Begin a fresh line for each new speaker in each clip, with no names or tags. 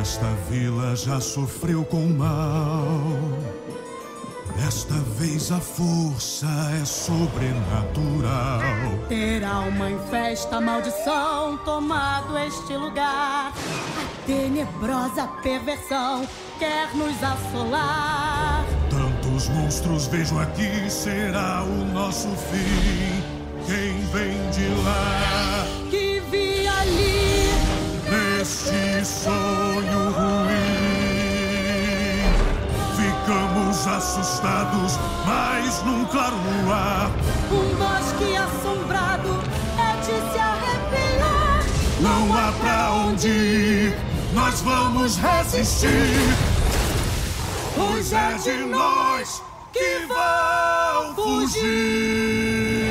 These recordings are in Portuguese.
Esta vila já sofreu com o mal. Desta vez a força é sobrenatural.
Ter alma em festa, maldição tomado este lugar. A tenebrosa perversão quer nos assolar.
Tantos monstros vejo aqui, será o nosso fim. Quem vem de lá?
Que vi ali
neste sonho Assustados, mas num claro luar.
Um bosque assombrado é de se arrepiar.
Não há pra onde ir, nós vamos resistir. Pois é de nós que vão fugir.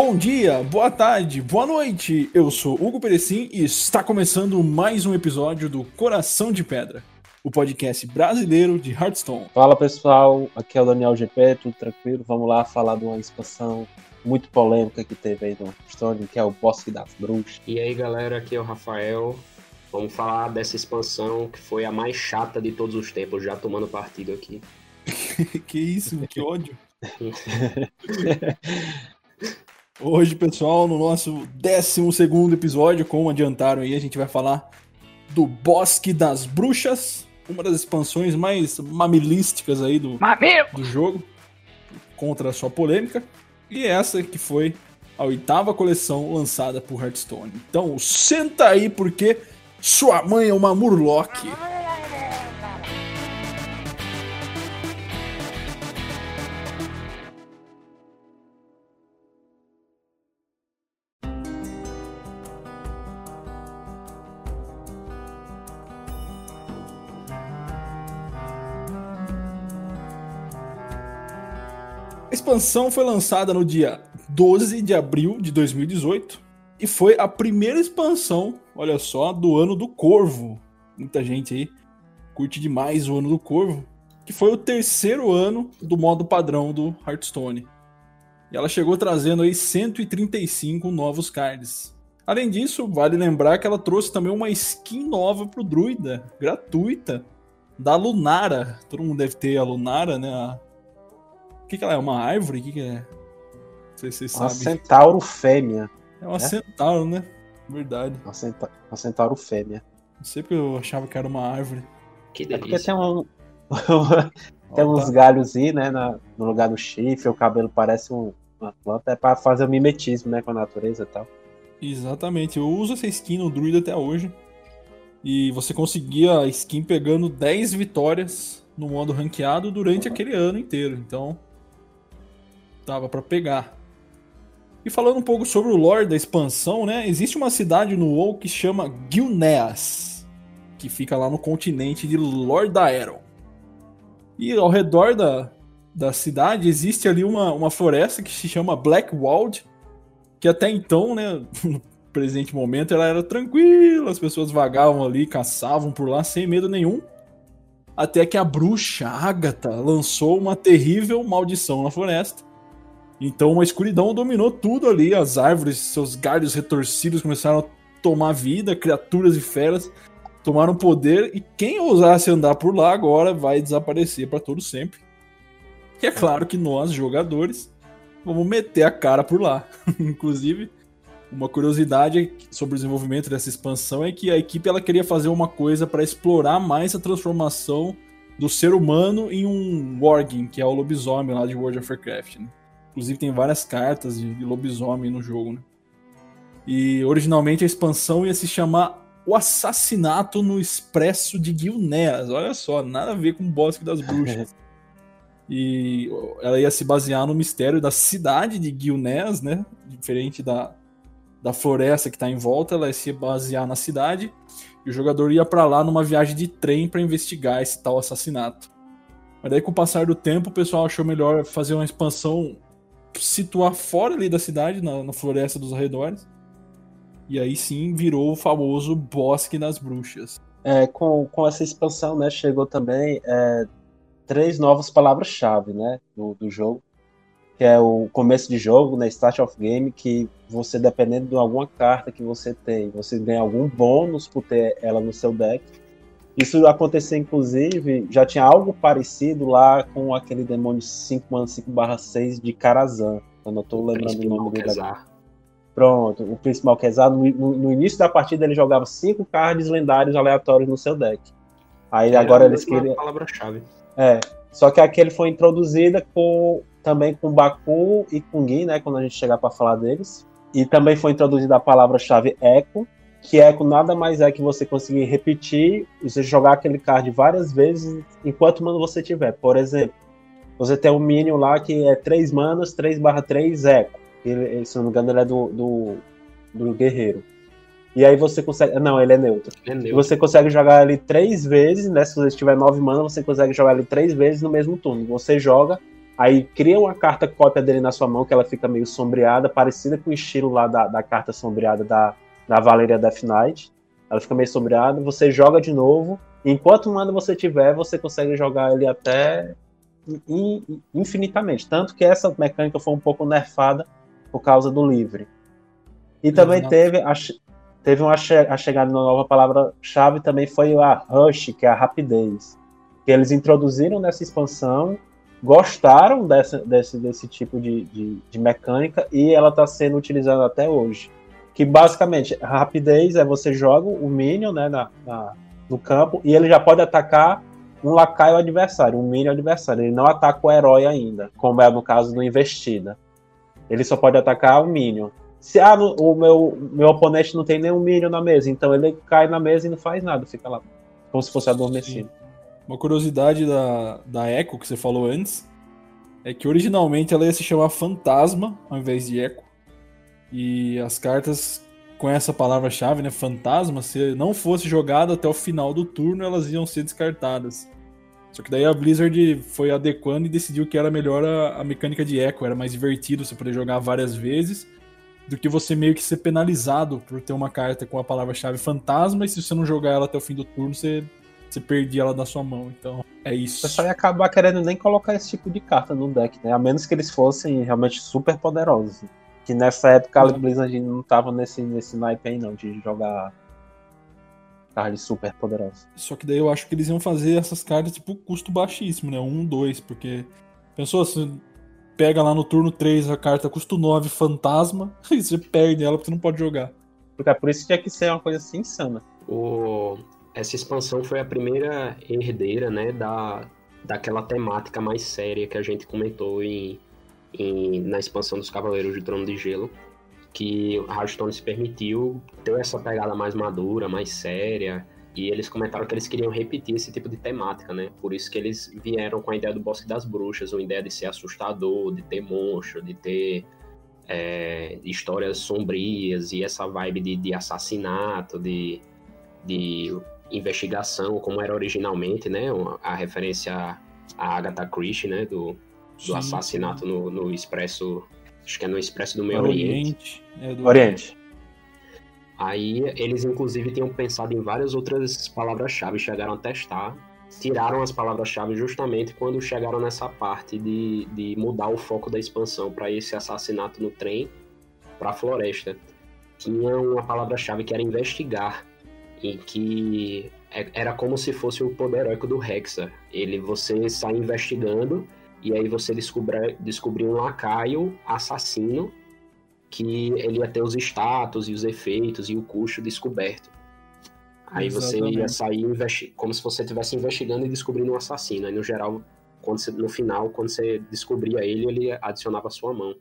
Bom dia, boa tarde, boa noite. Eu sou Hugo Perecim e está começando mais um episódio do Coração de Pedra, o podcast brasileiro de Hearthstone.
Fala pessoal, aqui é o Daniel GP, tudo tranquilo? Vamos lá falar de uma expansão muito polêmica que teve aí no Hearthstone, que é o Bosque das Bruxas.
E aí galera, aqui é o Rafael. Vamos falar dessa expansão que foi a mais chata de todos os tempos, já tomando partido aqui.
que isso, que ódio. Hoje, pessoal, no nosso 12 episódio, como adiantaram aí, a gente vai falar do Bosque das Bruxas, uma das expansões mais mamilísticas aí do, do jogo, contra a sua polêmica. E essa que foi a oitava coleção lançada por Hearthstone. Então, senta aí porque sua mãe é uma Murloc. Expansão foi lançada no dia 12 de abril de 2018 e foi a primeira expansão, olha só, do ano do Corvo. Muita gente aí curte demais o ano do Corvo, que foi o terceiro ano do modo padrão do Hearthstone. E ela chegou trazendo aí 135 novos cards. Além disso, vale lembrar que ela trouxe também uma skin nova pro Druida, gratuita, da Lunara. Todo mundo deve ter a Lunara, né? A que, que ela é? Uma árvore? O que, que é? Não sei se vocês
uma
sabem.
centauro fêmea.
É uma é? centauro, né? Verdade.
Uma, centa... uma centauro fêmea.
Não sei porque eu achava que era uma árvore.
Que
delícia.
É porque
tem um. tem uns tá. galhos aí, né? Na... no lugar do chifre, o cabelo parece um... uma planta. É pra fazer o mimetismo, né? Com a natureza e tal.
Exatamente. Eu uso essa skin no Druid até hoje. E você conseguia a skin pegando 10 vitórias no modo ranqueado durante aquele ano inteiro. Então, dava para pegar. E falando um pouco sobre o lore da expansão, né? Existe uma cidade no WoW que chama Gilneas, que fica lá no continente de Lordaeron. E ao redor da, da cidade existe ali uma, uma floresta que se chama Blackwald, que até então, né, no presente momento, ela era tranquila, as pessoas vagavam ali, caçavam por lá sem medo nenhum. Até que a bruxa Agatha lançou uma terrível maldição na floresta então uma escuridão dominou tudo ali, as árvores, seus galhos retorcidos começaram a tomar vida, criaturas e feras tomaram poder e quem ousasse andar por lá agora vai desaparecer para todo sempre. E é claro que nós, jogadores, vamos meter a cara por lá. Inclusive, uma curiosidade sobre o desenvolvimento dessa expansão é que a equipe ela queria fazer uma coisa para explorar mais a transformação do ser humano em um Worgen, que é o lobisomem lá de World of Warcraft. Né? Inclusive tem várias cartas de, de lobisomem no jogo, né? E originalmente a expansão ia se chamar O Assassinato no Expresso de Gilneas. Olha só, nada a ver com o Bosque das Bruxas. e ela ia se basear no mistério da cidade de Gilneas, né? Diferente da, da floresta que está em volta, ela ia se basear na cidade. E o jogador ia para lá numa viagem de trem para investigar esse tal assassinato. Mas daí, com o passar do tempo, o pessoal achou melhor fazer uma expansão situar fora ali da cidade, na, na floresta dos arredores. E aí sim virou o famoso Bosque nas Bruxas.
É, com, com essa expansão, né, chegou também é, três novas palavras-chave, né, do, do jogo, que é o começo de jogo, né, Start of Game, que você, dependendo de alguma carta que você tem, você ganha algum bônus por ter ela no seu deck. Isso aconteceu, inclusive, já tinha algo parecido lá com aquele demônio 5 mana 5 6 de Karazhan. Eu não tô lembrando o nome dele agora. Pronto, o Príncipe Malquezar, no, no, início da partida ele jogava cinco cards lendários aleatórios no seu deck. Aí Era agora eles queriam.
palavra-chave.
É, só que aquele foi introduzida com também com Baku e com Gui, né, quando a gente chegar para falar deles. E também foi introduzida a palavra-chave Echo, que Echo nada mais é que você conseguir repetir, você jogar aquele card várias vezes enquanto mano você tiver. Por exemplo, você tem um Minion lá que é 3 manas, 3 barra 3 Echo. Ele, se não me engano, ele é do, do, do guerreiro. E aí você consegue. Não, ele é neutro. É neutro. Você consegue jogar ele três vezes, né? Se você tiver nove mana, você consegue jogar ele três vezes no mesmo turno. Você joga, aí cria uma carta cópia dele na sua mão, que ela fica meio sombreada, parecida com o estilo lá da, da carta sombreada da, da Valeria Death Knight. Ela fica meio sombreada, você joga de novo. Enquanto mana você tiver, você consegue jogar ele até infinitamente. Tanto que essa mecânica foi um pouco nerfada por causa do livre. E também teve a, teve uma che a chegada de uma nova palavra-chave também foi a rush, que é a rapidez. Que eles introduziram nessa expansão, gostaram dessa, desse, desse tipo de, de, de mecânica e ela está sendo utilizada até hoje. Que basicamente, rapidez é você joga o Minion né, na, na, no campo e ele já pode atacar um lacaio adversário, um Minion adversário. Ele não ataca o herói ainda, como é no caso do Investida. Ele só pode atacar o Minion. Se ah, no, o meu, meu oponente não tem nenhum Minion na mesa, então ele cai na mesa e não faz nada, fica lá. Como se fosse adormecido.
Uma curiosidade da, da Echo que você falou antes é que originalmente ela ia se chamar Fantasma ao invés de Echo. E as cartas com essa palavra-chave, né, fantasma, se não fosse jogado até o final do turno, elas iam ser descartadas. Só que daí a Blizzard foi adequando e decidiu que era melhor a, a mecânica de eco, era mais divertido você poder jogar várias vezes do que você meio que ser penalizado por ter uma carta com a palavra-chave fantasma e se você não jogar ela até o fim do turno, você, você perdia ela da sua mão. Então, é isso.
Você só ia acabar querendo nem colocar esse tipo de carta no deck, né? A menos que eles fossem realmente super poderosos. Que nessa época a Blizzard não tava nesse, nesse naipe aí, não, de jogar cards super poderosas.
Só que daí eu acho que eles iam fazer essas cartas tipo custo baixíssimo, né? Um, dois, porque. Pensou assim, pega lá no turno 3 a carta custo 9 fantasma e você perde ela porque você não pode jogar.
Porque é por isso que tinha que ser uma coisa assim insana.
O... Essa expansão foi a primeira herdeira, né, da, daquela temática mais séria que a gente comentou em, em, na expansão dos Cavaleiros de Trono de Gelo, que Hearthstone se permitiu ter essa pegada mais madura, mais séria, e eles comentaram que eles queriam repetir esse tipo de temática, né? Por isso que eles vieram com a ideia do Bosque das Bruxas, uma ideia de ser assustador, de ter monstro, de ter é, histórias sombrias e essa vibe de, de assassinato, de, de investigação, como era originalmente, né? A referência a Agatha Christie, né? Do, do assassinato no, no Expresso Acho que é no Expresso do Meio Oriente. Oriente.
É do... Oriente.
Aí eles inclusive tinham pensado em várias outras palavras-chave, chegaram a testar, tiraram as palavras-chave justamente quando chegaram nessa parte de, de mudar o foco da expansão para esse assassinato no trem para a floresta. Tinha uma palavra-chave que era investigar, em que é, era como se fosse o poder heróico do Hexa. Ele você sai investigando e aí você descobre, descobriu um lacaio assassino que ele ia ter os status e os efeitos e o custo descoberto. Aí Exatamente. você ia sair como se você estivesse investigando e descobrindo um assassino. Aí no geral, quando você, no final, quando você descobria ele, ele adicionava a sua mão.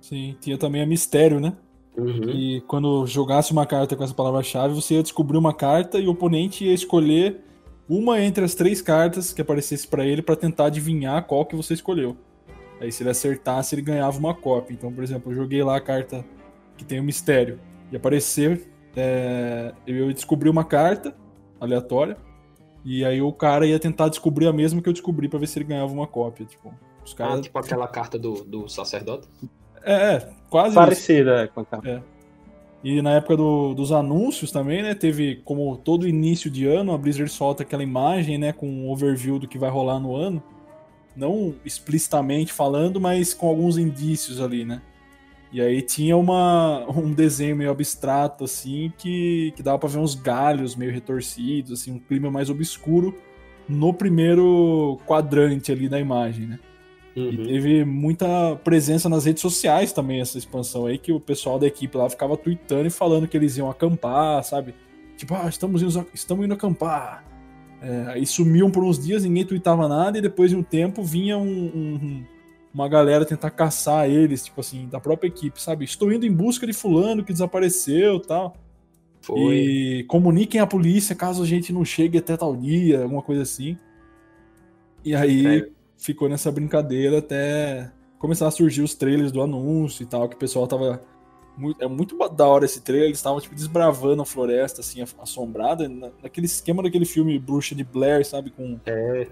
Sim, tinha também a mistério, né?
Uhum.
E quando jogasse uma carta com essa palavra-chave, você ia descobrir uma carta e o oponente ia escolher uma entre as três cartas que aparecesse para ele para tentar adivinhar qual que você escolheu. Aí se ele acertasse, ele ganhava uma cópia. Então, por exemplo, eu joguei lá a carta que tem o um mistério e aparecer, é, eu descobri uma carta aleatória e aí o cara ia tentar descobrir a mesma que eu descobri para ver se ele ganhava uma cópia. Tipo,
os caras... Ah, tipo aquela carta do, do sacerdote?
É, é quase
Parecida, é, com a carta. É.
E na época do, dos anúncios também, né? Teve, como todo início de ano, a Blizzard solta aquela imagem, né? Com um overview do que vai rolar no ano. Não explicitamente falando, mas com alguns indícios ali, né? E aí tinha uma, um desenho meio abstrato, assim, que, que dava pra ver uns galhos meio retorcidos, assim, um clima mais obscuro no primeiro quadrante ali da imagem, né? Uhum. E teve muita presença nas redes sociais também, essa expansão aí, que o pessoal da equipe lá ficava tweetando e falando que eles iam acampar, sabe? Tipo, ah, estamos indo, estamos indo acampar. É, aí sumiam por uns dias, ninguém tweetava nada, e depois de um tempo vinha um, um uma galera tentar caçar eles, tipo assim, da própria equipe, sabe? Estou indo em busca de fulano que desapareceu tal. Foi. E comuniquem à polícia caso a gente não chegue até tal dia, alguma coisa assim. E aí é. Ficou nessa brincadeira até começar a surgir os trailers do anúncio e tal, que o pessoal tava. Muito, é muito da hora esse trailer, eles estavam tipo, desbravando a floresta, assim, assombrada, naquele esquema daquele filme Bruxa de Blair, sabe? Com,
é,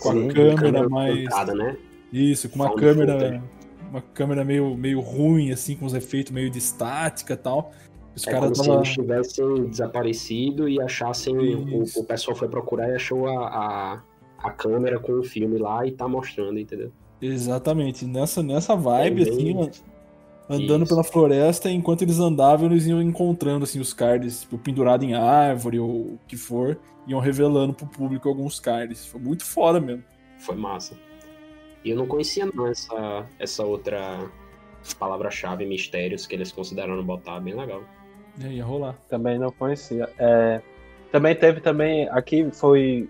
com sim, a câmera, câmera mais.
né?
Isso, com uma Found câmera. Uma câmera meio, meio ruim, assim, com os efeitos meio de estática e tal.
Os é como tava... se eles tivessem desaparecido e achassem. O, o, pessoal foi procurar e achou a, a, a, câmera com o filme lá e tá mostrando, entendeu?
Exatamente. Nessa, nessa vibe, é bem... assim, andando Isso. pela floresta, enquanto eles andavam, eles iam encontrando assim, os cards, tipo, pendurado em árvore ou o que for, iam revelando pro público alguns cards. Foi muito foda mesmo.
Foi massa. E eu não conhecia não essa, essa outra palavra-chave, mistérios, que eles consideraram botar, bem legal.
É, ia rolar.
Também não conhecia. É, também teve também, aqui foi,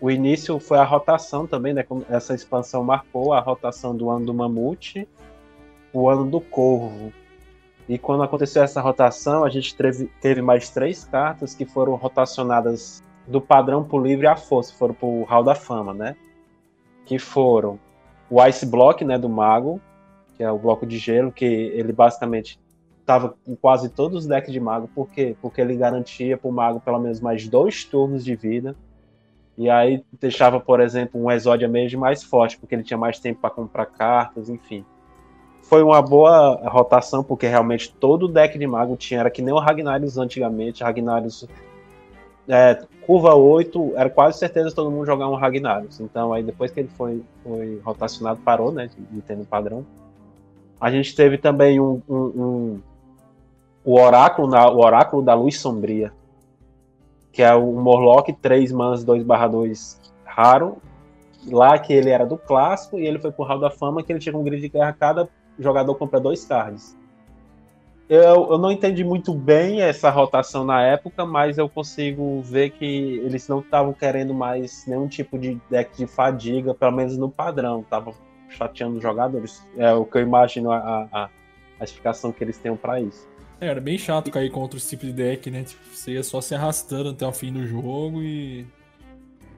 o início foi a rotação também, né, essa expansão marcou a rotação do ano do Mamute, o ano do Corvo. E quando aconteceu essa rotação, a gente teve, teve mais três cartas que foram rotacionadas do padrão pro livre à força, foram pro Hall da Fama, né? Que foram o Ice Block, né, do Mago, que é o bloco de gelo, que ele basicamente estava em quase todos os decks de Mago, por quê? Porque ele garantia para o Mago pelo menos mais dois turnos de vida, e aí deixava, por exemplo, um Exódia mesmo mais forte, porque ele tinha mais tempo para comprar cartas, enfim. Foi uma boa rotação, porque realmente todo deck de Mago tinha, era que nem o Ragnarius antigamente, Ragnarius é, curva 8, era quase certeza todo mundo jogar um Ragnarok. Então, aí depois que ele foi, foi rotacionado, parou, né, de, de ter no padrão. A gente teve também um, um, um o oráculo, na, o oráculo da luz sombria, que é o Morlock 3 mans 2/2 raro. Lá que ele era do clássico e ele foi pro Hall da Fama que ele tinha um grid de guerra cada jogador compra dois cards. Eu, eu não entendi muito bem essa rotação na época, mas eu consigo ver que eles não estavam querendo mais nenhum tipo de deck de fadiga, pelo menos no padrão. Estavam chateando os jogadores. É o que eu imagino a, a, a explicação que eles têm para isso.
É, era bem chato cair contra esse tipo de deck, né? Tipo, você ia só se arrastando até o fim do jogo e.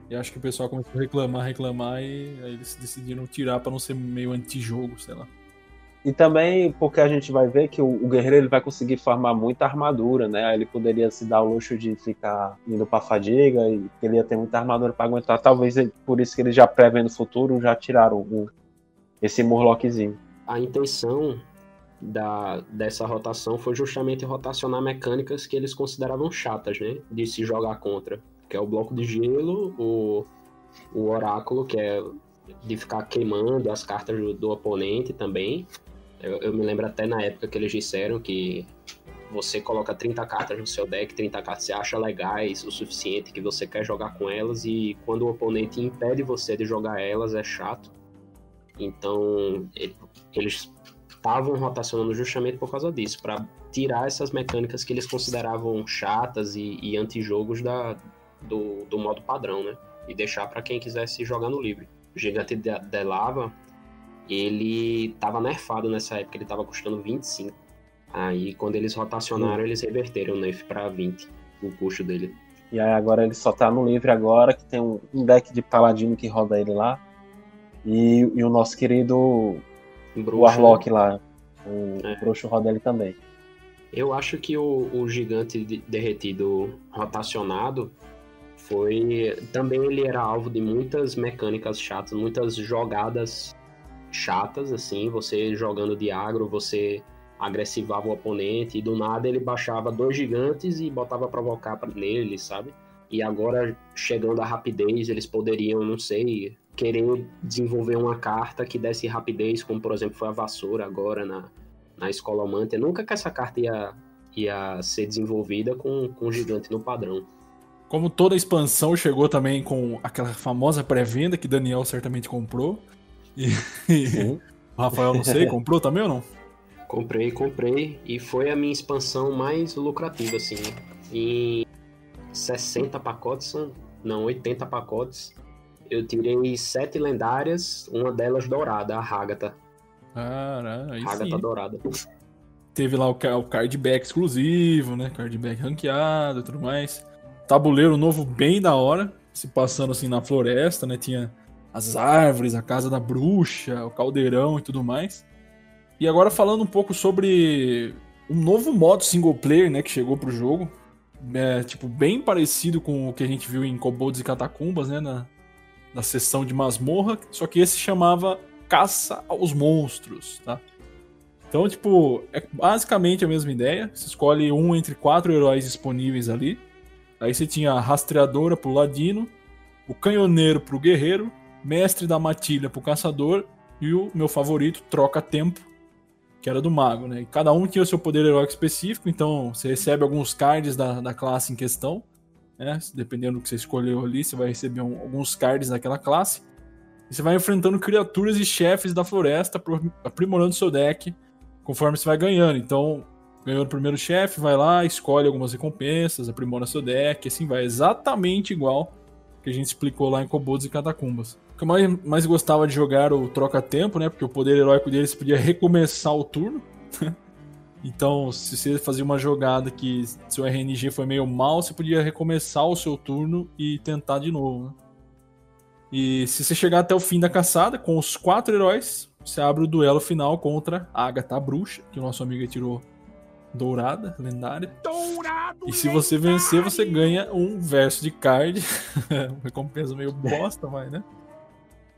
E acho que o pessoal começou a reclamar, reclamar e aí eles decidiram tirar para não ser meio anti-jogo, sei lá.
E também porque a gente vai ver que o, guerreiro ele vai conseguir farmar muita armadura, né? Ele poderia se dar o luxo de ficar indo para fadiga e ele ia ter muita armadura para aguentar. Talvez ele, por isso que eles já prevendo o futuro já tiraram o, esse Murlockzinho.
A intenção da, dessa rotação foi justamente rotacionar mecânicas que eles consideravam chatas, né? De se jogar contra. Que é o bloco de gelo, o, o oráculo, que é de ficar queimando as cartas do, do oponente também. Eu, eu, me lembro até na época que eles disseram que você coloca 30 cartas no seu deck, 30 cartas você acha legais o suficiente que você quer jogar com elas, e quando o oponente impede você de jogar elas, é chato. Então, eles estavam rotacionando justamente por causa disso, para tirar essas mecânicas que eles consideravam chatas e, e antijogos da, do, do modo padrão, né? E deixar para quem quisesse jogar no livre. O Gigante de, de Lava ele estava nerfado nessa época, ele estava custando 25. Aí quando eles rotacionaram, eles reverteram o nerf para 20, o custo dele.
E aí agora ele só tá no livre agora, que tem um, deck de paladino que roda ele lá. E, e o nosso querido Bruxo, Warlock lá, o, é. o Bruxo roda ele também.
Eu acho que o, o gigante de, derretido rotacionado foi. Também ele era alvo de muitas mecânicas chatas, muitas jogadas chatas, assim, você jogando de agro, você agressivava o oponente e do nada ele baixava dois gigantes e botava provocar nele, sabe? E agora, chegando à rapidez, eles poderiam, não sei, querer desenvolver uma carta que desse rapidez, como por exemplo foi a vassoura agora na, na Escolomante. Nunca que essa carta ia, ia ser desenvolvida com, com um gigante no padrão.
Como toda expansão chegou também com aquela famosa pré-venda que Daniel certamente comprou. E,
Sim.
o Rafael, não sei, comprou também ou não?
Comprei, comprei, e foi a minha expansão mais lucrativa, assim. Em 60 pacotes, são- não, 80 pacotes, eu tirei sete lendárias, uma delas dourada, a Hagatha.
Caralho, aí
Hagatha
sim.
dourada.
Teve lá o, o cardback exclusivo, né? Cardback ranqueado e tudo mais. Tabuleiro novo bem da hora, se passando assim na floresta, né? Tinha as árvores, a casa da bruxa, o caldeirão e tudo mais. E agora falando um pouco sobre um novo modo single player, né? Que chegou pro jogo. É, tipo, bem parecido com o que a gente viu em Kobolds e Catacumbas, né? Na, na sessão de masmorra. Só que esse chamava Caça aos Monstros, tá? Então, tipo, é basicamente a mesma ideia. Você escolhe um entre quatro heróis disponíveis ali. Aí você tinha a rastreadora pro ladino, o canhoneiro pro guerreiro, mestre da matilha pro caçador e o meu favorito, troca-tempo, que era do mago, né? E cada um tinha o seu poder heróico específico, então você recebe alguns cards da, da classe em questão, né? Dependendo do que você escolheu ali, você vai receber um- alguns cards daquela classe. E você vai enfrentando criaturas e chefes da floresta, aprimorando seu deck conforme você vai ganhando. Então, ganhou o primeiro chefe, vai lá, escolhe algumas recompensas, aprimora seu deck, assim vai. Exatamente igual que a gente explicou lá em Kobolds e Catacumbas. O que eu mais, mais gostava de jogar o troca-tempo, né? Porque o poder heróico dele você podia recomeçar o turno. então, se você fazia uma jogada que seu RNG foi meio mal, você podia recomeçar o seu turno e tentar de novo. Né? E se você chegar até o fim da caçada, com os quatro heróis, você abre o duelo final contra a Agatha a Bruxa, que o nosso amigo tirou dourada, lendária. E se você vencer, você ganha um verso de card. Uma recompensa meio bosta, mas né?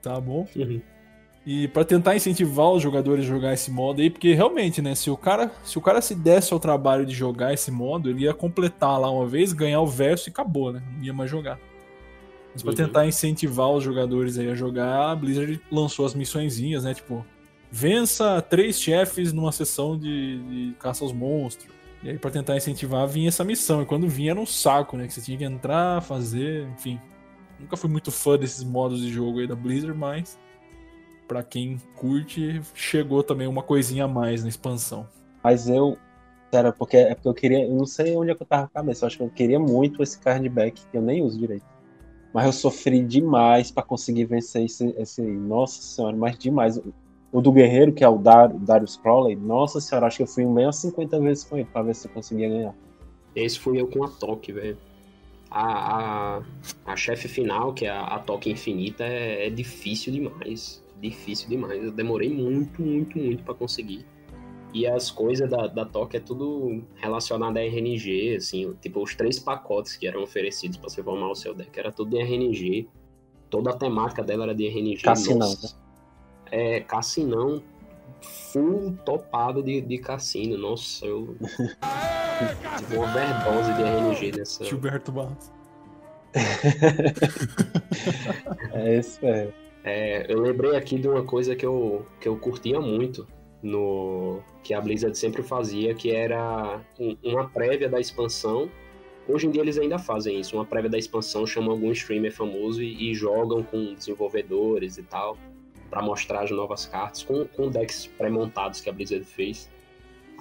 Tá bom.
Uhum.
E pra tentar incentivar os jogadores a jogar esse modo aí, porque realmente, né, se o cara, se o cara se desse ao trabalho de jogar esse modo, ele ia completar lá uma vez, ganhar o verso e acabou, né? Não ia mais jogar. Mas pra
Uhum.
tentar incentivar os jogadores aí a jogar, a Blizzard lançou as missõezinhas, né? Tipo, vença três chefes numa sessão de, de caça aos monstros. E aí, pra tentar incentivar, vinha essa missão. E quando vinha, era um saco, né? Que você tinha que entrar, fazer, enfim. Nunca fui muito fã desses modos de jogo aí da Blizzard, mas pra quem curte, chegou também uma coisinha a mais na expansão.
Mas eu. Sério, porque é porque eu queria. Eu não sei onde é que eu tava com a cabeça. Eu acho que eu queria muito esse cardback que eu nem uso direito. Mas eu sofri demais pra conseguir vencer esse, esse. Nossa senhora, mas demais. O do Guerreiro, que é o Dar, Darius Crowley, nossa senhora, acho que eu fui menos 50 vezes com ele pra ver se eu conseguia ganhar.
Esse fui eu com a Toque, velho. A, a, a chefe final, que é a, a Toque Infinita, é, é difícil demais. Difícil demais. Eu demorei muito, muito, muito pra conseguir. E as coisas da, da Toque é tudo relacionado a RNG, assim, tipo, os três pacotes que eram oferecidos pra você formar o seu deck, era tudo de RNG. Toda a temática dela era de RNG.
Cassinão,
nossa. É, Cassinão full topado de, de cassino. Nossa, eu tive uma overdose de RNG nessa.
Gilberto Barros.
É esse, é.
É, eu lembrei aqui de uma coisa que eu, que eu curtia muito no que a Blizzard sempre fazia, que era um- uma prévia da expansão. Hoje em dia eles ainda fazem isso, uma prévia da expansão, chamam algum streamer famoso e, e jogam com desenvolvedores e tal, pra mostrar as novas cartas, com, com decks pré-montados que a Blizzard fez.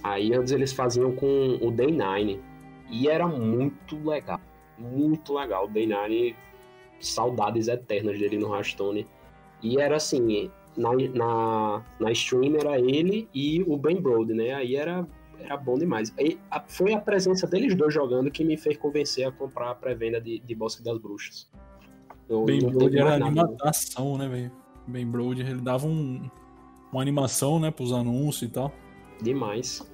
Aí antes eles faziam com o Day 9, e era muito legal, muito legal. O Day 9, saudades eternas dele no Hearthstone. E era assim, na, na, na stream era ele e o Ben Brode, né? Aí era, era bom demais. E a- foi a presença deles dois jogando que me fez convencer a comprar a pré-venda de, de Bosque das Bruxas. Eu
Broad
teve
era
nada.
animação, né, velho? Bem Broad, ele dava um, uma animação, né, pros anúncios e tal.
Demais.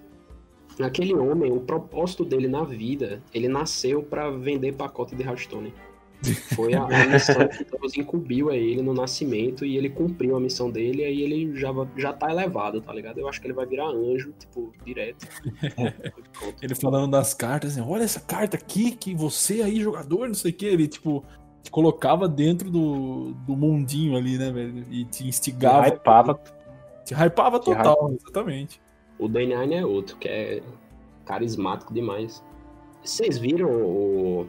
Aquele homem, o propósito dele na vida, ele nasceu pra vender pacote de Hearthstone. Foi a, a missão que Deus incumbiu a ele no nascimento e ele cumpriu a missão dele, e aí ele já, já tá elevado, tá ligado? Eu acho que ele vai virar anjo, tipo, direto.
ele falando das cartas, assim, olha essa carta aqui, que você aí, jogador, não sei o que, ele, tipo, te colocava dentro do, do mundinho ali, né, velho? E te instigava.
Te hypava.
Te hypava total, exatamente.
O Day9 é outro, que é carismático demais. Vocês viram o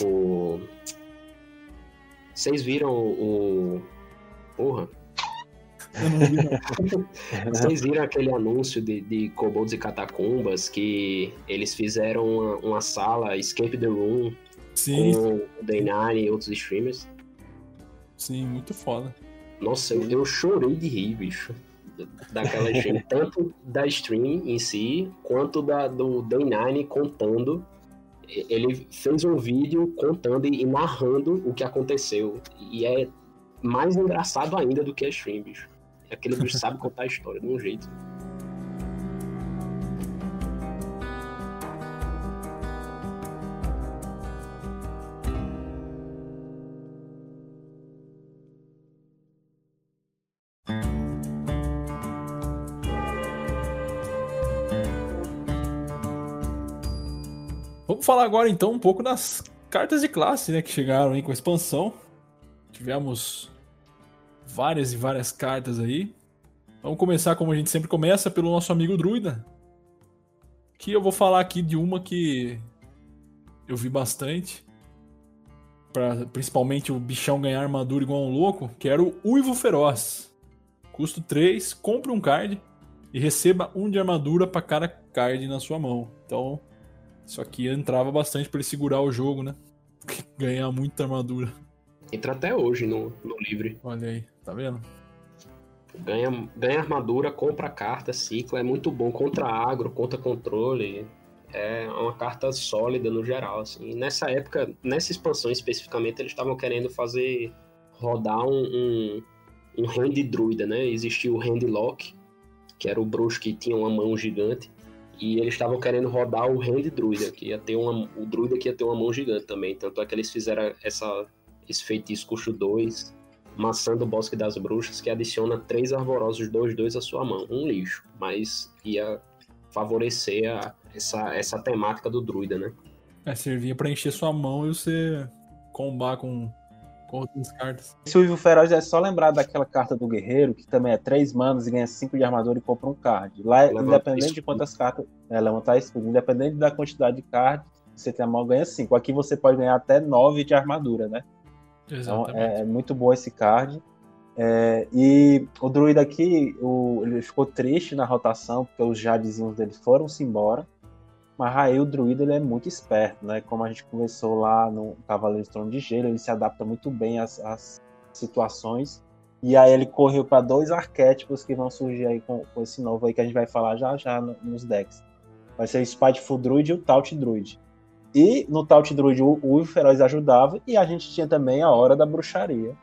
o. Vocês viram o. Porra. Vocês viram aquele anúncio de, de Kobolds e Catacumbas que eles fizeram uma, uma sala Escape the Room
Sim.
com o Day9 e outros streamers?
Sim, muito foda.
Nossa, eu, eu chorei de rir, bicho. Daquela stream, tanto da stream em si, quanto da, do Day9 contando ele fez um vídeo contando e narrando o que aconteceu. E é mais engraçado ainda do que a stream, bicho. Aquele bicho sabe contar a história de um jeito.
Vamos falar agora então um pouco das cartas de classe, né, que chegaram aí com a expansão. Tivemos várias e várias cartas aí. Vamos começar como a gente sempre começa pelo nosso amigo Druida. Que eu vou falar aqui de uma que eu vi bastante. Pra, principalmente o bichão ganhar armadura igual um louco, que era o Uivo Feroz. Custo 3, compre um card e receba um de armadura para cada card na sua mão. Então, isso aqui entrava bastante para ele segurar o jogo, né? Ganhar muita armadura.
Entra até hoje no, no livre.
Olha aí, tá vendo?
Ganha, ganha armadura, compra carta, ciclo, é muito bom contra agro, contra controle. É uma carta sólida no geral, assim. nessa época, nessa expansão especificamente, eles estavam querendo fazer rodar um, um, um hand druida, né? Existia o hand lock, que era o bruxo que tinha uma mão gigante. E eles estavam querendo rodar o Hand Druida, que ia ter uma. O Druida que ia ter uma mão gigante também. Tanto é que eles fizeram essa, esse feitiço custo 2, maçã do Bosque das Bruxas, que adiciona três arborosos 2-2 à sua mão. Um lixo. Mas ia favorecer a, essa, essa temática do druida, né?
É, servia para encher sua mão e você combar com com outras cartas.
Se o Ivo Feroz é só lembrar daquela carta do Guerreiro, que também é 3 manos e ganha 5 de armadura e compra um card. Lá, levantar independente escudo. de quantas cartas. É, levantar escudo. Independente da quantidade de cards, você tem a mão, ganha 5. Aqui você pode ganhar até 9 de armadura, né?
Exatamente.
Então é, é muito bom esse card. É, e o druida aqui, o, ele ficou triste na rotação, porque os jadezinhos dele foram-se embora. Mas aí o druida ele é muito esperto, né? Como a gente conversou lá no Cavaleiro de Trono de Gelo, ele se adapta muito bem às, às situações. E aí ele correu para dois arquétipos que vão surgir aí com, com, esse novo aí que a gente vai falar já já nos decks. Vai ser o Spiteful Druid e o Taut Druid. E no Taut Druid o, o Feroz ajudava e a gente tinha também a Hora da Bruxaria.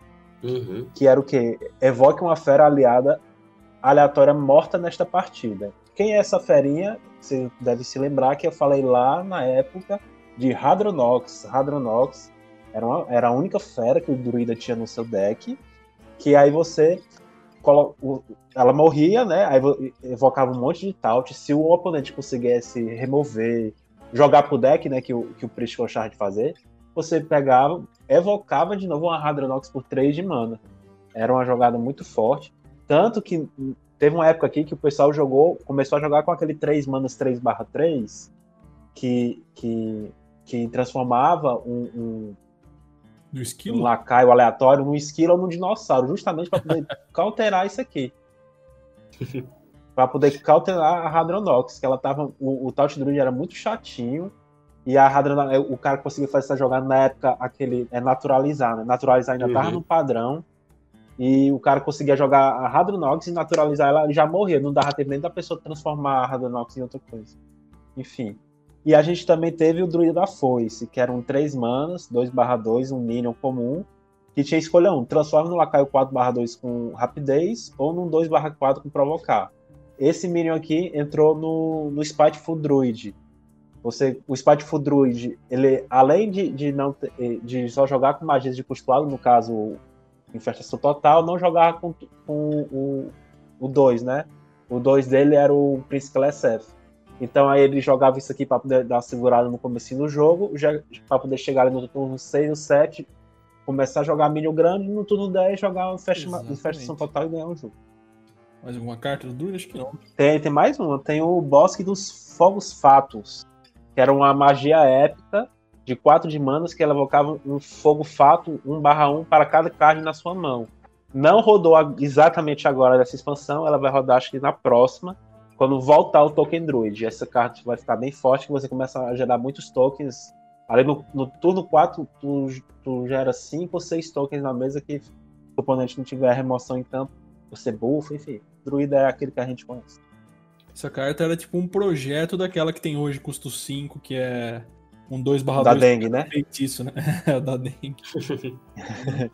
Uhum.
Que era o quê? Evoque uma fera aliada aleatória morta nesta partida. Quem é essa ferinha? Você deve se lembrar que eu falei lá na época de Hadronox. Hadronox era, uma, era a única fera que o druida tinha no seu deck. Que aí você. Ela morria, né? Aí evocava um monte de taut. Se o oponente conseguisse remover, jogar pro deck, né? Que o, que o Priest gostava de fazer, você pegava, evocava de novo uma Hadronox por 3 de mana. Era uma jogada muito forte. Tanto que Teve uma época aqui que o pessoal jogou, começou a jogar com aquele 3 manas 3 barra 3, que, que, que transformava um,
um,
esquilo? um lacaio aleatório num esquilo ou num dinossauro, justamente para poder cauterar isso aqui. para poder cauterar a Hadronox, que ela tava. O, o Taut Druid era muito chatinho. E a Hadronox, o cara conseguiu fazer essa jogada na época, aquele. É naturalizar, né? Naturalizar ainda uhum. tava no padrão e o cara conseguia jogar a Hadronox e naturalizar ela, ele já morria, não dava tempo nem da pessoa transformar a Hadronox em outra coisa. Enfim. E a gente também teve o Druida da Foice, que eram 3 manas, 2 2, um Minion comum, que tinha escolha um, transforma no lacaio 4 2 com rapidez ou num 2 4 com provocar. Esse Minion aqui entrou no, no Spiteful Druid, Você, o Spiteful Druid, ele, além de, de, não de só jogar com magias de custo no caso, Infestação Total, não jogar com, com o, o 2, né? O 2 dele era o Príncipe SF. Então aí ele jogava isso aqui para poder dar uma segurada no começo do jogo, para poder chegar ali no turno 6 ou 7, começar a jogar minion grande, no turno 10 jogar. Infestação Total e ganhar o jogo.
Mais alguma carta do Druid? Acho que não.
Tem, tem mais uma, tem o Bosque dos Fogos Fatos, que era uma magia épica de 4 de manas que ela evocava um fogo fato 1/1 para cada card na sua mão. Não rodou exatamente agora dessa expansão, ela vai rodar acho que na próxima, quando voltar o token druid. Essa carta vai ficar bem forte, que você começa a gerar muitos tokens. Ali no, no turno 4, tu, tu gera 5 ou 6 tokens na mesa que se o oponente não tiver remoção em campo, você bufa, enfim. Druida é aquele que a gente conhece.
Essa carta era tipo um projeto daquela que tem hoje, custo 5, que é um 2 barra
Da
2
dengue, né?
feitiço, né? da dengue.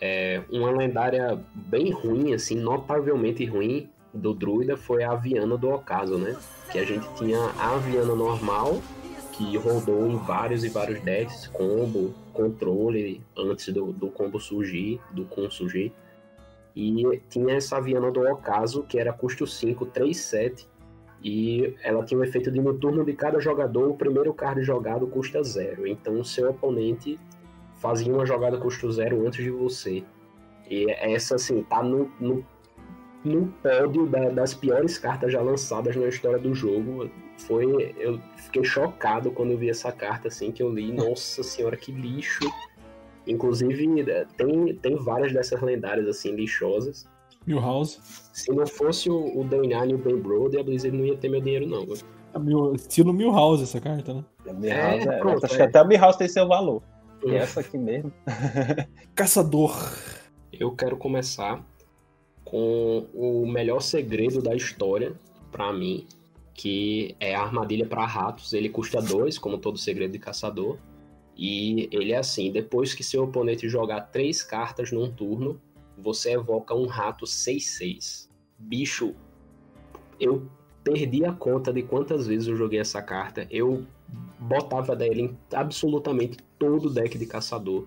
É, uma lendária bem ruim, assim, notavelmente ruim do druida foi a Aviana do Ocaso, né? Que a gente tinha a Aviana normal, que rodou em vários e vários decks, combo, controle, antes do, do combo surgir, do com surgir. E tinha essa Aviana do Ocaso, que era custo 5, 3, 7. E ela tinha o efeito de no turno de cada jogador, o primeiro card jogado custa zero. Então o seu oponente fazia uma jogada custo zero antes de você. E essa, assim, tá no, no, no pódio da- das piores cartas já lançadas na história do jogo. Foi. Eu fiquei chocado quando eu vi essa carta, assim, que eu li. Nossa senhora, que lixo! Inclusive, tem, tem várias dessas lendárias, assim, lixosas.
Milhouse.
Se não fosse o, o Dainani e o Ben Brody, a Blizzard não ia ter meu dinheiro, não.
É Mil- Estilo Milhouse essa carta, né?
A Milhouse, é,
pronto,
acho
é.
que até a Milhouse tem seu valor. E essa aqui mesmo.
Caçador.
Eu quero começar com o melhor segredo da história, pra mim, que é a armadilha para ratos. Ele custa 2, como todo segredo de caçador. E ele é assim: depois que seu oponente jogar três cartas num turno, você evoca um rato 6-6. Bicho, eu perdi a conta de quantas vezes eu joguei essa carta. Eu botava dela em absolutamente todo deck de caçador.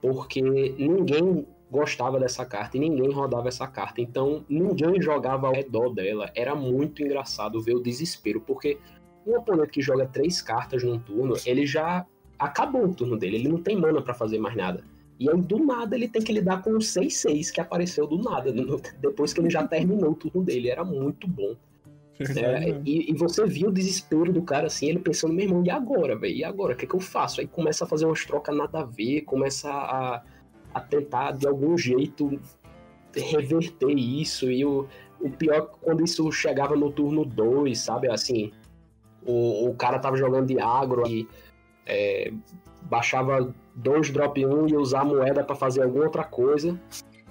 Porque ninguém gostava dessa carta e ninguém rodava essa carta. Então ninguém jogava ao redor dela. Era muito engraçado ver o desespero. Porque um oponente que joga três cartas num turno, ele já acabou o turno dele. Ele não tem mana pra fazer mais nada. E aí, do nada, ele tem que lidar com o 6-6 que apareceu do nada, no- depois que ele já terminou o turno dele. Era muito bom. É, e, e você viu o desespero do cara assim, ele pensando, meu irmão, e agora, velho? E agora? O que, que eu faço? Aí começa a fazer umas trocas nada a ver, começa a, a tentar de algum jeito reverter isso. E o, o pior é que quando isso chegava no turno 2, sabe? Assim, o, o cara tava jogando de agro e é, baixava dois drop 1 e usar a moeda pra fazer alguma outra coisa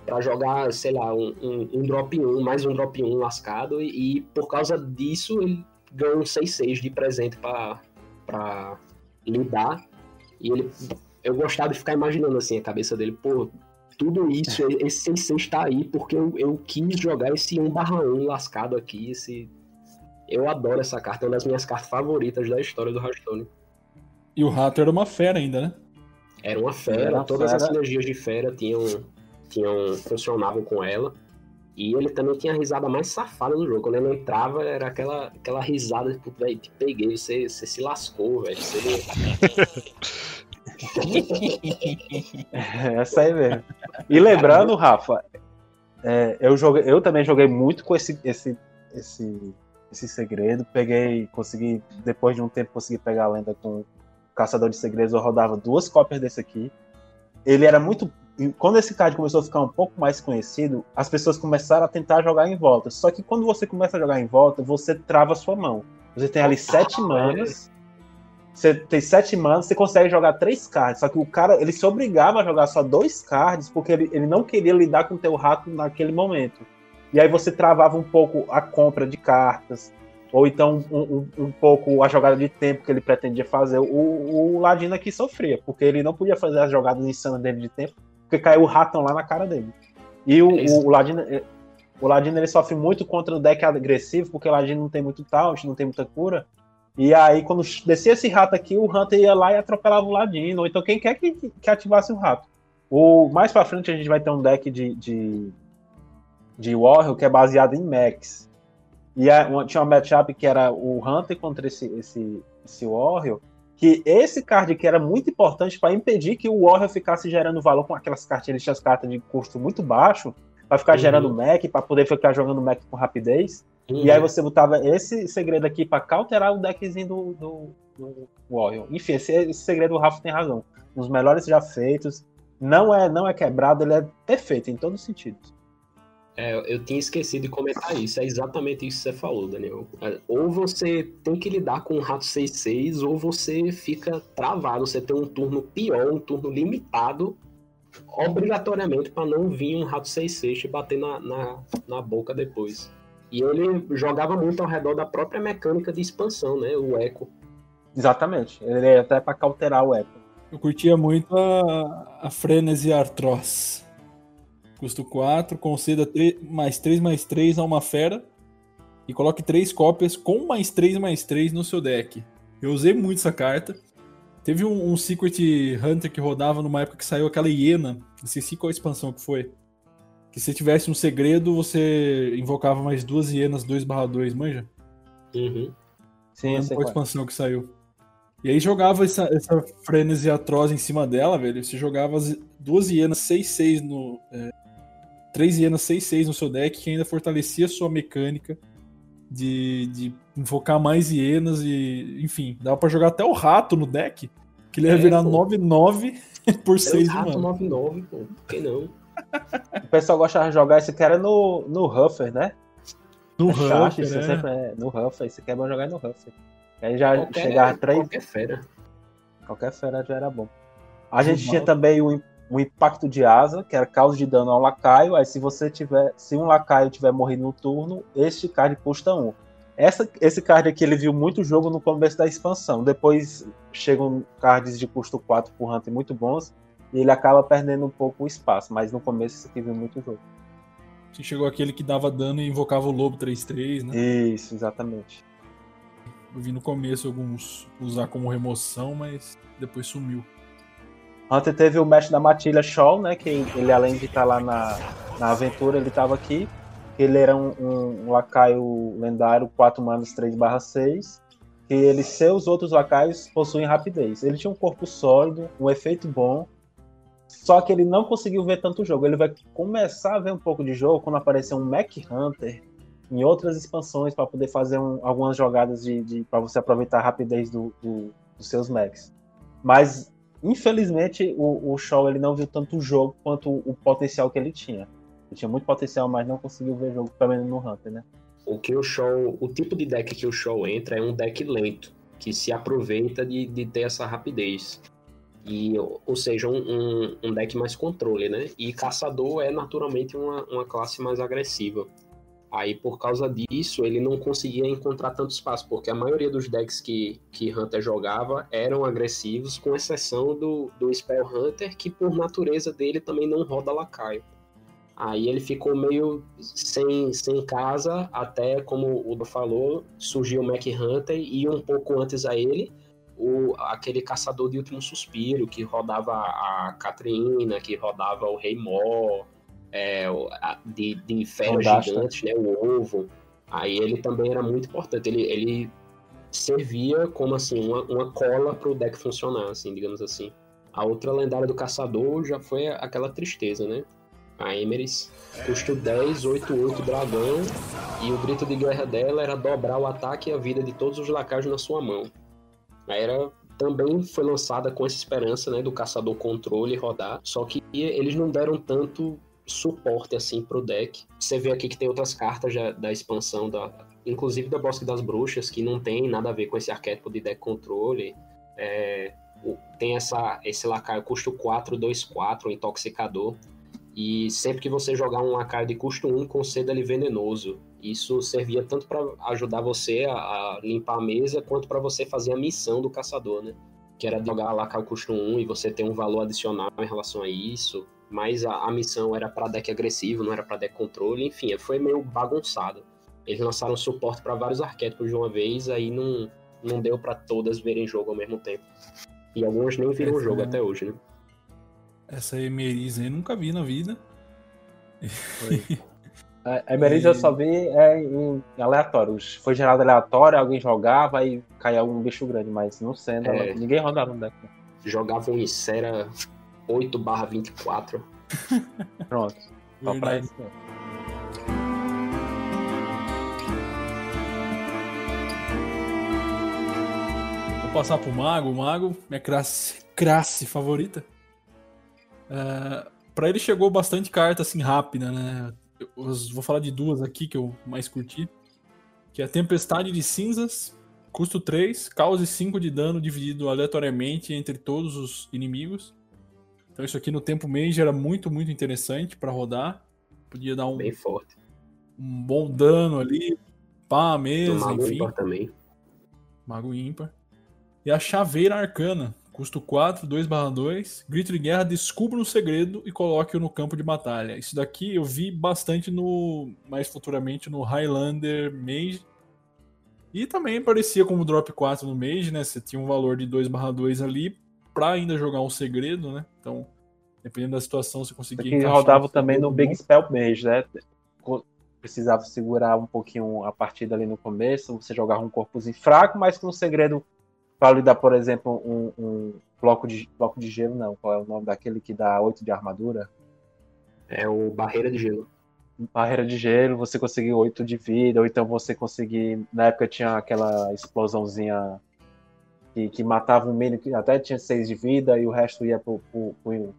pra jogar, sei lá, um, um, um drop 1, mais um drop 1 lascado, e, e por causa disso ele ganhou um 6-6 de presente pra, pra lidar. E ele. Eu gostava de ficar imaginando assim a cabeça dele, pô, tudo isso, esse 6-6 tá aí porque eu, eu quis jogar esse 1/1 lascado aqui, esse. Eu adoro essa carta, é uma das minhas cartas favoritas da história do Hearthstone.
E o rato era uma fera ainda, né?
Era uma fera,
Era
todas
fera.
as sinergias de fera tinham, tinham funcionavam com ela. E ele também tinha a risada mais safada do jogo. Quando ele entrava, era aquela, aquela risada, tipo, velho, te peguei, você, você se lascou, velho. Você...
É essa aí mesmo. E lembrando, Rafa, é, eu, joguei, eu também joguei muito com esse, esse, esse, esse segredo. Peguei, consegui, depois de um tempo, consegui pegar a lenda com Caçador de Segredos. Eu rodava duas cópias desse aqui. Ele era muito. Quando esse card começou a ficar um pouco mais conhecido, as pessoas começaram a tentar jogar em volta. Só que quando você começa a jogar em volta, você trava a sua mão. Você tem ali sete manas. Você tem sete manas, você consegue jogar três cards. Só que o cara, ele se obrigava a jogar só dois cards, porque ele, ele não queria lidar com o teu rato naquele momento. E aí você travava um pouco a compra de cartas, ou então um, um- um pouco a jogada de tempo que ele pretendia fazer. O, o Ladino aqui sofria, porque ele não podia fazer as jogadas insanas dele de tempo, porque caiu o ratão lá na cara dele. E o,
É
o, o Ladino. eh, O Ladino ele sofre muito contra o deck agressivo, porque o Ladino não tem muito taunt, não tem muita cura. E aí, quando descia esse rato aqui, o Hunter ia lá e atropelava o Ladino. Ou então, quem quer que, que ativasse o rato. O, mais pra frente, a gente vai ter um deck de, de, de Warrior que é baseado em Max. E a, uma, tinha uma matchup que era o Hunter contra esse, esse, esse Warrior. Que esse card aqui era muito importante para impedir que o Warrior ficasse gerando valor com aquelas cartinhas, as cartas de custo muito baixo, para ficar uhum. gerando Mac, para poder ficar jogando Mac com rapidez. Uhum. E aí você botava esse segredo aqui para cauterar o deckzinho do, do, do Warrior. Enfim, esse, esse segredo o Rafa tem razão. Um dos melhores já feitos. Não é, não é quebrado, ele é perfeito em todos os sentidos.
É, eu tinha esquecido de comentar isso. É exatamente isso que você falou, Daniel. É, ou você tem que lidar com um rato 6-6, ou você fica travado. Você tem um turno pior, um turno limitado, obrigatoriamente, para não vir um rato 6-6 e bater na, na, na boca depois. E ele jogava muito ao redor da própria mecânica de expansão, né? O eco.
Exatamente. Ele é até para cauterar o eco.
Eu curtia muito a, a Frenesi Arthros. Custo 4, conceda 3, mais 3 mais 3 a uma fera e coloque 3 cópias com mais 3 mais 3 no seu deck. Eu usei muito essa carta. Teve um, um Secret Hunter que rodava numa época que saiu aquela hiena. Não sei qual a expansão que foi que se tivesse um segredo, você invocava mais duas hienas 2/2, manja?
Uhum.
Sim, essa foi a expansão que saiu. E aí jogava essa, essa frenesi atroz em cima dela, velho. Você jogava as duas hienas 6-6 no. É, três hienas 6-6 no seu deck, que ainda fortalecia a sua mecânica de, de invocar mais hienas e. Enfim, dava pra jogar até o rato no deck, que ele ia é, virar 9-9 por 6
de mana. 9-9, pô. Por que não?
O pessoal gosta de jogar que era no, no Huffer, né?
No é Huffer,
né? sempre é, no Huffer, isso aqui é bom jogar no Huffer. Aí já qualquer, chegava três.
Qualquer fera.
Qualquer fera já era bom. A gente tinha também o, o impacto de asa, que era causa de dano ao lacaio. Aí se você tiver. Se um lacaio tiver morrido no turno, este card custa um. Essa, esse card aqui ele viu muito jogo no começo da expansão. Depois chegam cards de custo 4 por Hunter muito bons e ele acaba perdendo um pouco o espaço, mas no começo isso aqui viu muito jogo.
Você chegou aquele que dava dano e invocava o lobo 3-3, né?
Isso, exatamente.
Eu vi no começo alguns usar como remoção, mas depois sumiu.
Hunter teve o mestre da matilha Shaw, né? Que ele, além de estar tá lá na, na aventura, ele estava aqui. Ele era um, um, um lacaio lendário, 4 manos 3 6 que ele, seus outros lacaios possuem rapidez. Ele tinha um corpo sólido, um efeito bom, só que ele não conseguiu ver tanto jogo. Ele vai começar a ver um pouco de jogo quando aparecer um Mac Hunter em outras expansões para poder fazer um, algumas jogadas de, de para você aproveitar a rapidez do, do, dos seus Macs. Mas infelizmente o, o Show ele não viu tanto jogo quanto o, o, potencial que ele tinha. Ele tinha muito potencial, mas não conseguiu ver jogo pelo menos no Hunter, né?
O que o Show, o tipo de deck que o Show entra é um deck lento que se aproveita de, de ter essa rapidez. E, ou seja, um, um, um, deck mais controle, né? E caçador é naturalmente uma, uma classe mais agressiva. Aí, por causa disso, ele não conseguia encontrar tanto espaço, porque a maioria dos decks que, que Hunter jogava eram agressivos, com exceção do, do Spell Hunter, que por natureza dele também não roda lacaio. Aí ele ficou meio sem, sem casa, até como o Do falou, surgiu o Mac Hunter e um pouco antes a ele, o, aquele caçador de último suspiro que rodava a Catrina, que rodava o Rei Mó, é, de, de feras gigantes, né, o ovo. Aí ele também era muito importante. Ele, ele servia como assim uma, uma cola para o deck funcionar, assim, digamos assim. A outra lendária do caçador já foi aquela tristeza, né? A Emeris custo 10, 8, 8 dragão e o grito de guerra dela era dobrar o ataque e a vida de todos os lacaios na sua mão. A era também foi lançada com essa esperança, né, do caçador controle rodar, só que eles não deram tanto suporte assim pro deck. Você vê aqui que tem outras cartas da expansão da inclusive da Bosque das Bruxas que não tem nada a ver com esse arquétipo de deck controle. É, tem essa esse lacaio custo 4 2 4 intoxicador e sempre que você jogar um lacaio de custo 1, conceda ele venenoso. Isso servia tanto para ajudar você a, a, limpar a mesa, quanto para você fazer a missão do caçador, né? Que era jogar lacaio custo 1 e você ter um valor adicional em relação a isso. Mas a, a missão era para deck agressivo, não era para deck controle. Enfim, foi meio bagunçado. Eles lançaram suporte para vários arquétipos de uma vez, aí não, não deu para todas verem jogo ao mesmo tempo. E algumas nem viram o
Essa
jogo
é-
até hoje, né?
Essa Emeris aí eu nunca vi na vida.
A Emeris eu só vi é, em aleatório. Foi gerado aleatório, alguém jogava e caía algum bicho grande, mas não sendo,
É.
ela- ninguém rodava no deck.
Jogavam em Sera 8 24.
Pronto. Só pra isso.
Vou passar pro Mago. O Mago, minha classe, classe favorita. É, pra ele chegou bastante carta assim rápida, né? Eu vou falar de duas aqui que eu mais curti. Que é a Tempestade de Cinzas, custo 3, cause 5 de dano dividido aleatoriamente entre todos os inimigos. Então isso aqui no tempo Mage era muito, muito interessante pra rodar. Podia dar um,
Bem forte.
um bom dano ali, pá, mesa,
Mago
enfim.
ímpar também.
Mago ímpar. E a Chaveira Arcana, custo 4, 2/2, grito de guerra, descubra um segredo e coloque-o no campo de batalha. Isso daqui eu vi bastante no mais futuramente no Highlander Mage. E também aparecia como drop 4 no Mage, né? Você tinha um valor de 2/2 ali pra ainda jogar um segredo, né? Então, dependendo da situação, você conseguia
Que rodava
um
também no Big. Spell Mage, né? Precisava segurar um pouquinho a partida ali no começo, você jogava um corpozinho fraco, mas com um segredo para lhe dar, por exemplo, um, um bloco, de, bloco de gelo, não. Qual é o nome daquele que dá 8 de armadura?
É o Barreira de Gelo.
barreira de gelo, você conseguir 8 de vida, ou então você conseguir. Na época tinha aquela explosãozinha que, que matava um minion que até tinha 6 de vida e o resto ia pro, pro, pro,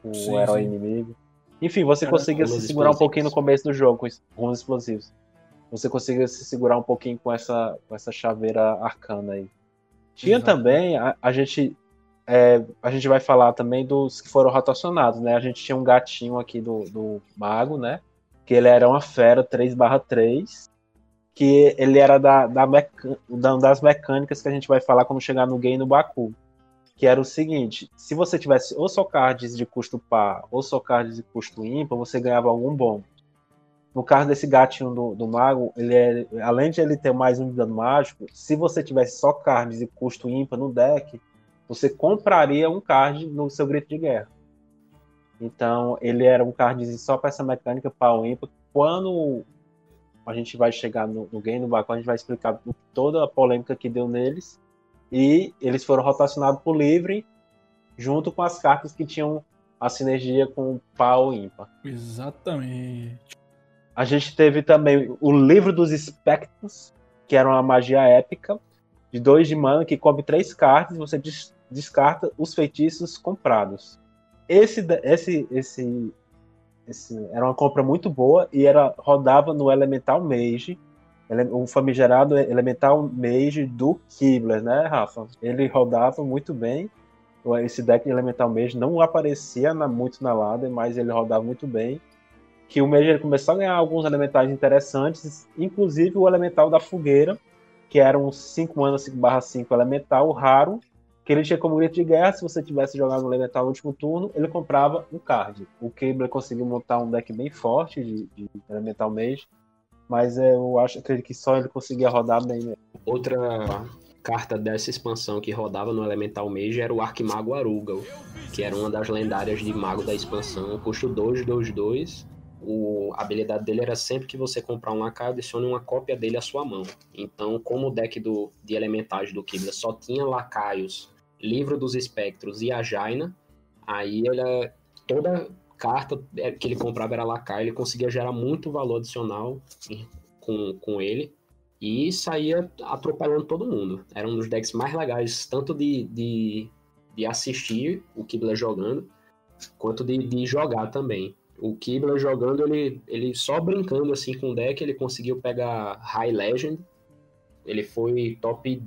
pro
Sim,
herói
sim.
inimigo. Enfim, você conseguia se segurar um pouquinho no começo do jogo com runas explosivos. Você conseguia se segurar um pouquinho com essa, com essa chaveira arcana aí. Tinha
Exato.
também, a, a gente. é, a gente vai falar também dos que foram rotacionados, né? A gente tinha um gatinho aqui do, do Mago, né? Que ele era uma fera 3/3, que ele era da, da meca- da- das mecânicas que a gente vai falar quando chegar no game no Baku. Que era o seguinte: se você tivesse ou só cards de custo par ou só cards de custo ímpar, você ganhava algum bônus. No caso desse gatinho do, do mago, ele é, além de ele ter mais um de dano mágico, se você tivesse só cards de custo ímpar no deck, você compraria um card no seu grito de guerra. Então, ele era um card só para essa mecânica pau ímpar. Quando a gente vai chegar no, no game do Baku, a gente vai explicar o- toda a polêmica que deu neles. E eles foram rotacionados por livre, junto com as cartas que tinham a sinergia com pau ímpar.
Exatamente.
A gente teve também o livro dos espectros, que era uma magia épica, de dois de mana, que cobre três cartas, e você des- descarta os feitiços comprados. Esse, esse, esse, esse era uma compra muito boa e era rodava no Elemental Mage, o famigerado Elemental Mage do Kibler, né, Rafa? Ele rodava muito bem. Esse deck de Elemental Mage não aparecia na- muito na ladder, mas ele rodava muito bem que o Mage ele começou a ganhar alguns elementais interessantes, inclusive o elemental da fogueira, que era um 5 mana 5/5 elemental raro, que ele tinha como grito de guerra, se você tivesse jogado um elemental no último turno, ele comprava um card. O Kibler conseguiu montar um deck bem forte de, de elemental mage, mas é, eu acho que só ele conseguia rodar bem. mesmo.
Outra carta dessa expansão que rodava no Elemental Mage era o Arquimago Arugal, que era uma das lendárias de mago da expansão. Custo 2, 2, 2. O, a habilidade dele era sempre que você comprar um lacaio, adicione uma cópia dele à sua mão. Então, como o deck do, de elementais do Kibla só tinha lacaios, Livro dos Espectros e a Jaina, aí ele, toda carta que ele comprava era lacaio, ele conseguia gerar muito valor adicional com, com ele e saía atropelando todo mundo. Era um dos decks mais legais, tanto de, de, de assistir o Kibler jogando, quanto de, de jogar também. O Kibler jogando, ele, ele só brincando assim com o deck, ele conseguiu pegar High Legend. Ele foi top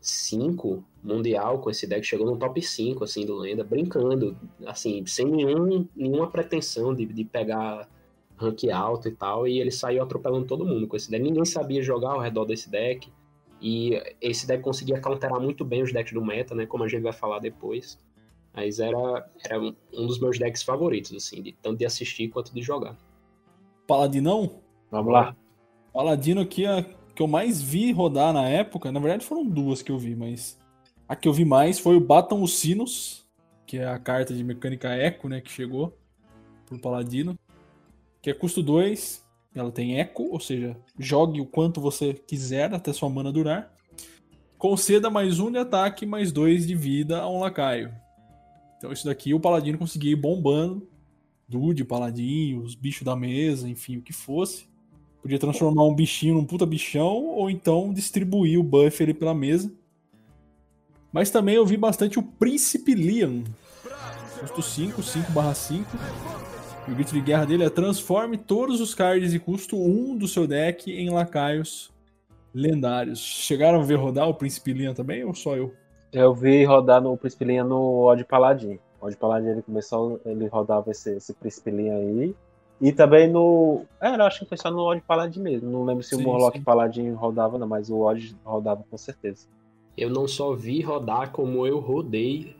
5 mundial com esse deck, chegou no top 5 assim do Lenda, brincando, assim, sem nenhum, nenhuma pretensão de, de pegar rank alto e tal, e ele saiu atropelando todo mundo com esse deck. Ninguém sabia jogar ao redor desse deck, e esse deck conseguia counterar muito bem os decks do meta, né, como a gente vai falar depois. Mas era, era um dos meus decks favoritos, assim, de, tanto de assistir quanto de jogar.
Paladinão?
Vamos lá.
Paladino aqui, a que eu mais vi rodar na época, na verdade foram duas que eu vi, mas a que eu vi mais foi o Batam os Sinos, que é a carta de mecânica Eco, né, que chegou pro Paladino, que é custo 2, ela tem Eco, ou seja, jogue o quanto você quiser até sua mana durar. Conceda mais um de ataque, mais dois de vida a um lacaio. Então isso daqui o Paladino conseguia ir bombando, Dude, Paladinho, os bichos da mesa, enfim, o que fosse. Podia transformar um bichinho num puta bichão, ou então distribuir o buff ali pela mesa. Mas também eu vi bastante o Príncipe Liam. Custo 5, 5 barra 5. E o grito de guerra dele é transforme todos os cards de custo 1 do seu deck em lacaios lendários. Chegaram a ver rodar o Príncipe Liam também, ou só eu?
Eu vi rodar no Príncipe Liam no Odd Paladin. O Odd Paladin ele começou, ele rodava esse, esse Príncipe aí. E também no. É, eu acho que foi só no Odd Paladin mesmo. Não lembro se sim, o Morlock sim. Paladin rodava, não, mas o Odd rodava com certeza.
Eu não só vi rodar, como eu rodei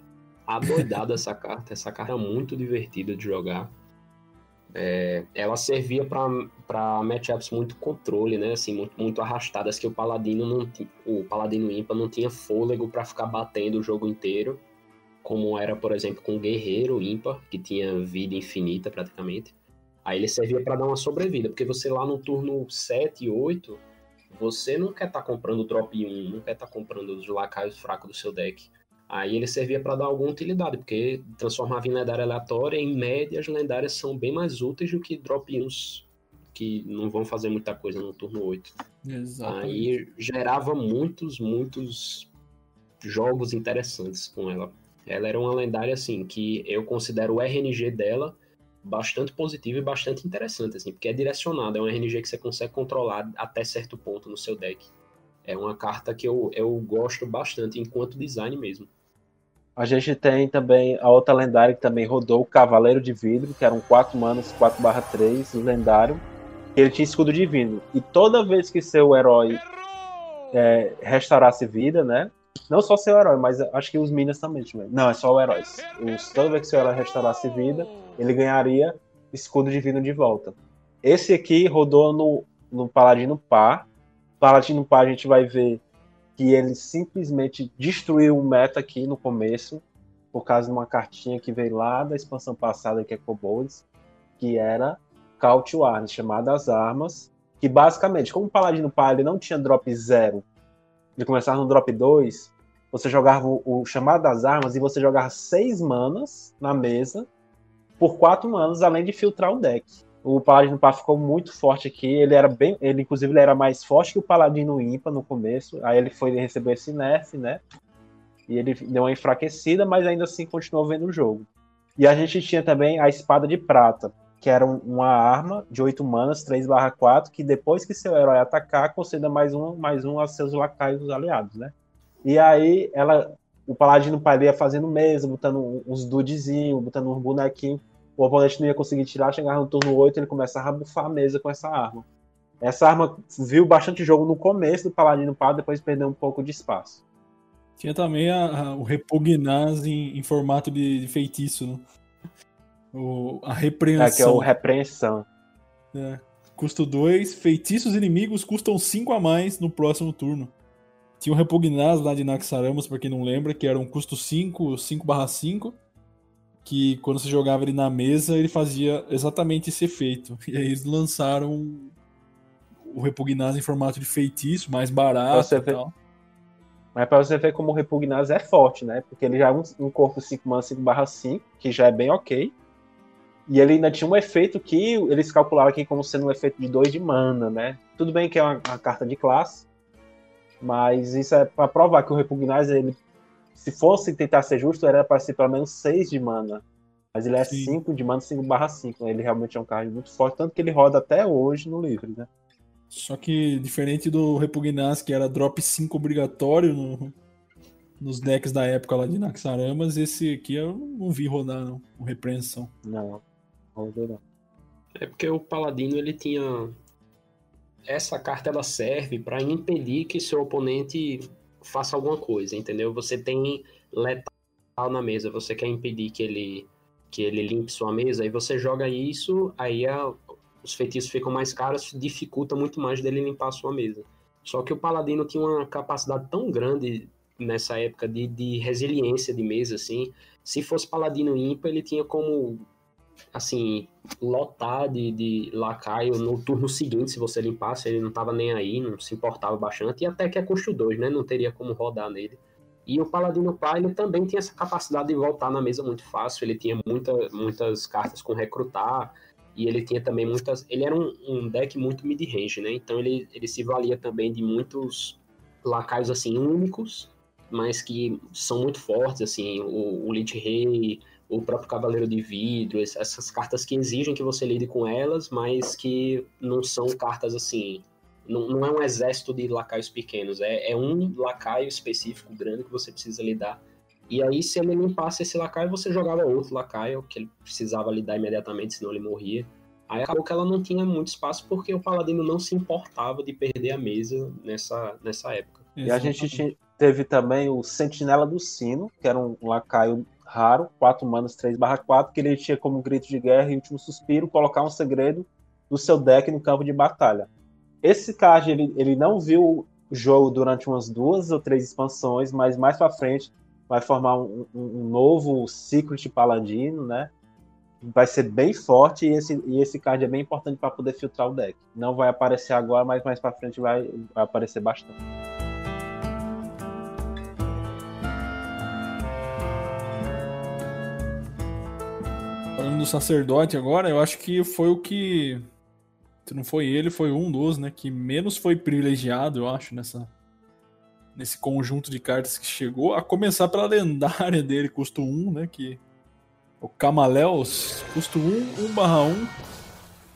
adoidado essa carta. Essa carta é muito divertida de jogar. É, ela servia para matchups muito controle, né? Assim, muito, muito arrastadas que o Paladino não o Paladino ímpar não tinha fôlego para ficar batendo o jogo inteiro, como era, por exemplo, com o Guerreiro ímpar, que tinha vida infinita praticamente. Aí ele servia para dar uma sobrevida, porque você lá no turno 7 e 8, você não quer estar tá comprando drop 1, não quer estar tá comprando os lacaios fracos do seu deck. Aí ele servia para dar alguma utilidade, porque transformava em lendária aleatória, em média, as lendárias são bem mais úteis do que drop 1 que não vão fazer muita coisa no turno 8. Exatamente. Aí gerava muitos, muitos jogos interessantes com ela. Ela era uma lendária, assim, que eu considero o RNG dela bastante positivo e bastante interessante, assim, porque é direcionado, é um RNG que você consegue controlar até certo ponto no seu deck. É uma carta que eu, eu gosto bastante enquanto design mesmo.
A gente tem também a outra lendária que também rodou, o Cavaleiro de Vidro, que eram 4 manas, 4 barra 3, lendário. Ele tinha escudo divino. E toda vez que seu herói é, restaurasse vida, né? Não só seu herói, mas acho que os Minas também. Não, é só o herói. Os, toda vez que seu herói restaurasse vida, ele ganharia escudo divino de volta. Esse aqui rodou no, no Paladino Par. Paladino Par a gente vai ver que ele simplesmente destruiu o meta aqui no começo, por causa de uma cartinha que veio lá da expansão passada, que é Kobolds, que era Call to Arms, chamada As Armas, que basicamente, como o Paladino Par ele não tinha drop zero, de começar no drop 2, você jogava o, o chamado das armas e você jogava seis manas na mesa por quatro manas, além de filtrar o deck o Paladino Par ficou muito forte aqui. Ele era bem. Ele, inclusive, ele era mais forte que o Paladino Impa no começo. Aí ele foi receber esse nerf, né? E ele deu uma enfraquecida, mas ainda assim continuou vendo o jogo. E a gente tinha também a Espada de Prata, que era uma arma de 8 manas, 3/4, que depois que seu herói atacar, conceda mais um, mais um aos seus lacaios aliados, né? E aí ela. O Paladino Par ia fazendo mesmo, botando uns dudezinhos, botando uns bonequinhos o oponente não ia conseguir tirar, chegava no turno 8, ele começava a bufar a mesa com essa arma. Essa arma viu bastante jogo no começo do Paladino Pá, depois perdeu um pouco de espaço.
Tinha também a, a, o Repugnaz em, em formato de, de, feitiço, né? O, a repreensão. É,
que é o repreensão.
É. Custo 2, feitiços inimigos custam 5 a mais no próximo turno. Tinha o Repugnaz lá de Naxaramas, pra quem não lembra, que era um custo 5, 5 barra 5 que quando você jogava ele na mesa, ele fazia exatamente esse efeito. E aí eles lançaram o Repugnaz em formato de feitiço, mais barato e tal.
Mas pra você ver como o Repugnaz é forte, né? Porque ele já é um, um corpo 5 mana 5 barra 5, que já é bem ok. E ele ainda tinha um efeito que eles calcularam aqui como sendo um efeito de 2 de mana, né? Tudo bem que é uma, uma, carta de classe, mas isso é para provar que o Repugnaz ele se fosse tentar ser justo, era para ser pelo menos 6 de mana. Mas ele é 5 de mana, 5 barra 5. Ele realmente é um card muito forte, tanto que ele roda até hoje no livro, né?
Só que diferente do Repugnaz, que era drop 5 obrigatório no, nos decks da época lá de Naxaramas, esse aqui eu não vi rodar, não. O Repreensão.
Não, rodou não.
É porque o Paladino, ele tinha... Essa carta, ela serve para impedir que seu oponente faça alguma coisa, entendeu? Você tem letal na mesa, você quer impedir que ele que ele limpe sua mesa, aí você joga isso, aí a, os feitiços ficam mais caros, dificulta muito mais dele limpar a sua mesa. Só que o Paladino tinha uma capacidade tão grande nessa época de, de resiliência de mesa, assim. Se fosse Paladino ímpar, ele tinha como, assim, lotar de, de lacaio no turno seguinte, se você limpasse, ele não tava nem aí, não se importava bastante, e até que é custo 2, né? Não teria como rodar nele. E o Paladino Pai, ele também tinha essa capacidade de voltar na mesa muito fácil, ele tinha muita, muitas cartas com recrutar, e ele tinha também muitas. Ele era um, um deck muito mid-range, né? Então ele, ele se valia também de muitos lacaios assim únicos, mas que são muito fortes, assim, o, o Lich Rei, o próprio Cavaleiro de Vidro, essas cartas que exigem que você lide com elas, mas que não são cartas assim. Não, não é um exército de lacaios pequenos, é, é um lacaio específico grande que você precisa lidar e aí, se ele limpasse esse lacaio, você jogava outro lacaio, que ele precisava lidar imediatamente, senão ele morria. Aí acabou que ela não tinha muito espaço, porque o Paladino não se importava de perder a mesa nessa, nessa época.
E a gente teve também o Sentinela do Sino, que era um lacaio raro, 4 manas 3 4, que ele tinha como grito de guerra e último suspiro colocar um segredo do seu deck no campo de batalha. Esse card ele, ele não viu o jogo durante umas duas ou três expansões, mas mais para frente vai formar um, um, novo de paladino, né? Vai ser bem forte e esse, e esse card é bem importante para poder filtrar o deck. Não vai aparecer agora, mas mais para frente vai, vai aparecer bastante.
Falando do sacerdote agora, eu acho que foi o que. Se não foi ele, foi um dos, né? Que menos foi privilegiado, eu acho, nessa, nesse conjunto de cartas que chegou, a começar pela lendária dele, custo 1, né? Que o Camaleos, custo 1, 1 barra 1.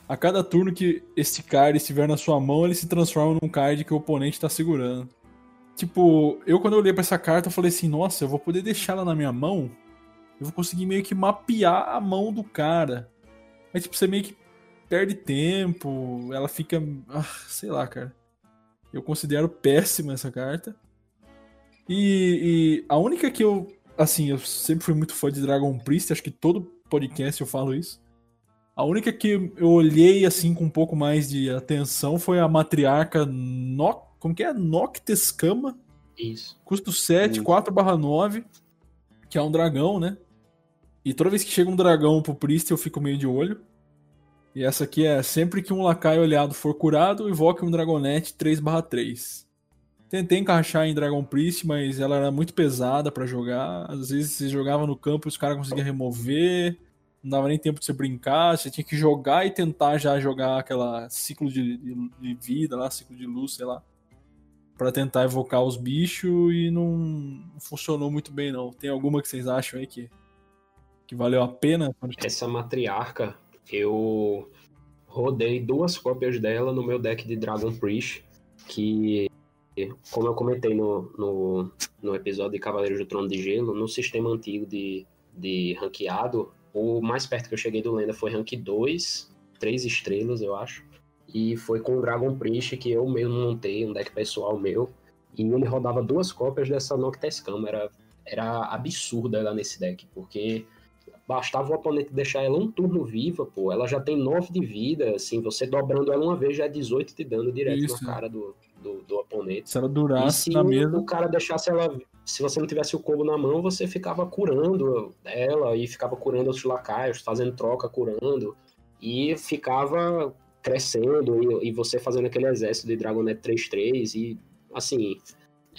A cada turno que este card estiver na sua mão, ele se transforma num card que o oponente está segurando. Tipo, eu quando eu olhei para essa carta, eu falei assim, nossa, eu vou poder deixar ela na minha mão? Eu vou conseguir meio que mapear a mão do cara. Mas tipo, você meio que perde tempo, ela fica, ah, sei lá, cara. Eu considero péssima essa carta. E, e, a única que eu. Assim, eu sempre fui muito fã de Dragon Priest, acho que todo podcast eu falo isso. A única que eu olhei assim com um pouco mais de atenção foi a matriarca no... Como que é? Noctescama.
Isso.
Custo 7, 4/9, que é um dragão, né? E toda vez que chega um dragão pro Priest eu fico meio de olho. E essa aqui é sempre que um lacaio olhado for curado, invoque um Dragonete 3/3. Tentei encaixar em Dragon Priest, mas ela era muito pesada para jogar. Às vezes você jogava no campo os caras conseguiam remover. Não dava nem tempo de você brincar. Você tinha que jogar e tentar já jogar aquela ciclo de, de, de vida lá, ciclo de luz, sei lá. para tentar evocar os bichos e não, funcionou muito bem, não. Tem alguma que vocês acham aí que, que valeu a pena?
Essa matriarca, eu rodei duas cópias dela no meu deck de Dragon Priest, que como eu comentei no, no, no, episódio de Cavaleiros do Trono de Gelo, no sistema antigo de, de ranqueado, o mais perto que eu cheguei do Lenda foi rank 2, 3 estrelas, eu acho. E foi com o Dragon Priest que eu mesmo montei, um deck pessoal meu. E ele rodava duas cópias dessa Noctes Era, era absurda ela nesse deck, porque bastava o oponente deixar ela um turno viva, pô. Ela já tem 9 de vida, assim, você dobrando ela uma vez já é 18 de dano direto Isso. na cara do, do, do oponente.
Se ela durasse
se
na mesa.
o cara deixasse ela. Se você não tivesse o combo na mão, você ficava curando ela e ficava curando os lacaios, fazendo troca, curando. E ficava crescendo e, e você fazendo aquele exército de Dragonet 3-3 e assim.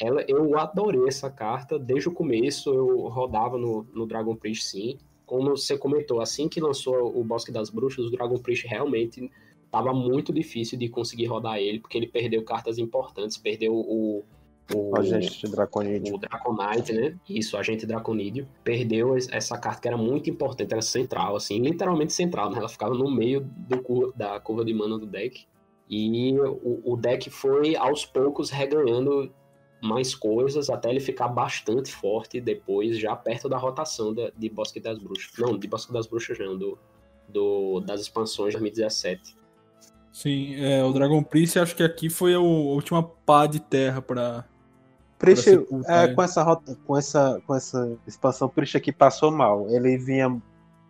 Ela, eu adorei essa carta desde o começo. Eu rodava no, no Dragon Priest sim. Como você comentou, assim que lançou o Bosque das Bruxas, o Dragon Priest realmente tava muito difícil de conseguir rodar ele, porque ele perdeu cartas importantes, perdeu o. O
agente Draconídeo.
O Draconite, né? Isso, o agente Draconídeo. Perdeu essa carta que era muito importante, era central, assim, literalmente central, né? Ela ficava no meio do, da curva de mana do deck. E o, o deck foi aos poucos reganhando mais coisas até ele ficar bastante forte depois, já perto da rotação da, de Bosque das Bruxas. Não, de Bosque das Bruxas não, do, do, das expansões de 2017.
Sim, é, o Dragon Prince acho que aqui foi a última pá de terra para
Priest, é, com essa rota, com essa com essa expansão, o Priest aqui passou mal. Ele vinha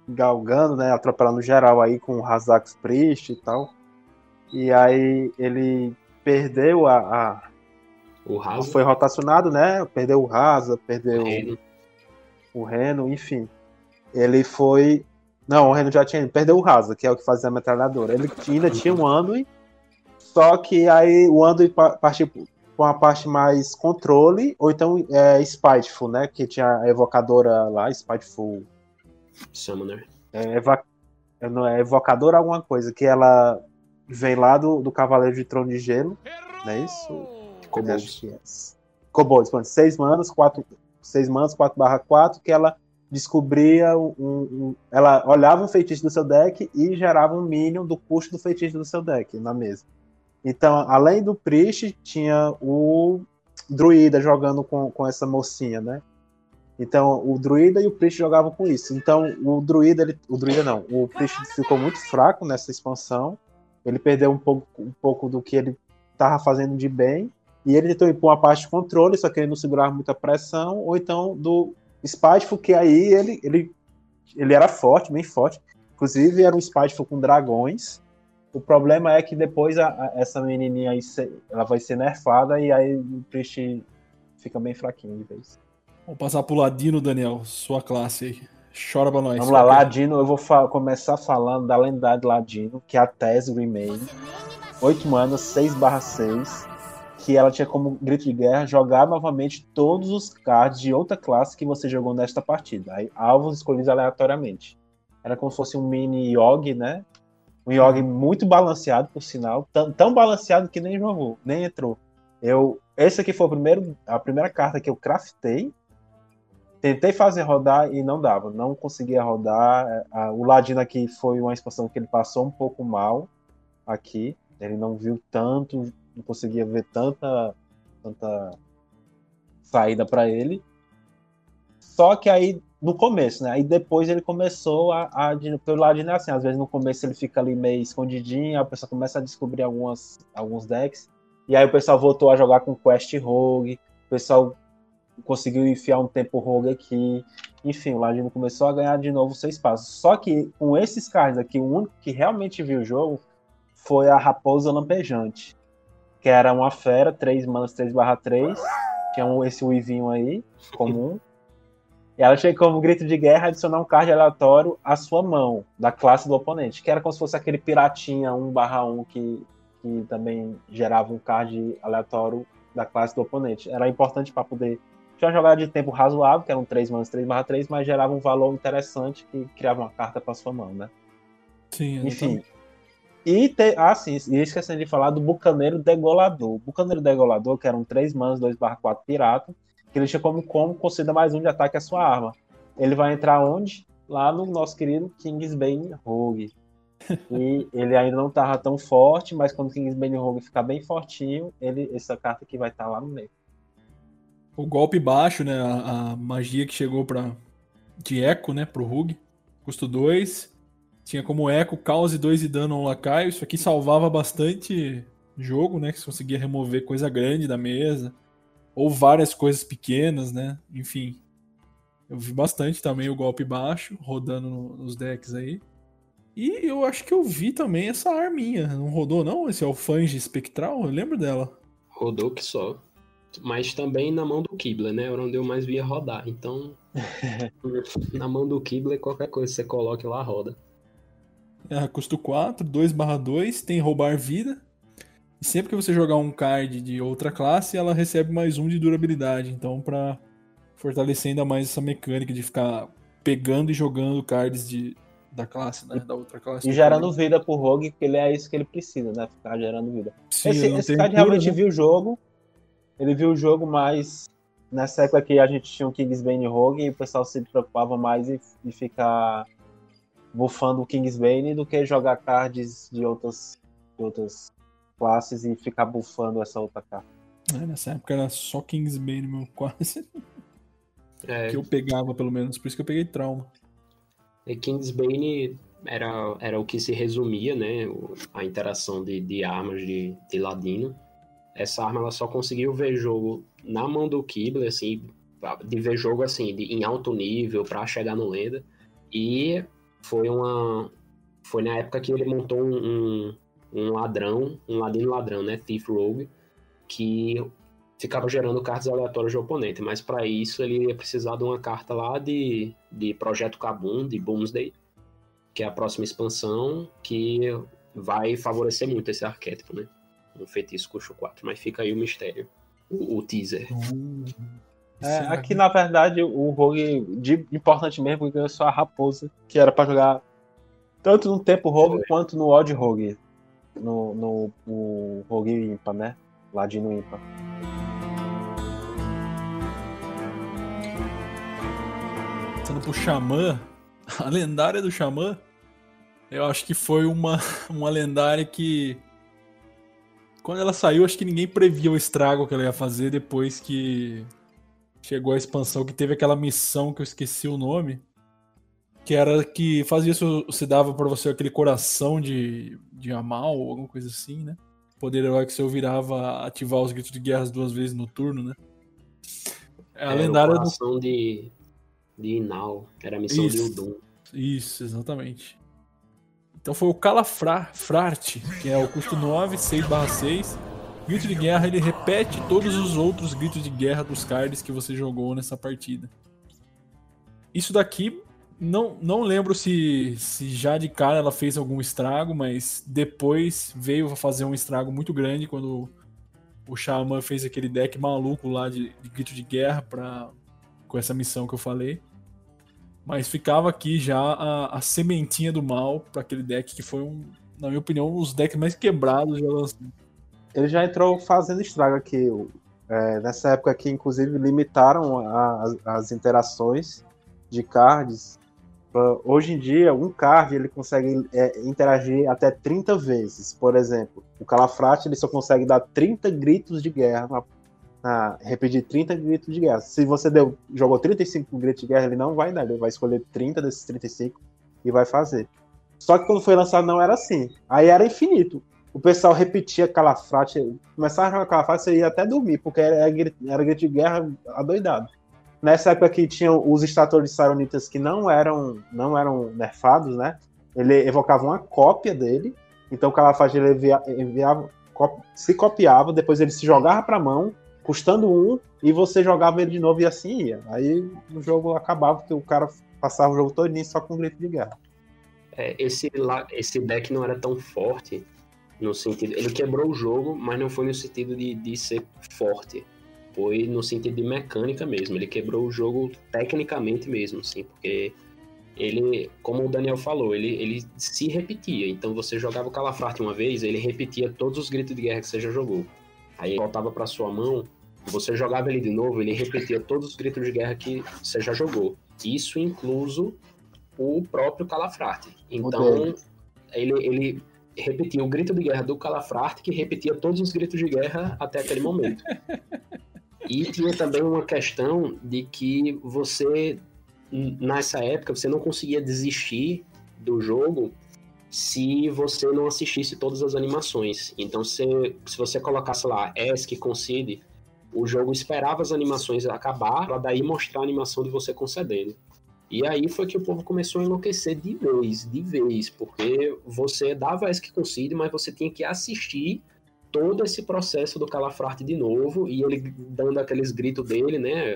galgando, né, atropelando geral aí com o Hazax Priest e tal. E aí ele perdeu a, a
O raso.
foi rotacionado, né? Perdeu o Rasa, perdeu
Reno.
o Reno, enfim. Ele foi. Não, o Reno já tinha. Perdeu o Rasa, que é o que fazia a metralhadora. Ele ainda tinha um Anduin, só que aí o Anduin pa- partiu com a parte mais controle, ou então é, Spiteful, né? Que tinha a evocadora lá, Spiteful.
Summoner.
É, eva- não é evocadora alguma coisa, que ela vem lá do, do Cavaleiro de Trono de Gelo, não é isso?
Kobolds.
É. Kobolds, pronto. 6 manas, 4, 6 manas, 4 barra 4, que ela descobria um, um- Ela olhava um feitiço do seu deck e gerava um minion do custo do feitiço do seu deck na mesa. Então, além do Priest, tinha o Druida jogando com, com essa mocinha, né? Então, o Druida e o Priest jogavam com isso. Então, o Druida, ele, o Druida não, o Priest ficou muito fraco nessa expansão. Ele perdeu um pouco, um pouco do que ele estava fazendo de bem. E ele tentou impor uma parte de controle, só que ele não segurava muita pressão. Ou então do Spiteful, que aí ele, ele, ele era forte, bem forte. Inclusive, era um Spiteful com dragões. O problema é que depois a- a- essa menininha aí, ela vai ser nerfada e aí o Priest fica bem fraquinho de vez.
Vamos passar pro Ladino, Daniel. Sua classe aí. Chora pra nós.
Vamos lá, Ladino, eu vou fa- começar falando da lendária Ladino, que é a Tess Remain. 8 manas, 6 barra 6. Que ela tinha como grito de guerra jogar novamente todos os cards de outra classe que você jogou nesta partida. Aí, alvos escolhidos aleatoriamente. Era como se fosse um mini Yogg, né? Um Yogg muito balanceado, por sinal. Tão, tão balanceado que nem jogou, nem entrou. Eu, esse aqui foi o primeiro, a primeira carta que eu craftei. Tentei fazer rodar e não dava, não conseguia rodar. É, O Ladino aqui foi uma expansão que ele passou um pouco mal aqui. Ele não viu tanto, não conseguia ver tanta, tanta saída para ele. Só que aí no começo, né? Aí depois ele começou a, a de- pelo Ladino é assim, às vezes no começo ele fica ali meio escondidinho, aí o pessoal começa a descobrir algumas, alguns decks. E aí o pessoal voltou a jogar com Quest Rogue, o pessoal conseguiu enfiar um tempo Rogue aqui. Enfim, o Ladino começou a ganhar de novo seu espaço. Só que com esses cards aqui, o único que realmente viu o jogo foi a Raposa Lampejante. Que era uma fera, 3 manas 3 barra 3. Tinha um, esse Weavinho aí, comum. E ela tinha como grito de guerra adicionar um card aleatório à sua mão, da classe do oponente. Que era como se fosse aquele piratinha 1 barra 1 que, que também gerava um card aleatório da classe do oponente. Era importante para poder tinha uma jogada de tempo razoável, que eram 3 manas 3 barra 3, mas gerava um valor interessante que criava uma carta para sua mão, né?
Sim,
Enfim. E te, ah, sim, e esquecendo de falar do Bucaneiro Degolador. O Bucaneiro Degolador, que eram 3 manas 2 barra 4 pirata, que ele tinha como como conceda mais um de ataque à sua arma. Ele vai entrar onde? Lá no nosso querido Kingsbane Rogue. E ele ainda não tava tão forte, mas quando o Kingsbane Rogue ficar bem fortinho, ele, essa carta aqui vai estar lá no meio.
O golpe baixo, né? A, a magia que chegou pra, de eco, né? Pro Rug. Custo 2. Tinha como eco caos e 2 de dano ao lacaio. Isso aqui salvava bastante jogo, né? Que você conseguia remover coisa grande da mesa. Ou várias coisas pequenas, né? Enfim. Eu vi bastante também o golpe baixo rodando no- nos decks aí. E eu acho que eu vi também essa arminha. Não rodou, não? Esse Alfange Espectral? Eu lembro dela.
Rodou que só. Mas também na mão do Kibler, né? Era onde eu mais via rodar. Então, na mão do Kibler, qualquer coisa que você coloque lá, roda.
É, custo 4, 2 barra 2, tem roubar vida. E sempre que você jogar um card de outra classe, ela recebe mais um de durabilidade. Então, pra fortalecer ainda mais essa mecânica de ficar pegando e jogando cards de, da classe, né? Da outra classe.
E gerando vida pro Rogue, porque ele é isso que ele precisa, né? Ficar gerando vida.
Sim,
esse esse cara
cura,
realmente
né?
viu o jogo. Ele viu o jogo, mas nessa época que a gente tinha o Kingsbane Rogue e o pessoal se preocupava mais em, em ficar bufando o Kingsbane do que jogar cards de outras, de outras classes e ficar bufando essa outra carta.
É, nessa época era só Kingsbane, meu, quase.
É,
Que eu pegava, pelo menos. Por isso que eu peguei trauma.
E Kingsbane era, era o que se resumia, né? A interação de, de armas de, de Ladino. Essa arma ela só conseguiu ver jogo na mão do Kibler, assim, de ver jogo assim, de, em alto nível para chegar no Lenda. E foi uma. Foi na época que ele montou um, um, ladrão, um ladino ladrão, né? Thief Rogue, que ficava gerando cartas aleatórias de oponente. Mas para isso ele ia precisar de uma carta lá de, de Projeto Kabum, de Boomsday, que é a próxima expansão, que vai favorecer muito esse arquétipo, né? Um feitiço custo 4. Mas fica aí o mistério. O, o teaser.
É, aqui, na verdade, o Rogue de importante mesmo ganhou só a raposa, que era para jogar tanto no tempo Rogue quanto no Odd Rogue. No, no, no Rogue Impa, né? Ladino Impa.
Passando pro Xamã, a lendária do Xamã, eu acho que foi uma, uma lendária que. Quando ela saiu, acho que ninguém previa o estrago que ela ia fazer depois que chegou a expansão que teve aquela missão que eu esqueci o nome. Que era que fazia isso, se dava para você aquele coração de, de Amal, ou alguma coisa assim, né? Poder herói que você virava ativar os gritos de guerra duas vezes no turno, né?
É a era lendária. O coração do... de, de Inal, era a missão
isso,
de Udum.
Isso, exatamente. Então foi o Calafrarte, que é o custo 9, 6/6 Grito de guerra, ele repete todos os outros gritos de guerra dos cards que você jogou nessa partida. Isso daqui, não, não lembro se, se já de cara ela fez algum estrago, mas depois veio fazer um estrago muito grande quando o Shaman fez aquele deck maluco lá de, de grito de guerra pra, com essa missão que eu falei. Mas ficava aqui já a, a sementinha do mal para aquele deck que foi um, na minha opinião, um dos decks mais quebrados já lançados
ele já entrou fazendo estrago aqui. É, nessa época aqui, inclusive, limitaram a, as, as interações de cards. Hoje em dia, um card ele consegue é, interagir até 30 vezes. Por exemplo, o Calafrate ele só consegue dar 30 gritos de guerra, na, repetir 30 gritos de guerra. Se você deu, jogou 35 gritos de guerra, ele não vai dar, ele vai escolher 30 desses 35 e vai fazer. Só que quando foi lançado não era assim. Aí era infinito o pessoal repetia Calafrate, começava a jogar Calafrate, você ia até dormir, porque era, era grito de guerra adoidado. Nessa época que tinham os extratores Saronitas que não eram, não eram nerfados, né? Ele evocava uma cópia dele, então o Calafrate ele enviava, se copiava, depois ele se jogava para mão, custando um, e você jogava ele de novo e assim ia. Aí o jogo acabava, porque o cara passava o jogo todo só com grito de guerra.
É, esse, esse deck não era tão forte no sentido. Ele quebrou o jogo, mas não foi no sentido de, de ser forte. Foi no sentido de mecânica mesmo. Ele quebrou o jogo tecnicamente mesmo, sim, porque ele, como o Daniel falou, ele, ele se repetia. Então você jogava o Calafrate uma vez, ele repetia todos os gritos de guerra que você já jogou. Aí voltava para sua mão, você jogava ele de novo, ele repetia todos os gritos de guerra que você já jogou. Isso incluso o próprio Calafrate. Então, ele, ele repetia o grito de guerra do Calafrate, que repetia todos os gritos de guerra até aquele momento. E tinha também uma questão de que você, nessa época, você não conseguia desistir do jogo se você não assistisse todas as animações. Então, se, se você colocasse lá ESC concede, o jogo esperava as animações acabar para daí mostrar a animação de você concedendo. E aí foi que o povo começou a enlouquecer de vez, de vez, porque você dava esse que concede, mas você tinha que assistir todo esse processo do Calafrate de novo, e ele dando aqueles gritos dele, né?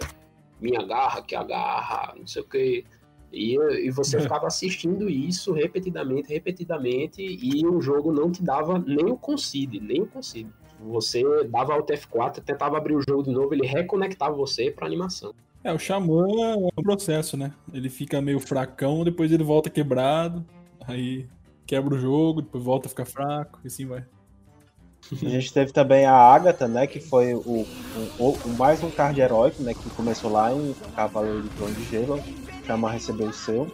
Minha garra, que agarra, não sei o que. E, e você ficava assistindo isso repetidamente, repetidamente, e o jogo não te dava nem o concede, nem o concede. Você dava Alt F4, tentava abrir o jogo de novo, ele reconectava você para animação.
É, o Xamã é um processo, né? Ele fica meio fracão, depois ele volta quebrado, aí quebra o jogo, depois volta a ficar fraco, e assim vai.
A gente teve também a Agatha, né? Que foi o, o, o mais um card heróico, né? Que começou lá em Cavaleiro de Trono de Gelo. Xamã recebeu o seu.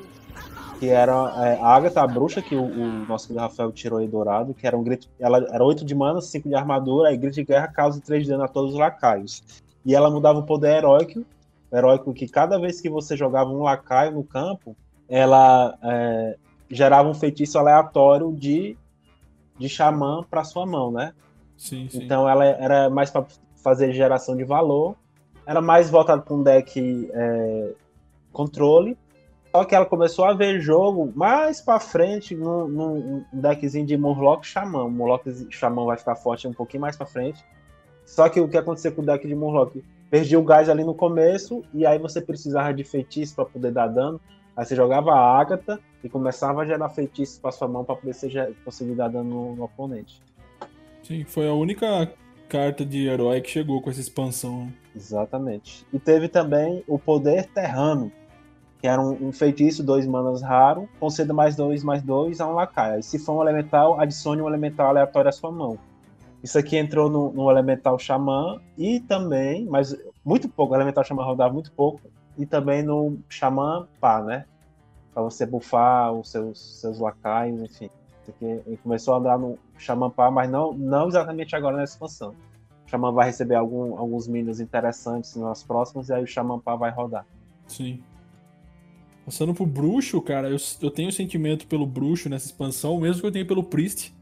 Que era é, a Agatha, a bruxa, que o, o nosso querido Rafael tirou aí dourado, que era um grito. Ela era 8 de mana, 5 de armadura, aí grito de guerra causa 3 de dano a todos os lacaios. E ela mudava o poder heróico heróico que cada vez que você jogava um lacaio no campo, ela é, gerava um feitiço aleatório de, de xamã para sua mão, né?
Sim, sim.
Então ela era mais para fazer geração de valor, era mais voltado para um deck é, controle. Só que ela começou a ver jogo mais pra frente num, num deckzinho de Murloc Xamã. O Murloc Xamã vai ficar forte um pouquinho mais pra frente. Só que o que aconteceu com o deck de Murloc? Perdi o gás ali no começo, e aí você precisava de feitiço para poder dar dano. Aí você jogava a Ágata e começava a gerar feitiços pra sua mão para poder ser, conseguir dar dano no, no oponente.
Sim, foi a única carta de herói que chegou com essa expansão.
Exatamente. E teve também o Poder Terrano, que era um, um feitiço, dois manas raro, conceda mais dois, mais dois a um lacaio. E se for um elemental, adicione um elemental aleatório à sua mão. Isso aqui entrou no, no elemental xamã e também, mas muito pouco, o elemental xamã rodava muito pouco, e também no xamã pá, né? Pra você bufar os seus, seus lacaios, enfim. Ele começou a andar no xamã pá, mas não, não exatamente agora nessa expansão. O xamã vai receber algum, alguns minions interessantes nas próximas, e aí o xamã pá vai rodar.
Sim. Passando pro bruxo, cara, eu, eu tenho sentimento pelo bruxo nessa expansão, mesmo que eu tenha pelo priest.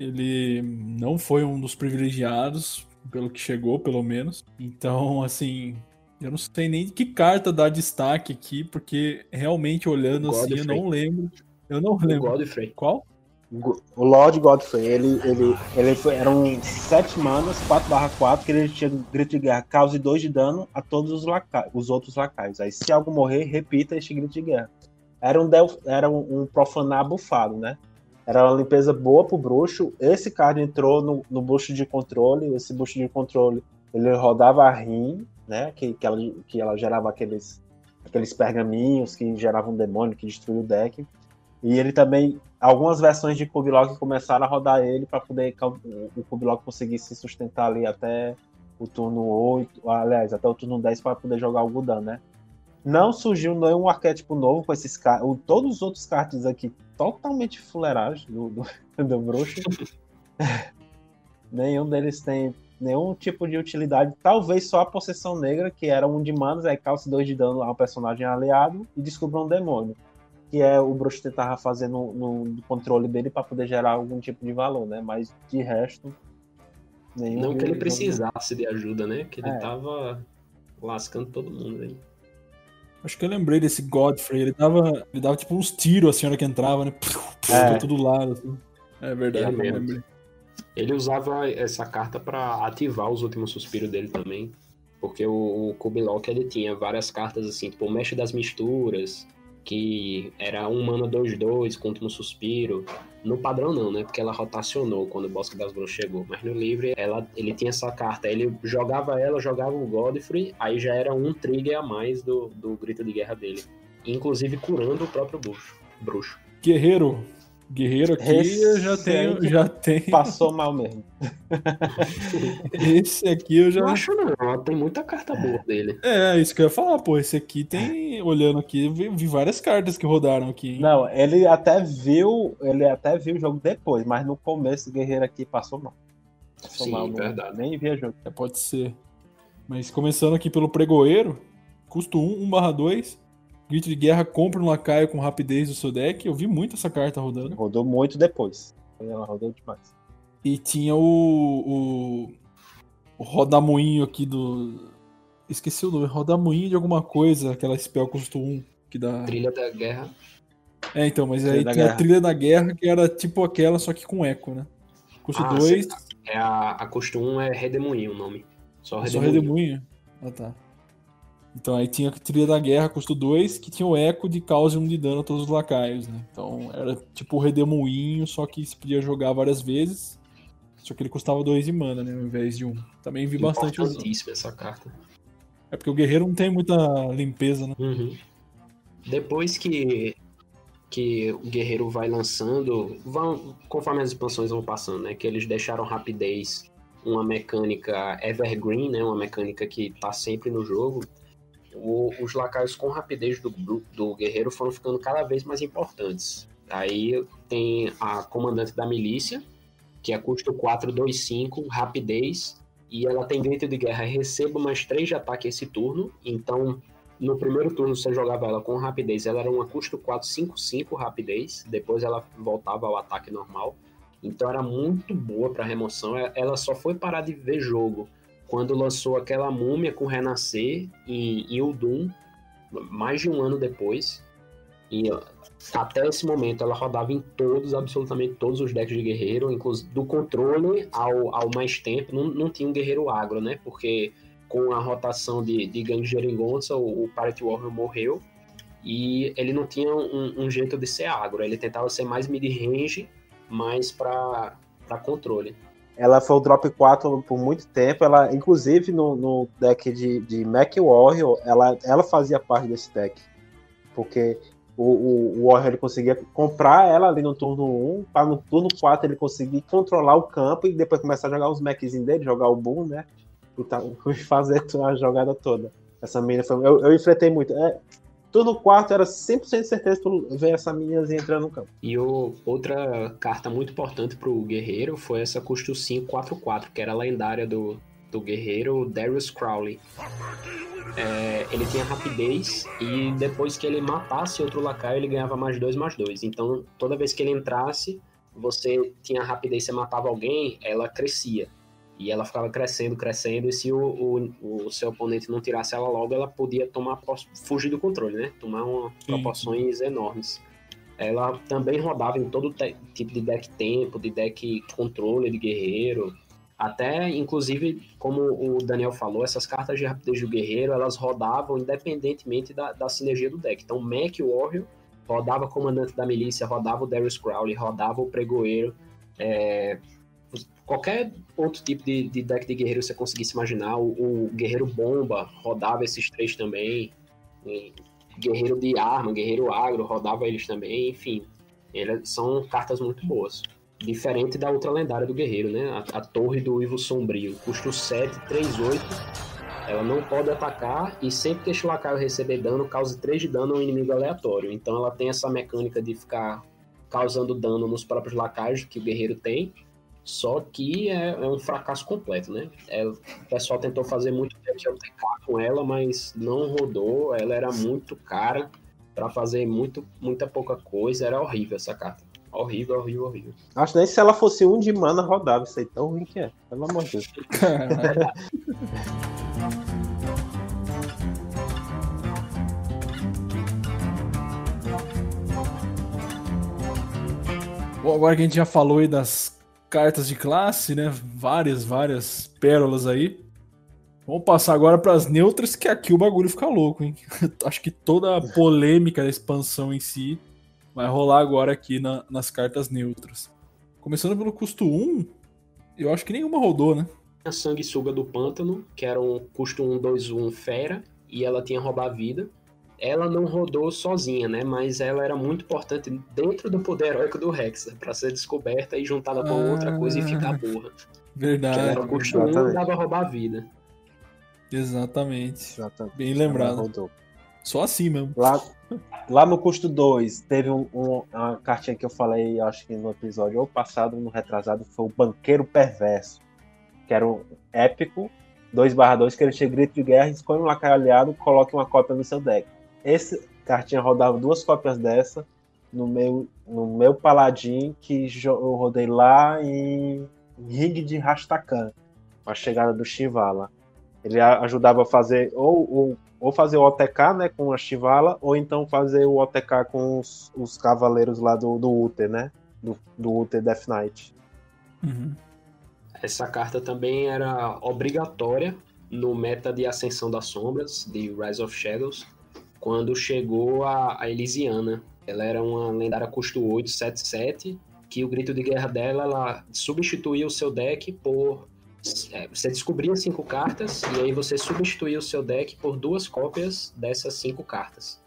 Ele não foi um dos privilegiados, pelo que chegou, pelo menos. Então, assim, eu não sei nem de que carta dar destaque aqui, porque realmente olhando assim, eu não lembro. Eu não lembro.
Godfrey.
Qual?
O Lord Godfrey, ele, ele, ele foi, eram 7 manas, 4/4, que ele tinha grito de guerra, cause 2 de dano a todos os, lacais, os outros lacais. Aí, se algo morrer, repita este grito de guerra. Era um, era um, um profanar bufado, né? Era uma limpeza boa pro bruxo. Esse card entrou no, no bucho de controle. Esse bucho de controle ele rodava a rim, né? Que, que, ela, que ela gerava aqueles, aqueles pergaminhos que geravam um demônio que destruía o deck. E ele também, algumas versões de Kubilok começaram a rodar ele para poder o Kubilok conseguir se sustentar ali até o turno 8, aliás, até o turno 10 para poder jogar o dano, né? Não surgiu nenhum arquétipo novo com esses cards. Todos os outros cards aqui totalmente fuleiragem do, do, do bruxo. Nenhum deles tem nenhum tipo de utilidade. Talvez só a possessão negra, que era um de manos, aí calce 2 de dano ao personagem aliado e descubra um demônio que é o bruxo tentava fazer no, no controle dele para poder gerar algum tipo de valor, né? Mas de resto.
Nenhum não que ele precisasse de ajuda, né? Que ele é. tava lascando todo mundo aí.
Acho que eu lembrei desse Godfrey. Ele dava, ele dava tipo uns tiros assim, a senhora que entrava, né? É. Todo lado. Assim. É verdade, é
lembrei. Ele usava essa carta para ativar os últimos suspiros dele também. Porque o, o Kubilok ele tinha várias cartas assim, tipo o Mestre das Misturas, que era um mana 2-2 contra um suspiro. No padrão não, né? Porque ela rotacionou quando o Bosque das Bruxas chegou. Mas no livre, ela, ele tinha essa carta. Ele jogava ela, jogava o Godfrey, aí já era um trigger a mais do, do grito de guerra dele. Inclusive curando o próprio bruxo. bruxo.
Guerreiro, Guerreiro aqui Esse eu já tenho, já tenho.
Passou mal mesmo.
esse aqui eu já.
Não acho não, tem muita carta boa dele.
É, isso que eu ia falar, pô. Esse aqui tem. Olhando aqui, vi, vi várias cartas que rodaram aqui. Hein?
Não, ele até viu. Ele até viu o jogo depois, mas no começo o Guerreiro aqui passou mal.
Passou Sim, mal, verdade.
Nem via jogo.
É, pode ser. Mas começando aqui pelo Pregoeiro, custo 1, 1 barra 2. Grito de guerra compra um lacaio com rapidez do seu deck. Eu vi muito essa carta rodando.
Rodou muito depois. Ela rodou demais.
E tinha o, o, o rodamuinho aqui do. Esqueci o nome. Rodamuinho de alguma coisa, aquela spell custo 1 que dá.
Trilha da guerra.
É, então, mas trilha aí tinha guerra. a trilha da guerra que era tipo aquela, só que com eco, né? Custo 2.
Ah, é a, a custo 1 é Redemoinho o nome. Só
Redemoinho. Só Redemoinho? Ah, tá. Então aí tinha a trilha da guerra, custo 2, que tinha o eco de causa 1 um de dano a todos os lacaios, né? Então era tipo o redemoinho, só que se podia jogar várias vezes. Só que ele custava 2 de mana, né? Ao invés de 1. Um. Também vi bastante
usando. essa carta.
É porque o guerreiro não tem muita limpeza, né?
Uhum. Depois que, que o guerreiro vai lançando, vão, conforme as expansões vão passando, né? Que eles deixaram rapidez uma mecânica evergreen, né? Uma mecânica que tá sempre no jogo o, os lacaios com rapidez do, do guerreiro foram ficando cada vez mais importantes. Aí tem a comandante da milícia, que é custo 425, rapidez, e ela tem grito de guerra, receba mais 3 de ataque esse turno, então no primeiro turno você jogava ela com rapidez, ela era uma custo 455 rapidez, depois ela voltava ao ataque normal, então era muito boa para remoção, ela só foi parar de ver jogo quando lançou aquela múmia com Renascer e, e mais de um ano depois. E até esse momento ela rodava em todos, absolutamente todos os decks de guerreiro, inclusive do controle ao, ao mais tempo. Não, não tinha um guerreiro agro, né? Porque com a rotação de, de Gang Geringonça, o, o Party Warrior morreu. E ele não tinha um, um jeito de ser agro. Ele tentava ser mais mid-range, mais para controle.
Ela foi o drop 4 por muito tempo. Ela, inclusive, no, no deck de, de Mac Warrior, ela, ela fazia parte desse deck. Porque o, o, o Warrior ele conseguia comprar ela ali no turno 1, para no turno 4 ele conseguir controlar o campo e depois começar a jogar os Macs dele, jogar o Boom, né? E, tá, fazer a jogada toda. Essa mina foi. Eu, eu enfrentei muito. É, turno 4 era 100% certeza tu ver essa miniazinha entrando no campo.
E o, outra carta muito importante pro guerreiro foi essa custo 5 4-4, que era a lendária do, do guerreiro Darius Crowley. É, ele tinha rapidez e depois que ele matasse outro lacaio, ele ganhava mais dois, mais dois. Então, toda vez que ele entrasse, você tinha rapidez, você matava alguém, ela crescia. E ela ficava crescendo, crescendo, e se o, o, o seu oponente não tirasse ela logo, ela podia tomar fugir do controle, né? Tomar uma, proporções enormes. Ela também rodava em todo tipo de deck tempo, de deck controle de guerreiro. Até, inclusive, como o Daniel falou, essas cartas de rapidez do guerreiro, elas rodavam independentemente da, da sinergia do deck. Então, Mac Warrior rodava comandante da milícia, rodava o Darius Crowley, rodava o pregoeiro. É, qualquer outro tipo de, de, deck de guerreiro você conseguisse imaginar, o, o guerreiro bomba rodava esses três também. guerreiro de arma, guerreiro agro rodava eles também, enfim. Eles são cartas muito boas. Diferente da outra lendária do guerreiro, né? A, a Torre do Ivo Sombrio. Custo 7, 3, 8. Ela não pode atacar e sempre que este lacaio receber dano, cause 3 de dano a um inimigo aleatório. Então ela tem essa mecânica de ficar causando dano nos próprios lacaios que o guerreiro tem. Só que é, é um fracasso completo, né? É, o pessoal tentou fazer muito TK com ela, mas não rodou. Ela era muito cara para fazer muito, muita pouca coisa. Era horrível essa carta. Horrível, horrível, horrível.
Acho nem se ela fosse um de mana rodava, isso aí tão ruim que é. Pelo amor de Deus.
Bom, agora que a gente já falou aí das cartas de classe, né? Várias, várias pérolas aí. Vamos passar agora para as neutras, que aqui o bagulho fica louco, hein? Acho que toda a polêmica da expansão em si vai rolar agora aqui na, nas cartas neutras. Começando pelo custo 1, eu acho que nenhuma rodou, né?
A Sanguessuga do Pântano, que era um custo 1, 2, 1 fera, e ela tinha roubar vida. Ela não rodou sozinha, né? Mas ela era muito importante dentro do poder heróico do Rex, para ser descoberta e juntada com ah, outra coisa e ficar burra.
Verdade. Que
era o custo 1 e dava roubar vida.
Exatamente. Exatamente. Bem lembrado. Só assim mesmo.
Lá, Lá no custo 2, teve um, um, uma cartinha que eu falei, acho que no episódio ou passado, no retrasado, foi o Banqueiro Perverso. Que era um épico, 2/2, que ele tinha grito de guerra, escolhe um lacaio aliado, coloque uma cópia no seu deck. Esse cartinha rodava duas cópias dessa no meu, no meu paladin, que eu rodei lá em Ring de Rastakan, a chegada do Shivala. Ele ajudava a fazer ou, ou ou fazer o OTK, né, com a Chivala, ou então fazer o OTK com os, os cavaleiros lá do, do Uther, né, do, do Uther Death Knight.
Uhum.
Essa carta também era obrigatória no meta de Ascensão das Sombras, de Rise of Shadows, quando chegou a, a Elisiana. Ela era uma lendária custo 8, 7, 7, que o grito de guerra dela, ela substituía o seu deck por é, você descobria cinco cartas e aí você substituía o seu deck por duas cópias dessas cinco cartas.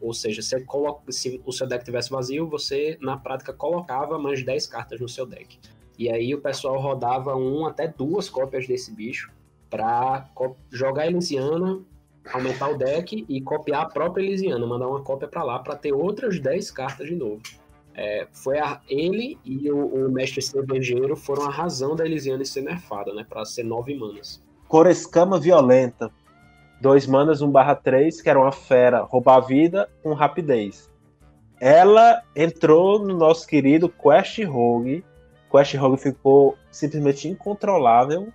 Ou seja, você coloca, se o seu deck tivesse vazio, você na prática colocava mais 10 cartas no seu deck. E aí o pessoal rodava um até duas cópias desse bicho para jogar Elisiana, aumentar o deck e copiar a própria Elisiana, mandar uma cópia para lá para ter outras 10 cartas de novo. É, foi a, ele e o, o, mestre cervejeiro foram a razão da Elisiane ser nerfada, né? Pra ser nove manas.
Corescama Violenta. Dois manas, 1 barra 3, que era uma fera, roubar a vida com rapidez. Ela entrou no nosso querido Quest Rogue. Quest Rogue ficou simplesmente incontrolável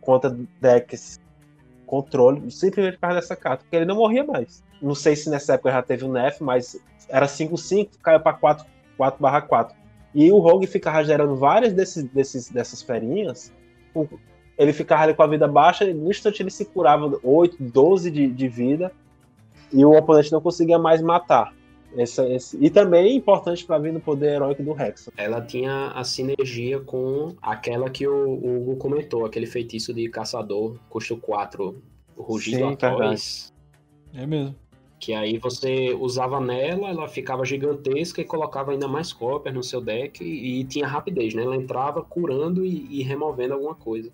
contra decks controle, simplesmente por causa dessa carta, porque ele não morria mais. Não sei se nessa época já teve o Nef, mas era 5-5, caiu para 4-4. E o Rogue ficava gerando várias desses, desses, dessas ferinhas. Ele ficava ali com a vida baixa, e no instante ele se curava 8, 12 de, de vida, e o oponente não conseguia mais matar. Essa, esse, e também é importante para vir no poder heróico do Rex.
Ela tinha a sinergia com aquela que o, o Hugo comentou, aquele feitiço de caçador, custo 4, o rugido atroz.
É mesmo.
Que aí você usava nela, ela ficava gigantesca e colocava ainda mais cópias no seu deck e, e tinha rapidez, né? Ela entrava curando e, e removendo alguma coisa.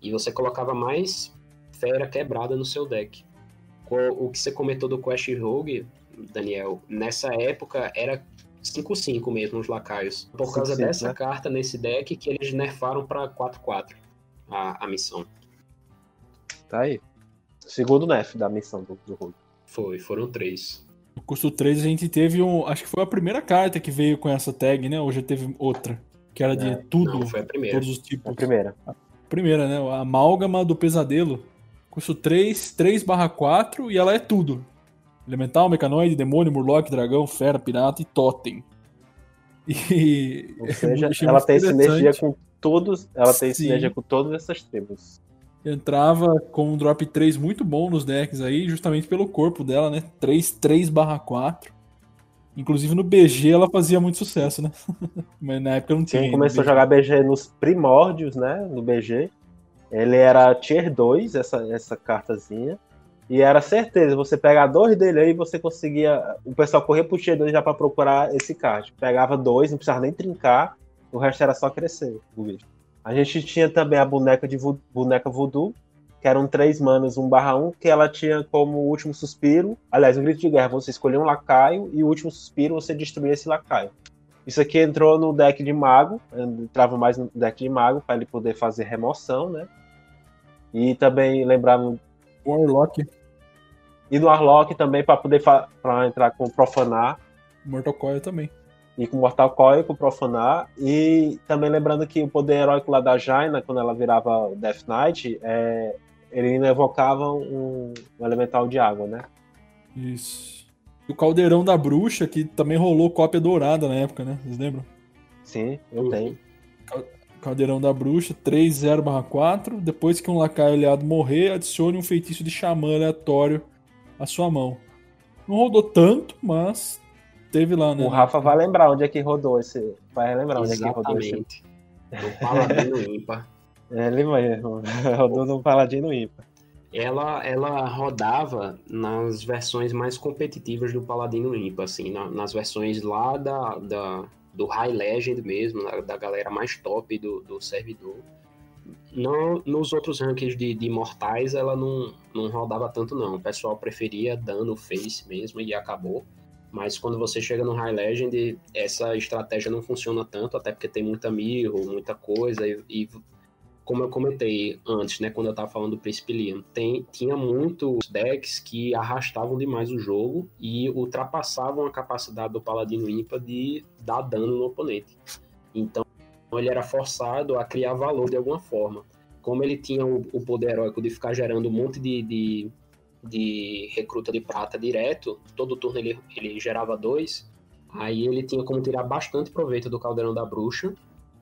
E você colocava mais fera quebrada no seu deck. O, o que você comentou do Quest Rogue, Daniel, nessa época era 5-5 mesmo os lacaios. Por causa 5, dessa né? carta nesse deck que eles nerfaram para 4-4 a, a missão.
Tá aí. Segundo nerf da missão do, do Rogue.
Foi, foram três.
No custo 3 a gente teve um. Acho que foi a primeira carta que veio com essa tag, né? Ou já teve outra. Que era de é, tudo. Não,
foi a primeira.
Todos os tipos.
A primeira. A
primeira, né? A amálgama do pesadelo. Custo 3, 3 barra 4 e ela é tudo. Elemental, mecanoide, demônio, murloc, dragão, fera, pirata e totem.
E. Ou seja, ela tem sinergia com todos. Ela tem Sim. sinergia com todas essas tribos
entrava com um drop 3 muito bom nos decks aí, justamente pelo corpo dela, né? 3, 3 barra 4. Inclusive no BG ela fazia muito sucesso, né? Mas na época não tinha.
Quem começou a jogar BG nos primórdios, né? No BG. Ele era tier 2, essa, essa cartazinha. E era certeza, você pegar dois dele aí, você conseguia. O pessoal corria pro tier 2 já pra procurar esse card. Pegava dois, não precisava nem trincar, o resto era só crescer o bicho. A gente tinha também a boneca de boneca voodoo, que eram três manas 1 barra 1, que ela tinha como último suspiro. Aliás, um grito de guerra, você escolhia um lacaio e o último suspiro você destruía esse lacaio. Isso aqui entrou no deck de mago, entrava mais no deck de mago para ele poder fazer remoção, né? E também lembrava.
Warlock.
E no Warlock também para poder pra entrar com profanar.
Mortal Coil também
e com Mortal Coil, com Profanar. E também lembrando que o poder heróico lá da Jaina, quando ela virava Death Knight, é, ele evocava um, um, elemental de água, né?
Isso. E o Caldeirão da Bruxa, que também rolou cópia dourada na época, né? Vocês lembram?
Sim, eu tenho.
Caldeirão da Bruxa, 3-0/4. Depois que um lacaio aliado morrer, adicione um feitiço de xamã aleatório à sua mão. Não rodou tanto, mas teve lá, né?
O Rafa vai lembrar onde é que rodou esse. Vai lembrar onde é que rodou esse.
No Paladino Ímpar.
É, ele vai, rodou no Paladino Ímpar.
Ela, ela rodava nas versões mais competitivas do Paladino Ímpar, assim, na, nas versões lá da, da, do High Legend mesmo, da, da galera mais top do, do servidor. Não, nos outros rankings de, de mortais ela não, não rodava tanto não. O pessoal preferia dano face mesmo e acabou. Mas quando você chega no High Legend, essa estratégia não funciona tanto, até porque tem muita mirro, muita coisa, e, e como eu comentei antes, né, quando eu tava falando do Príncipe Liam, tem, tinha muitos decks que arrastavam demais o jogo e ultrapassavam a capacidade do Paladino Ímpar de dar dano no oponente. Então ele era forçado a criar valor de alguma forma. Como ele tinha o, o poder heróico de ficar gerando um monte de, de de recruta de prata direto, todo turno ele, ele gerava dois, aí ele tinha como tirar bastante proveito do Caldeirão da Bruxa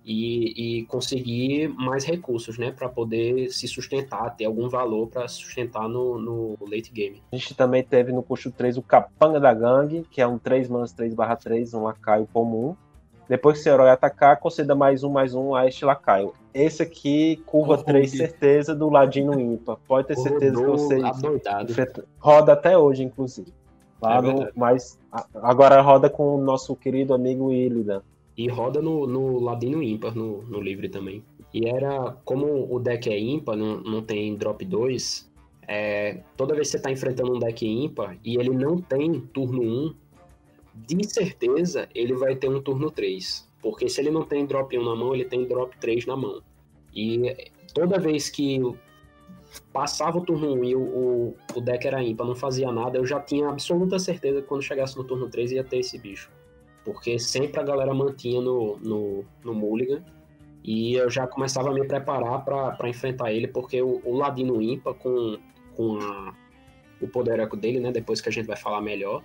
e, e conseguir mais recursos, né, para poder se sustentar, ter algum valor para sustentar no, no late game.
A gente também teve no custo 3 o Capanga da Gangue, que é um 3 manas 3/3, um lacaio comum. Depois que o herói atacar, conceda mais um, mais um a este lacaio. Esse aqui, curva oh, 3, certeza, do ladinho ímpar. Pode ter certeza que você roda até hoje, inclusive. Lá é mas agora roda com o nosso querido amigo Illidan.
E roda no, no ladino ímpar, no, no livre também. E era, como o deck é ímpar, não, não tem drop 2, é, toda vez que você está enfrentando um deck ímpar e ele não tem turno 1, de certeza ele vai ter um turno 3. Porque se ele não tem drop 1 na mão, ele tem drop 3 na mão. E toda vez que passava o turno 1 e o, o, deck era ímpar, não fazia nada, eu já tinha absoluta certeza que quando chegasse no turno 3 ia ter esse bicho. Porque sempre a galera mantinha no, no, no Mulligan. E eu já começava a me preparar para enfrentar ele, porque o, o Ladino ímpar com com a, o poder eco dele, né? Depois que a gente vai falar melhor,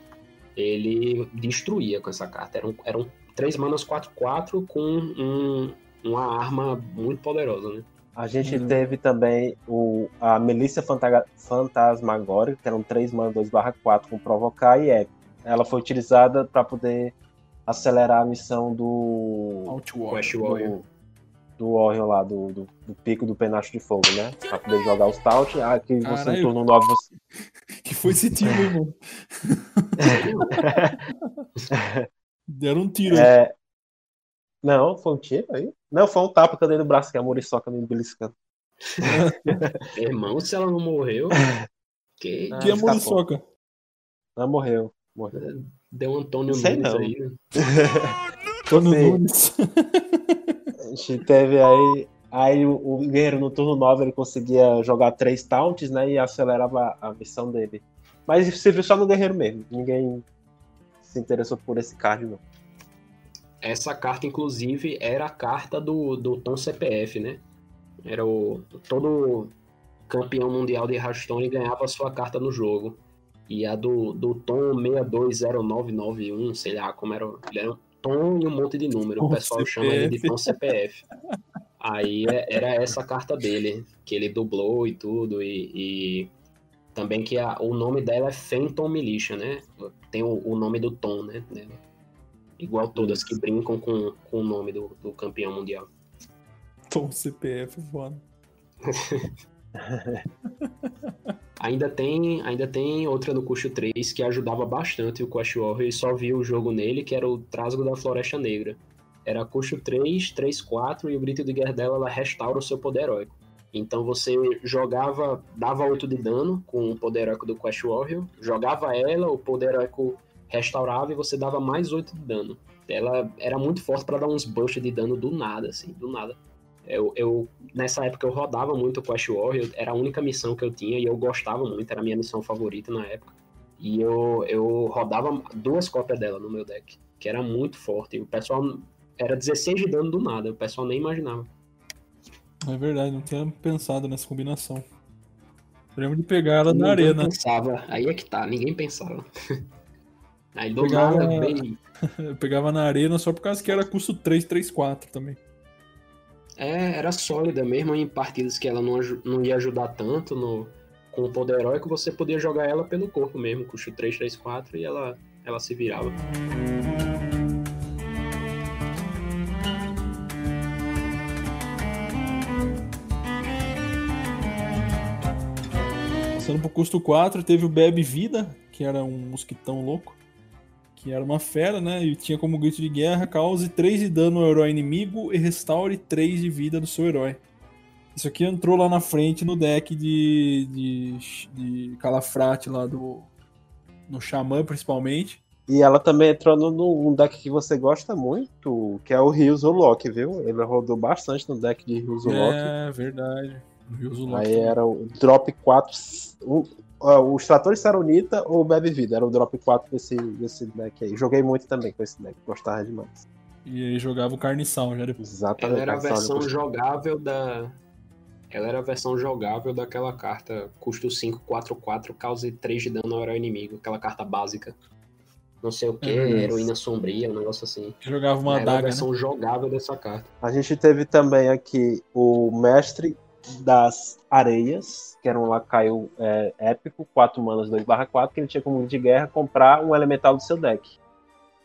ele destruía com essa carta. Eram, eram três manas 4-4 com um, uma arma muito poderosa, né?
A gente
Uhum.
teve também o, a Melícia Fanta- Fantasmagórica, que eram 3 mana 2/4 com provocar e eco. Ela foi utilizada para poder acelerar a missão do.
Outward.
Quest Warrior.
do, do Warrior lá, do, do, do pico do penacho de fogo, né? Pra poder jogar os taunt. Ah, que você
Caralho.
no turno 9 você.
Foi esse tiro, hein, mano? Deram um tiro. aí.
É... Não, foi um tiro aí? Não, foi um tapa que eu dei no braço, que a Muriçoca me beliscando.
Irmão, se ela não morreu, que
Ah,
que é muriçoca.
Ela morreu. Morreu.
deu um Antônio
Sei
Nunes
não.
aí, né?
Sim.
Nunes.
A gente teve aí. Aí o, o guerreiro no turno 9 ele conseguia jogar três taunts, né? E acelerava a missão dele. Mas isso serviu só no guerreiro mesmo. Ninguém se interessou por esse card, não.
Essa carta, inclusive, era a carta do, do Tom CPF, né? Era o. Todo campeão mundial de Hearthstone ganhava a sua carta no jogo. E a do, do Tom 620991, sei lá como era. Ele era um Tom e um monte de número.
Tom
o pessoal chama ele de
CPF.
Tom CPF. Aí é- era essa carta dele, que ele dublou e tudo. E, e também que a- o nome dela é Phantom Militia, né? Tem o, o nome do Tom, né? Igual todas que brincam com, com o nome do, do campeão mundial.
Tom CPF, foda.
Ainda tem, ainda tem outra no custo 3 que ajudava bastante o Quest Warrior e só vi o jogo nele, que era o Trasgo da Floresta Negra. Era custo 3, 3, 4 e o grito de guerra dela ela restaura o seu poder heróico. Então você jogava, dava 8 de dano com o poder heróico do Quest Warrior, jogava ela, o poder heróico restaurava e você dava mais 8 de dano. Ela era muito forte para dar uns busts de dano do nada, assim, do nada. Eu, eu, nessa época eu rodava muito o Quest Warrior, era a única missão que eu tinha e eu gostava muito, era a minha missão favorita na época. E eu, eu rodava duas cópias dela no meu deck, que era muito forte. E o pessoal era 16 de dano do nada, o pessoal nem imaginava.
É verdade, não tinha pensado nessa combinação. Eu lembro de pegar ela na
Ninguém
arena.
pensava, aí é que tá, ninguém pensava. Aí do
Pegava-
nada veio.
Eu pegava na arena só por causa que era custo 3, 3, 4 também.
É, era sólida mesmo em partidas que ela não, não ia ajudar tanto no, com o poder heróico, você podia jogar ela pelo corpo mesmo, custo 3, 3, 4 e ela, ela se virava.
Passando pro custo 4, teve o Bebe Vida, que era um mosquitão louco. Que era uma fera, né? E tinha como grito de guerra: cause 3 de dano ao herói inimigo e restaure 3 de vida do seu herói. Isso aqui entrou lá na frente no deck de, de, de Calafrate lá do. No Xamã, principalmente.
E ela também entrou no, no um deck que você gosta muito, que é o Rios Loki, viu? Ele rodou bastante no deck de Rios Loki.
É, verdade.
Aí
também.
era o drop 4. O, ó, o Extrator Saronita ou o Bebe Vida? Era o drop 4 desse, desse deck aí. Joguei muito também com esse deck, gostava demais.
E aí jogava o Carniçal já depois.
Exatamente.
Ela era a versão jogável da. Ela era a versão jogável daquela carta custo 5, 4, 4, cause 3 de dano ao inimigo, aquela carta básica. Não sei o que,
É verdade.
heroína sombria, um negócio assim.
Jogava uma
Ela era a
adaga, né?
versão jogável dessa carta.
A gente teve também aqui o Mestre das Areias, que era um lacaio é, épico, 4 manas 2/4, que ele tinha como de guerra comprar um elemental do seu deck.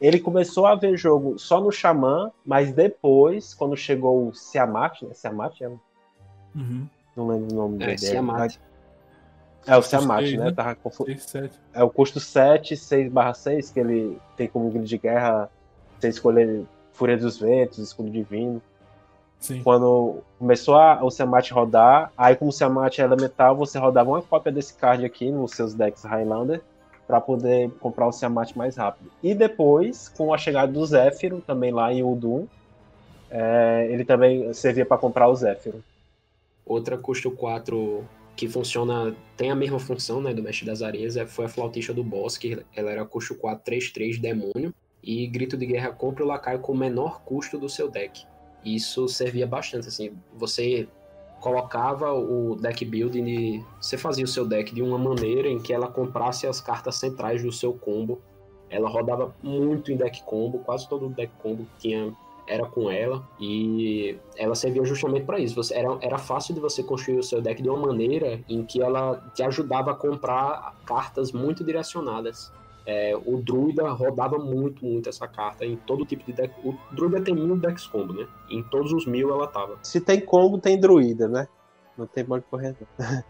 Ele começou a ver jogo só no Xamã, mas depois, quando chegou o Siamat, né? Siamat é um-
Uhum.
não lembro o nome
É,
dele.
Siamat.
É o Siamat,
Seis,
né?
né?
Tava confu-
6, 7.
É o custo 7, 6/6, que ele tem como grid de guerra você escolher Fúria dos Ventos, Escudo Divino.
Sim.
Quando começou a, o Siamat rodar, aí como o Siamat é elemental, você rodava uma cópia desse card aqui nos seus decks Highlander para poder comprar o Siamat mais rápido. E depois, com a chegada do Zéfiro, também lá em Udun, é, ele também servia para comprar o Zéfiro.
Outra custo 4 que funciona, tem a mesma função, né, do Mestre das Areias, é- foi a Flautista do Bosque, ela era custo 4, 3, 3, Demônio, e Grito de Guerra compra o lacaio com o menor custo do seu deck. Isso servia bastante, assim, você colocava o deck building, de, você fazia o seu deck de uma maneira em que ela comprasse as cartas centrais do seu combo. Ela rodava muito em deck combo, quase todo deck combo tinha era com ela e ela servia justamente para isso. Você, era, era fácil de você construir o seu deck de uma maneira em que ela te ajudava a comprar cartas muito direcionadas. É, o Druida rodava muito, muito essa carta em todo tipo de deck. O Druida tem mil decks combo, né? Em todos os mil ela tava.
Se tem combo, tem Druida, né? Não tem mais correr.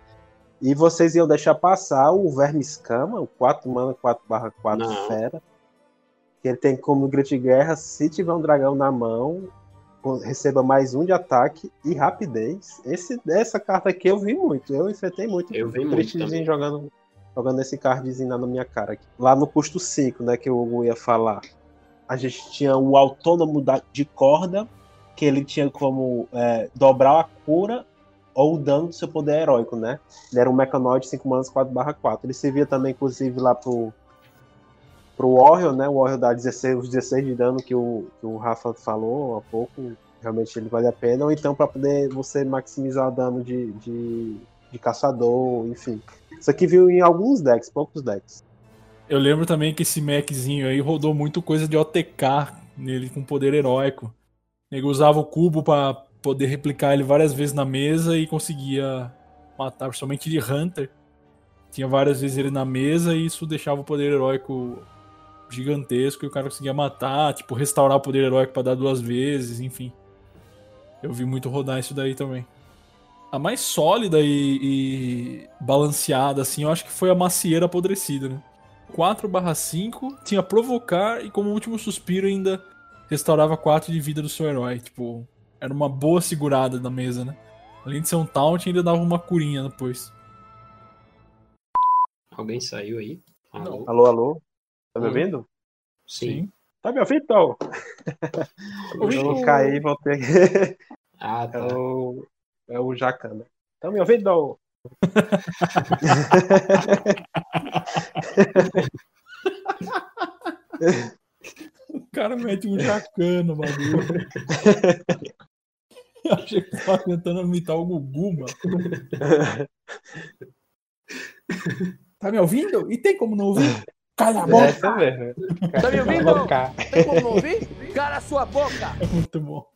e vocês iam deixar passar o Verme Escama, o 4 mana 4 barra 4 fera. Que ele tem como grito de guerra, se tiver um dragão na mão, receba mais um de ataque e rapidez. Esse, essa carta aqui eu vi muito, eu enfrentei muito.
Eu vi muito também.
jogando jogando esse cardzinho na minha cara aqui. Lá no custo 5, né, que o Hugo ia falar, a gente tinha o autônomo da, de corda, que ele tinha como é, dobrar a cura ou o dano do seu poder heróico, né? Ele era um mecanoide 5 manas 4 4. Ele servia também, inclusive, lá pro, pro Warrior, né? O Warrior dá 16, os 16 de dano que o, que o Rafa falou há pouco. Realmente ele vale a pena. Ou então para poder você maximizar o dano de, de, de caçador, enfim. Isso aqui viu em alguns decks, poucos decks.
Eu lembro também que esse mechzinho aí rodou muito coisa de OTK nele com poder heróico. Ele usava o cubo para poder replicar ele várias vezes na mesa e conseguia matar, principalmente de Hunter. Tinha várias vezes ele na mesa e isso deixava o poder heróico gigantesco e o cara conseguia matar, tipo, restaurar o poder heróico para dar duas vezes, enfim. Eu vi muito rodar isso daí também a mais sólida e, e, balanceada, assim, eu acho que foi a macieira apodrecida, né? 4/5 tinha provocar e como último suspiro ainda restaurava 4 de vida do seu herói. Tipo, era uma boa segurada na mesa, né? Além de ser um taunt, ainda dava uma curinha depois.
Alguém saiu aí?
Alô, alô? alô? Tá me ouvindo?
Sim. Sim.
Tá me ouvindo, então? Eu vou cair, vou ter
Ah, tá.
Eu é o Jacana. Estão me ouvindo?
o cara mete um jacana, bagulho. Eu achei que tava tentando imitar o Gugu, mano. Tá me ouvindo? E tem como não ouvir? Cala a boca!
Essa mesmo.
Tá me ouvindo? Tem como não ouvir? Cala a sua boca!
É muito bom.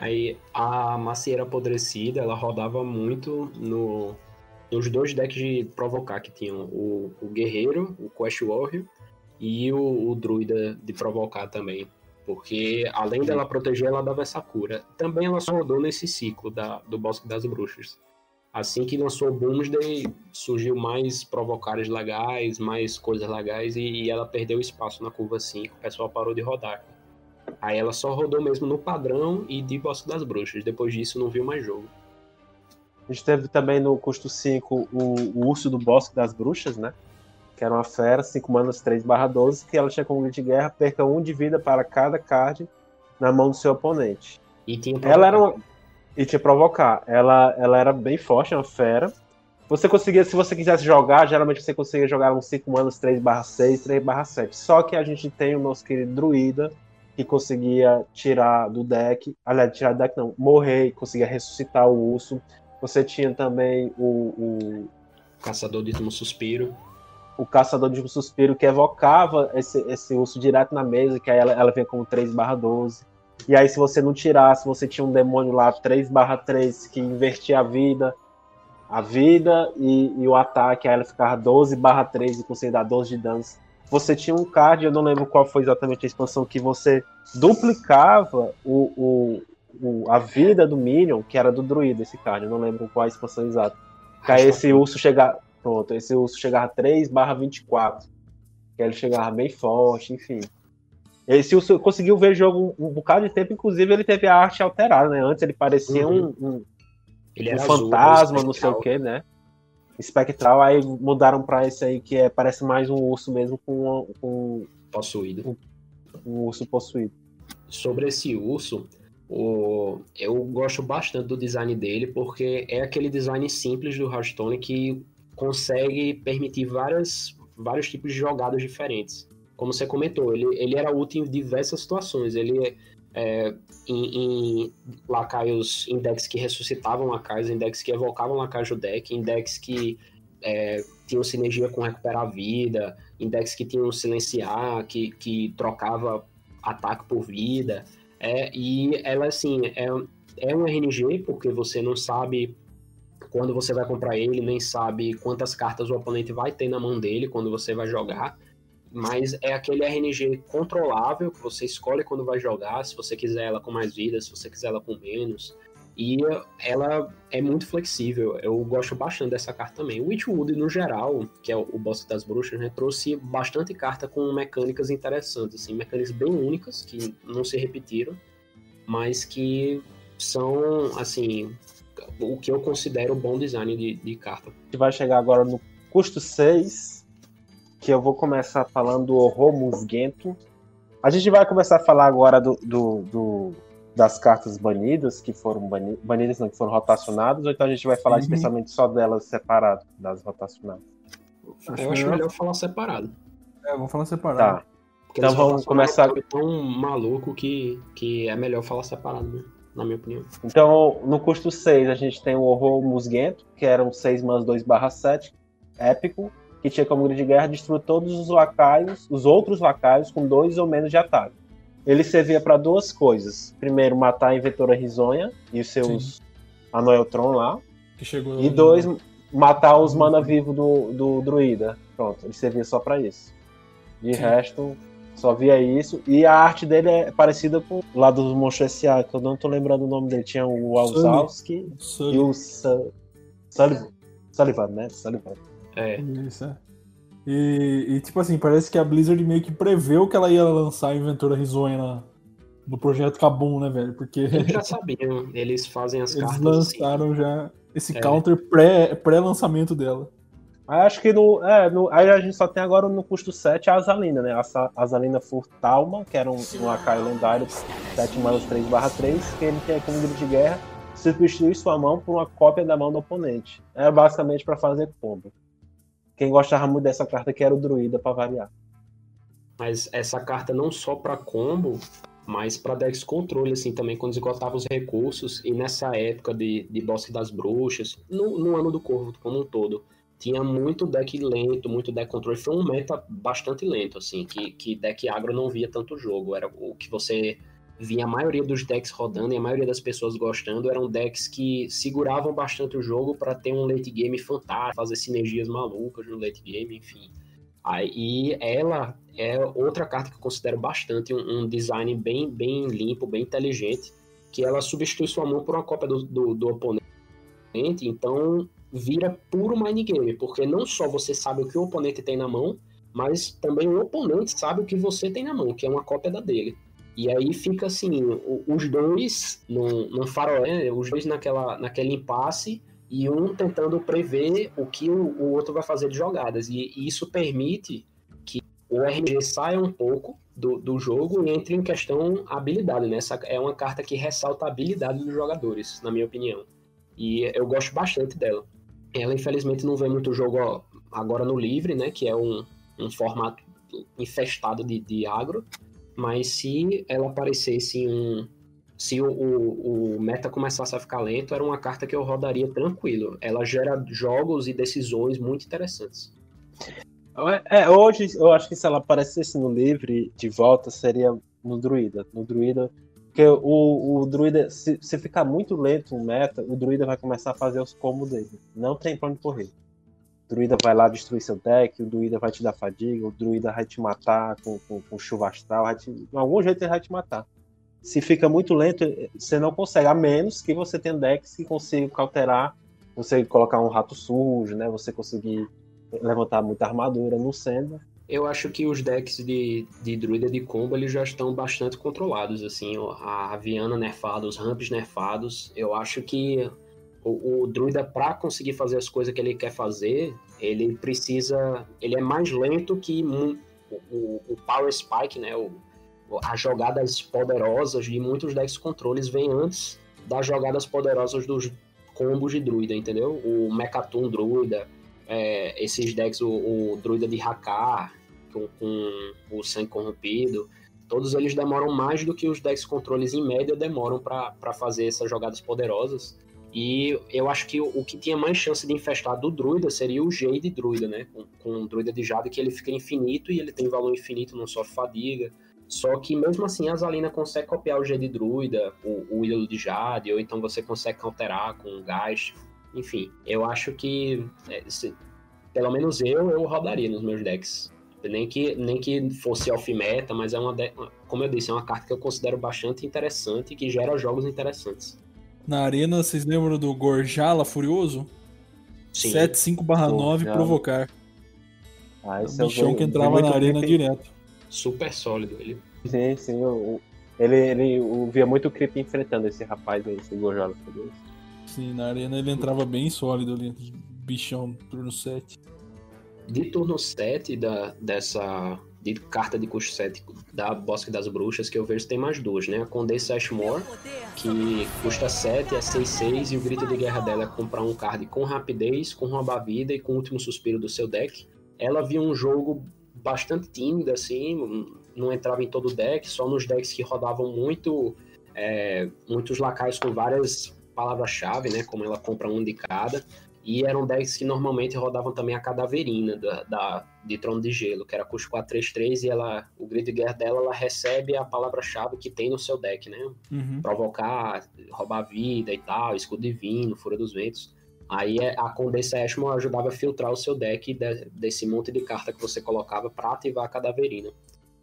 Aí a macieira apodrecida, ela rodava muito no, nos dois decks de provocar que tinham o, o guerreiro, o Quest Warrior e o, o druida de provocar também. Porque além dela proteger, ela dava essa cura. Também ela só rodou nesse ciclo da, do Bosque das Bruxas. Assim que lançou o Boomsday, surgiu mais provocares legais, mais coisas legais, e, e ela perdeu espaço na curva 5, o pessoal parou de rodar. Aí ela só rodou mesmo no padrão e de Bosque das Bruxas. Depois disso não viu mais jogo.
A gente teve também no custo 5 o, o Urso do Bosque das Bruxas, né? Que era uma fera, 5 manas 3 barra 12, que ela tinha como grito de guerra, perca 1 um de vida para cada card na mão do seu oponente.
E tinha
ela era uma... E tinha provocar. Ela, ela era bem forte, uma fera. Você conseguia, se você quisesse jogar, geralmente você conseguia jogar uns 5 manas 3 barra 6, 3 barra 7. Só que a gente tem o nosso querido druida, que conseguia tirar do deck, aliás, tirar do deck não, morrer, conseguia ressuscitar o urso. Você tinha também o, o
Caçador de Último Suspiro.
O Caçador de Último Suspiro, que evocava esse, esse urso direto na mesa, que aí ela, ela vem como 3 barra 12. E aí, se você não tirasse, você tinha um demônio lá 3 barra 3 que invertia a vida, a vida e, e o ataque, aí ela ficava 12 barra 3 e conseguia dar 12 de danos você tinha um card, eu não lembro qual foi exatamente a expansão, que você duplicava o, o, o, a vida do Minion, que era do druida esse card, eu não lembro qual a expansão exata. Que aí esse urso chegava. Pronto, esse urso chegava 3 barra 24. Que ele chegava bem forte, enfim. Esse urso conseguiu ver o jogo um, um, bocado de tempo, inclusive ele teve a arte alterada, né? Antes ele parecia uhum. um, um,
ele um
fantasma, azul, não sei o que, né? Espectral, aí mudaram pra esse aí que é, parece mais um urso mesmo com, com
possuído.
Um, um, urso possuído.
Sobre esse urso, o, eu gosto bastante do design dele, porque é aquele design simples do Hearthstone que consegue permitir várias, vários tipos de jogadas diferentes. Como você comentou, ele, ele era útil em diversas situações. Ele é, em, em lacaios, em decks que ressuscitavam lacaios, em decks que evocavam lacaios do deck, em decks que é, tinham sinergia com recuperar a vida, em decks que tinham silenciar, que, que trocava ataque por vida. É, e ela, assim, é, é um RNG, porque você não sabe quando você vai comprar ele, nem sabe quantas cartas o oponente vai ter na mão dele quando você vai jogar. Mas é aquele RNG controlável que você escolhe quando vai jogar, se você quiser ela com mais vida, se você quiser ela com menos. E ela é muito flexível. Eu gosto bastante dessa carta também. O Witchwood, no geral, que é o boss das bruxas, né, trouxe bastante carta com mecânicas interessantes, assim, mecânicas bem únicas, que não se repetiram, mas que são, assim, o que eu considero bom design de, de carta.
A gente vai chegar agora no custo 6, que eu vou começar falando do horror musguento. A gente vai começar a falar agora do, do, do das cartas banidas, que foram bani banidas, não, que foram rotacionadas, ou então a gente vai falar uhum. especialmente só delas separado, das rotacionadas?
Eu acho melhor falar separado.
É, vamos falar separado.
Tá. Porque então vamos começar.
É tão maluco que, que é melhor falar separado, né? Na minha opinião.
Então, no custo 6, a gente tem o Horror Musguento, que eram 6 mans 2 7, épico, que tinha como grid de guerra destruir todos os lacaios, os outros lacaios com dois ou menos de ataque. Ele servia para duas coisas. Primeiro, matar a Inventora Risonha e os seus Anoeltron lá.
Que chegou
e dois, matar os mana vivo do, do druida. Pronto, ele servia só para isso. De Sim. resto, só via isso. E a arte dele é parecida com o lado dos monstros S.A., que eu não tô lembrando o nome dele. Tinha o Alzowski e o Sullivan. Sullivan, né? Sullivan.
É. Isso, é. E, e, tipo assim, parece que a Blizzard meio que preveu que ela ia lançar a Inventora Risonha na, no projeto Kabum, né, velho? Porque.
Eles já sabiam, eles fazem as
eles
cartas.
Eles lançaram assim. já esse é. counter pré-lançamento pré dela.
Acho que no, é, no. Aí a gente só tem agora no custo 7 a Azalina, né? A Azalina Furtalma, que era um, um Akai lendário 7 manas 3 3, que ele tem como grito de guerra substituir sua mão por uma cópia da mão do oponente. Era basicamente para fazer combo. Quem gostava muito dessa carta que era o druida para variar.
Mas essa carta não só para combo, mas para decks controle, assim, também, quando esgotava os recursos, e nessa época de, de boss das bruxas, no, no ano do corvo como um todo, tinha muito deck lento, muito deck controle. Foi um meta bastante lento, assim, que, que deck agro não via tanto jogo. Era o que você vinha a maioria dos decks rodando e a maioria das pessoas gostando eram decks que seguravam bastante o jogo para ter um late game fantástico, fazer sinergias malucas no late game, enfim. Aí ela é outra carta que eu considero bastante um, um, design bem, bem limpo, bem inteligente, que ela substitui sua mão por uma cópia do, do, do oponente, então vira puro mind game, porque não só você sabe o que o oponente tem na mão, mas também o oponente sabe o que você tem na mão, que é uma cópia da dele. E aí fica assim, os dois num, num faroé, os dois naquela, naquele impasse, e um tentando prever o que o, o outro vai fazer de jogadas. E, e, isso permite que o RNG saia um pouco do, do jogo e entre em questão habilidade. Né? Essa é uma carta que ressalta a habilidade dos jogadores, na minha opinião. E eu gosto bastante dela. Ela, infelizmente, não vê muito jogo agora no livre, né? Que é um, um formato infestado de, de agro mas se ela aparecesse um. Se o, o, o, meta começasse a ficar lento, era uma carta que eu rodaria tranquilo. Ela gera jogos e decisões muito interessantes.
É, hoje eu acho que se ela aparecesse no livre de volta, seria no druida. No druida. Porque o, o druida, se, se ficar muito lento o meta, o druida vai começar a fazer os combos dele. Não tem onde correr druida vai lá destruir seu deck, o druida vai te dar fadiga, o druida vai te matar com, com, com chuva astral, te, de algum jeito ele vai te matar. Se fica muito lento, você não consegue, a menos que você tenha decks que consigam cauterar, você colocar um rato sujo, né? Você conseguir levantar muita armadura no sendo.
Eu acho que os decks de, de druida de combo eles já estão bastante controlados, assim, a Viana nerfada, os ramps nerfados. Eu acho que o, o druida para conseguir fazer as coisas que ele quer fazer, ele precisa, ele é mais lento que o, o, power spike, né? O, as jogadas poderosas de muitos decks controles vêm antes das jogadas poderosas dos combos de druida, entendeu? O Mechaton druida, é, esses decks, o, o druida de Hakar com, com, o sangue corrompido, todos eles demoram mais do que os decks controles em média demoram para fazer essas jogadas poderosas. E eu acho que o, que tinha mais chance de infestar do druida seria o Jade druida, né? Com, com o druida de Jade, que ele fica infinito e ele tem valor infinito, não sofre fadiga. Só que mesmo assim a Zalina consegue copiar o Jade druida, o, o ídolo de Jade, ou então você consegue alterar com o Geist. Enfim, eu acho que, é, se, pelo menos eu, eu rodaria nos meus decks. Nem que, nem que fosse off-meta, mas é uma, como eu disse, é uma carta que eu considero bastante interessante e que gera jogos interessantes.
Na arena, vocês lembram do Gorjala Furioso?
Sim.
75/9 provocar. Ah, esse é o bichão que entrava na arena direto.
Super sólido ele.
Sim, sim. Eu, ele, ele eu via muito creep enfrentando esse rapaz aí, esse Gorjala Furioso.
Sim, na arena ele entrava bem sólido ali. Bichão, turno 7.
De turno 7 da, dessa de carta de custo 7 da Bosque das Bruxas, que eu vejo tem mais duas, né? A Condessa Ashmore, que custa 7, é 6-6, e o grito de guerra dela é comprar um card com rapidez, com rouba-vida e com o último suspiro do seu deck. Ela via um jogo bastante tímido, assim, não entrava em todo o deck, só nos decks que rodavam muito, é, muitos lacaios com várias palavras-chave, né? Como ela compra um de cada. E eram decks que normalmente rodavam também a Cadaverina da, da de Trono de Gelo, que era custo 4-3-3 e ela, o grid de guerra dela, ela recebe a palavra-chave que tem no seu deck, né?
Uhum.
Provocar, roubar vida e tal, escudo divino, fura dos ventos. Aí é, a Condessa Ashmore ajudava a filtrar o seu deck de, desse monte de carta que você colocava para ativar a Cadaverina.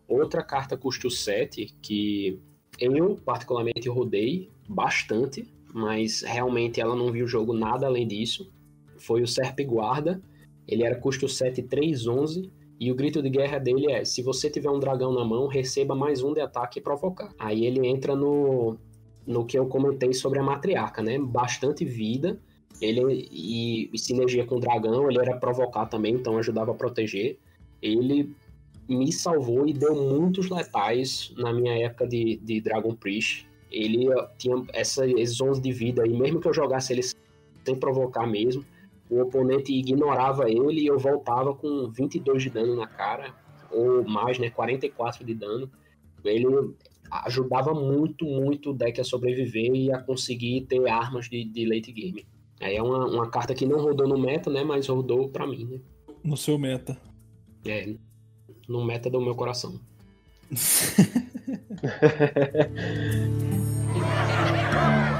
Outra carta custo 7, que eu particularmente rodei bastante, mas realmente ela não viu o jogo nada além disso foi o Serp Guarda. Ele era custo 7, 3, 11. E o grito de guerra dele é: se você tiver um dragão na mão, receba mais um de ataque e provocar. Aí ele entra no, no que eu comentei sobre a matriarca, né? Bastante vida. Ele e, e sinergia com o dragão, ele era provocar também, então ajudava a proteger. Ele me salvou e deu muitos letais na minha época de, de Dragon Priest. Ele tinha essa, esses 11 de vida e mesmo que eu jogasse ele sem provocar mesmo, o oponente ignorava ele e eu voltava com 22 de dano na cara, ou mais, né, 44 de dano. Ele ajudava muito, muito o deck a sobreviver e a conseguir ter armas de, de late game. Aí é uma, uma carta que não rodou no meta, né, mas rodou pra mim, né.
No seu meta.
É, no meta do meu coração.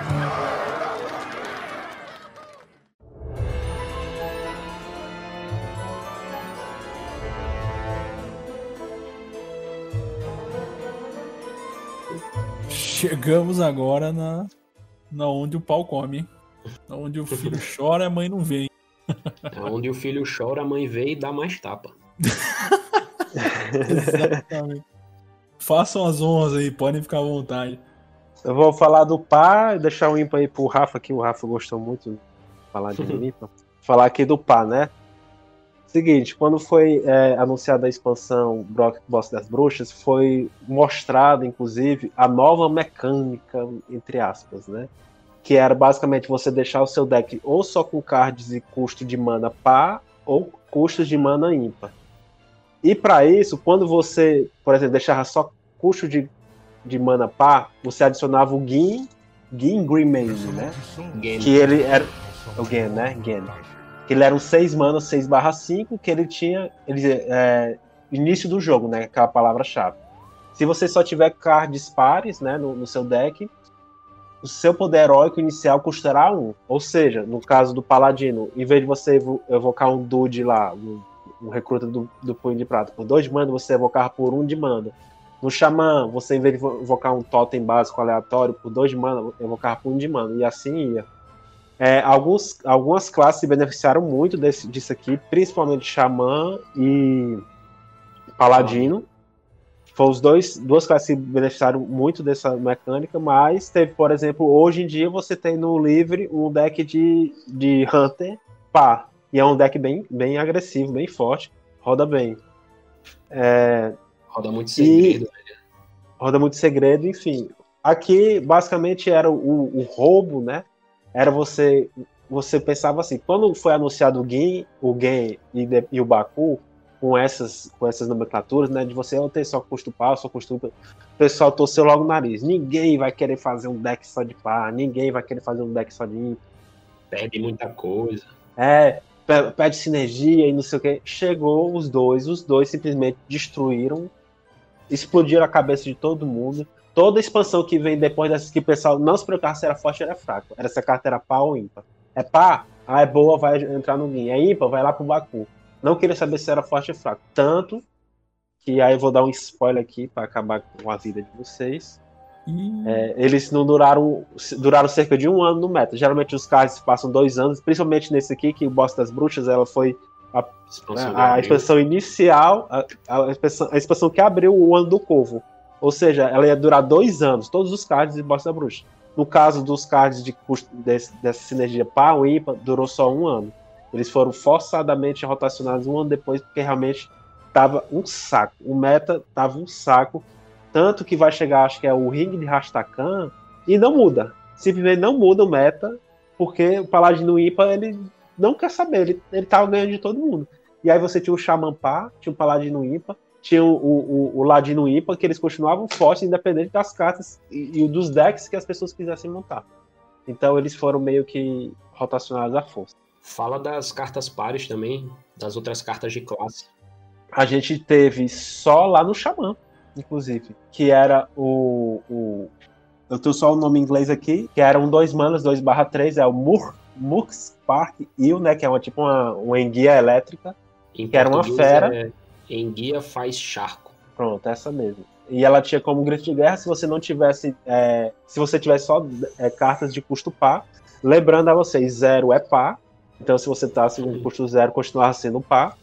Chegamos agora na, na onde o pau come. Na onde o filho chora, a mãe não vem.
É onde o filho chora, a mãe vê e dá mais tapa.
Exatamente. Façam as honras aí, podem ficar à vontade.
Eu vou falar do pá, deixar o ímpar aí pro Rafa, que o Rafa gostou muito de falar de ímpar. falar aqui do pá, né? Seguinte, quando foi é, anunciada a expansão Brock Boss das Bruxas, foi mostrada, inclusive, a nova mecânica, entre aspas, né? Que era basicamente você deixar o seu deck ou só com cards e custo de mana par, ou custos de mana ímpar. E para isso, quando você, por exemplo, deixava só custo de, de mana par, você adicionava o Gin, Gin Greenmane, né? Que ele era. O Gen, né? Gen que ele era um 6 mana, 6 barra 5, que ele tinha ele, é, início do jogo, né? Aquela palavra-chave. Se você só tiver cards pares né, no, no, seu deck, o seu poder heróico inicial custará 1. Ou seja, no caso do Paladino, em vez de você evocar um Dude lá, um, um recruta do, do Punho de Prata, por 2 de mana, você evocar por 1 um de mana. No Xamã, você em vez de evocar um totem básico aleatório por 2 de mana, evocar por 1 um de mana. E assim ia. É, alguns, algumas classes se beneficiaram muito desse, disso aqui, principalmente Xamã e Paladino. Foram os dois, duas classes que se beneficiaram muito dessa mecânica, mas teve, por exemplo, hoje em dia você tem no livre um deck de, de Hunter pá. E é um deck bem, bem agressivo, bem forte. Roda bem. É,
roda muito segredo.
Roda muito segredo, enfim. Aqui, basicamente, era o, o roubo, né? Era você você pensava assim, quando foi anunciado o Gen, o Gen e, e o Baku, com essas, com essas nomenclaturas, né? De você ou ter só custo par, só custo o pessoal torceu logo o nariz. Ninguém vai querer fazer um deck só de par, ninguém vai querer fazer um deck só de.
Perde muita coisa.
É, pe- perde sinergia e não sei o que. Chegou os dois, os dois simplesmente destruíram, explodiram a cabeça de todo mundo. Toda expansão que vem depois dessas que o pessoal não se preocupava se era forte ou era fraco. Era se a carta era pá ou ímpar. É pá, ah, é boa, vai entrar no Guin. É ímpar, vai lá pro Baku. Não queria saber se era forte ou fraco. Tanto que aí eu vou dar um spoiler aqui para acabar com a vida de vocês. É, eles não duraram duraram cerca de um ano no meta. Geralmente os cards passam dois anos, principalmente nesse aqui, que o Boss das Bruxas ela foi a, a
da-
expansão inicial, a, a expansão, a expansão que abriu o ano do Corvo. Ou seja, ela ia durar dois anos, todos os cards de Boss da Bruxa. No caso dos cards de custo desse- dessa sinergia pá ou ímpar, durou só um ano. Eles foram forçadamente rotacionados um ano depois, porque realmente tava um saco. O meta tava um saco. Tanto que vai chegar, acho que é o ringue de Rastakan, e não muda. Simplesmente não muda o meta, porque o Paladino ímpar, ele não quer saber, ele, ele tava ganhando de todo mundo. E aí você tinha o Shaman Pá, tinha o Paladino ímpar, tinha o, o, o Ladino ímpar, que eles continuavam fortes, independente das cartas e, e dos decks que as pessoas quisessem montar. Então eles foram meio que rotacionados à força.
Fala das cartas pares também, das outras cartas de classe.
A gente teve só lá no Xamã, inclusive, que era o. o eu tenho só o nome em inglês aqui, que era um 2 manas, 2 barra 3, é o Mur, Murks Park Il, né? Que é uma, tipo uma, uma enguia elétrica.
Em
Que era uma fera.
É, em guia faz charco.
Pronto, essa mesmo. E ela tinha como grito de guerra se você não tivesse. é, se você tivesse só é, cartas de custo par. Lembrando a vocês, zero é par. Então, se você tá com custo zero, continuava sendo par.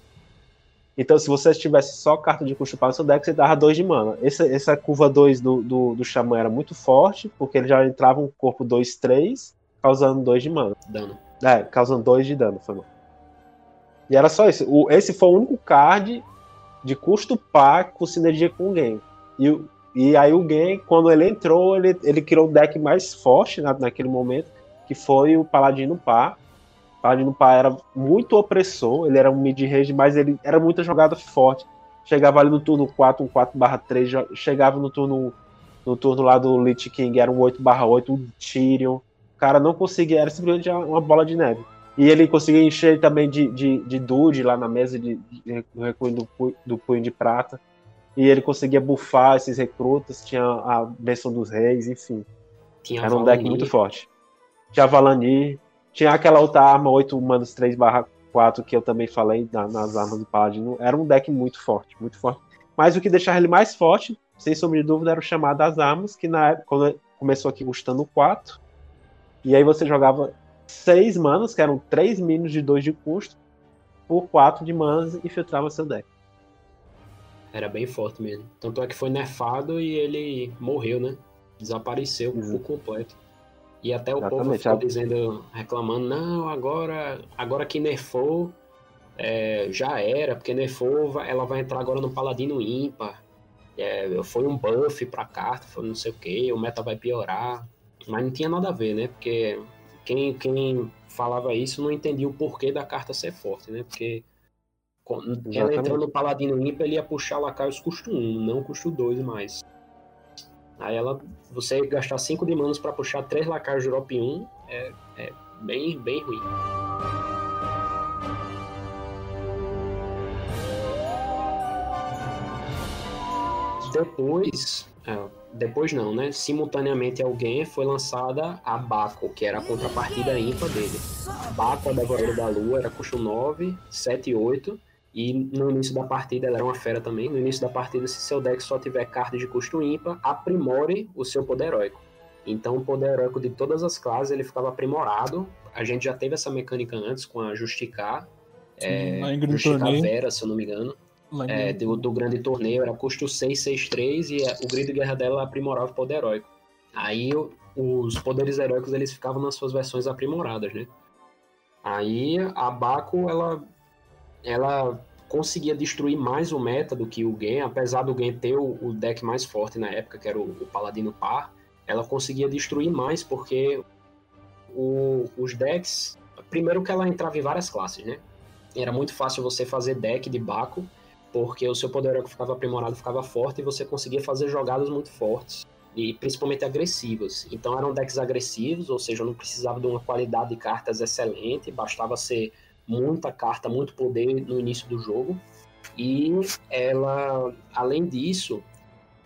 Então, se você tivesse só carta de custo par no seu deck, você dava 2 de mana. Essa, essa curva 2 do, do, do Xamã era muito forte, porque ele já entrava um corpo 2-3, causando 2 de mana.
Dano.
É, causando 2 de dano, foi mal. E era só isso. O, esse foi o único card de custo par com sinergia com o game. E, e aí o game, quando ele entrou, ele, ele criou um deck mais forte na, naquele momento, que foi o Paladino Par. O Paladino Par era muito opressor, ele era um mid-range, mas ele era muita jogada forte. Chegava ali no turno 4, um 4 3, jo- chegava no turno no turno lá do Lich King, era um 8 8, um Tyrion. O cara não conseguia, era simplesmente uma bola de neve. E ele conseguia encher também de, de, de Dude lá na mesa de, de, do recuo do, do punho de prata. E ele conseguia buffar esses recrutas, tinha a benção dos reis, enfim.
Tinha
Era um
Valanir,
deck muito forte. Tinha Valanir, tinha aquela outra arma 8 manos 3 4 que eu também falei na- nas armas do Paladino. Era um deck muito forte, muito forte. Mas o que deixava ele mais forte, sem sombra de dúvida, era o chamado das armas, que na época, quando começou aqui custando 4. E aí você jogava 6 manas, que eram 3 minions de 2 de custo, por 4 de manas e filtrava seu deck.
Era bem forte mesmo. Tanto é que foi nerfado e ele morreu, né? Desapareceu
Uhum.
por completo. E até o povo
Exatamente,
ficou
a-
dizendo, reclamando, não, agora, agora que nerfou, é, já era, porque nerfou, ela vai entrar agora no Paladino ímpar. É, foi um buff pra carta, foi não sei o que, o meta vai piorar. Mas não tinha nada a ver, né? Porque quem, quem falava isso não entendia o porquê da carta ser forte, né? Porque com- ela
Exatamente.
entrando no Paladino ímpar, ele ia puxar lacaios custo 1, não custo 2 mais. Aí ela, você gastar 5 de manos pra puxar 3 lacaios de drop 1 é, é bem, bem ruim. Depois, é, depois não, né? Simultaneamente game foi lançada a Baco, que era a contrapartida ímpar dele. Baco, a Devoradora da Lua, era custo 9, 7 e 8. E no início da partida, ela era uma fera também. No início da partida, se seu deck só tiver cartas de custo ímpar, aprimore o seu poder heróico. Então, o poder heróico de todas as classes ele ficava aprimorado. A gente já teve essa mecânica antes com a Justicar. É, Justicar. Vera, se eu não me engano. É, do, do grande torneio era custo 6, 6, 3 e o grito de guerra dela aprimorava o poder heróico. Aí os poderes heróicos eles ficavam nas suas versões aprimoradas, né? Aí a Baco ela, ela conseguia destruir mais o meta do que o Gen, apesar do Gen ter o, o deck mais forte na época, que era o, o Paladino Par, ela conseguia destruir mais porque o- os decks. Primeiro que ela entrava em várias classes, né? Era muito fácil você fazer deck de Baco porque o seu poder ficava aprimorado, ficava forte e você conseguia fazer jogadas muito fortes e principalmente agressivas. Então eram decks agressivos, ou seja, não precisava de uma qualidade de cartas excelente, bastava ser muita carta, muito poder no início do jogo. E ela, além disso,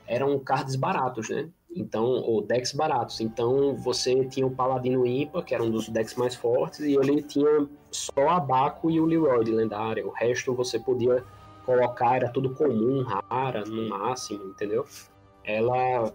eram cards baratos, né? Então, ou decks baratos. Então, você tinha o Paladino Impa, que era um dos decks mais fortes, e ele tinha só a Baco e o Leroy de lendária. O resto você podia colocar, era tudo comum, rara, no máximo, entendeu? Ela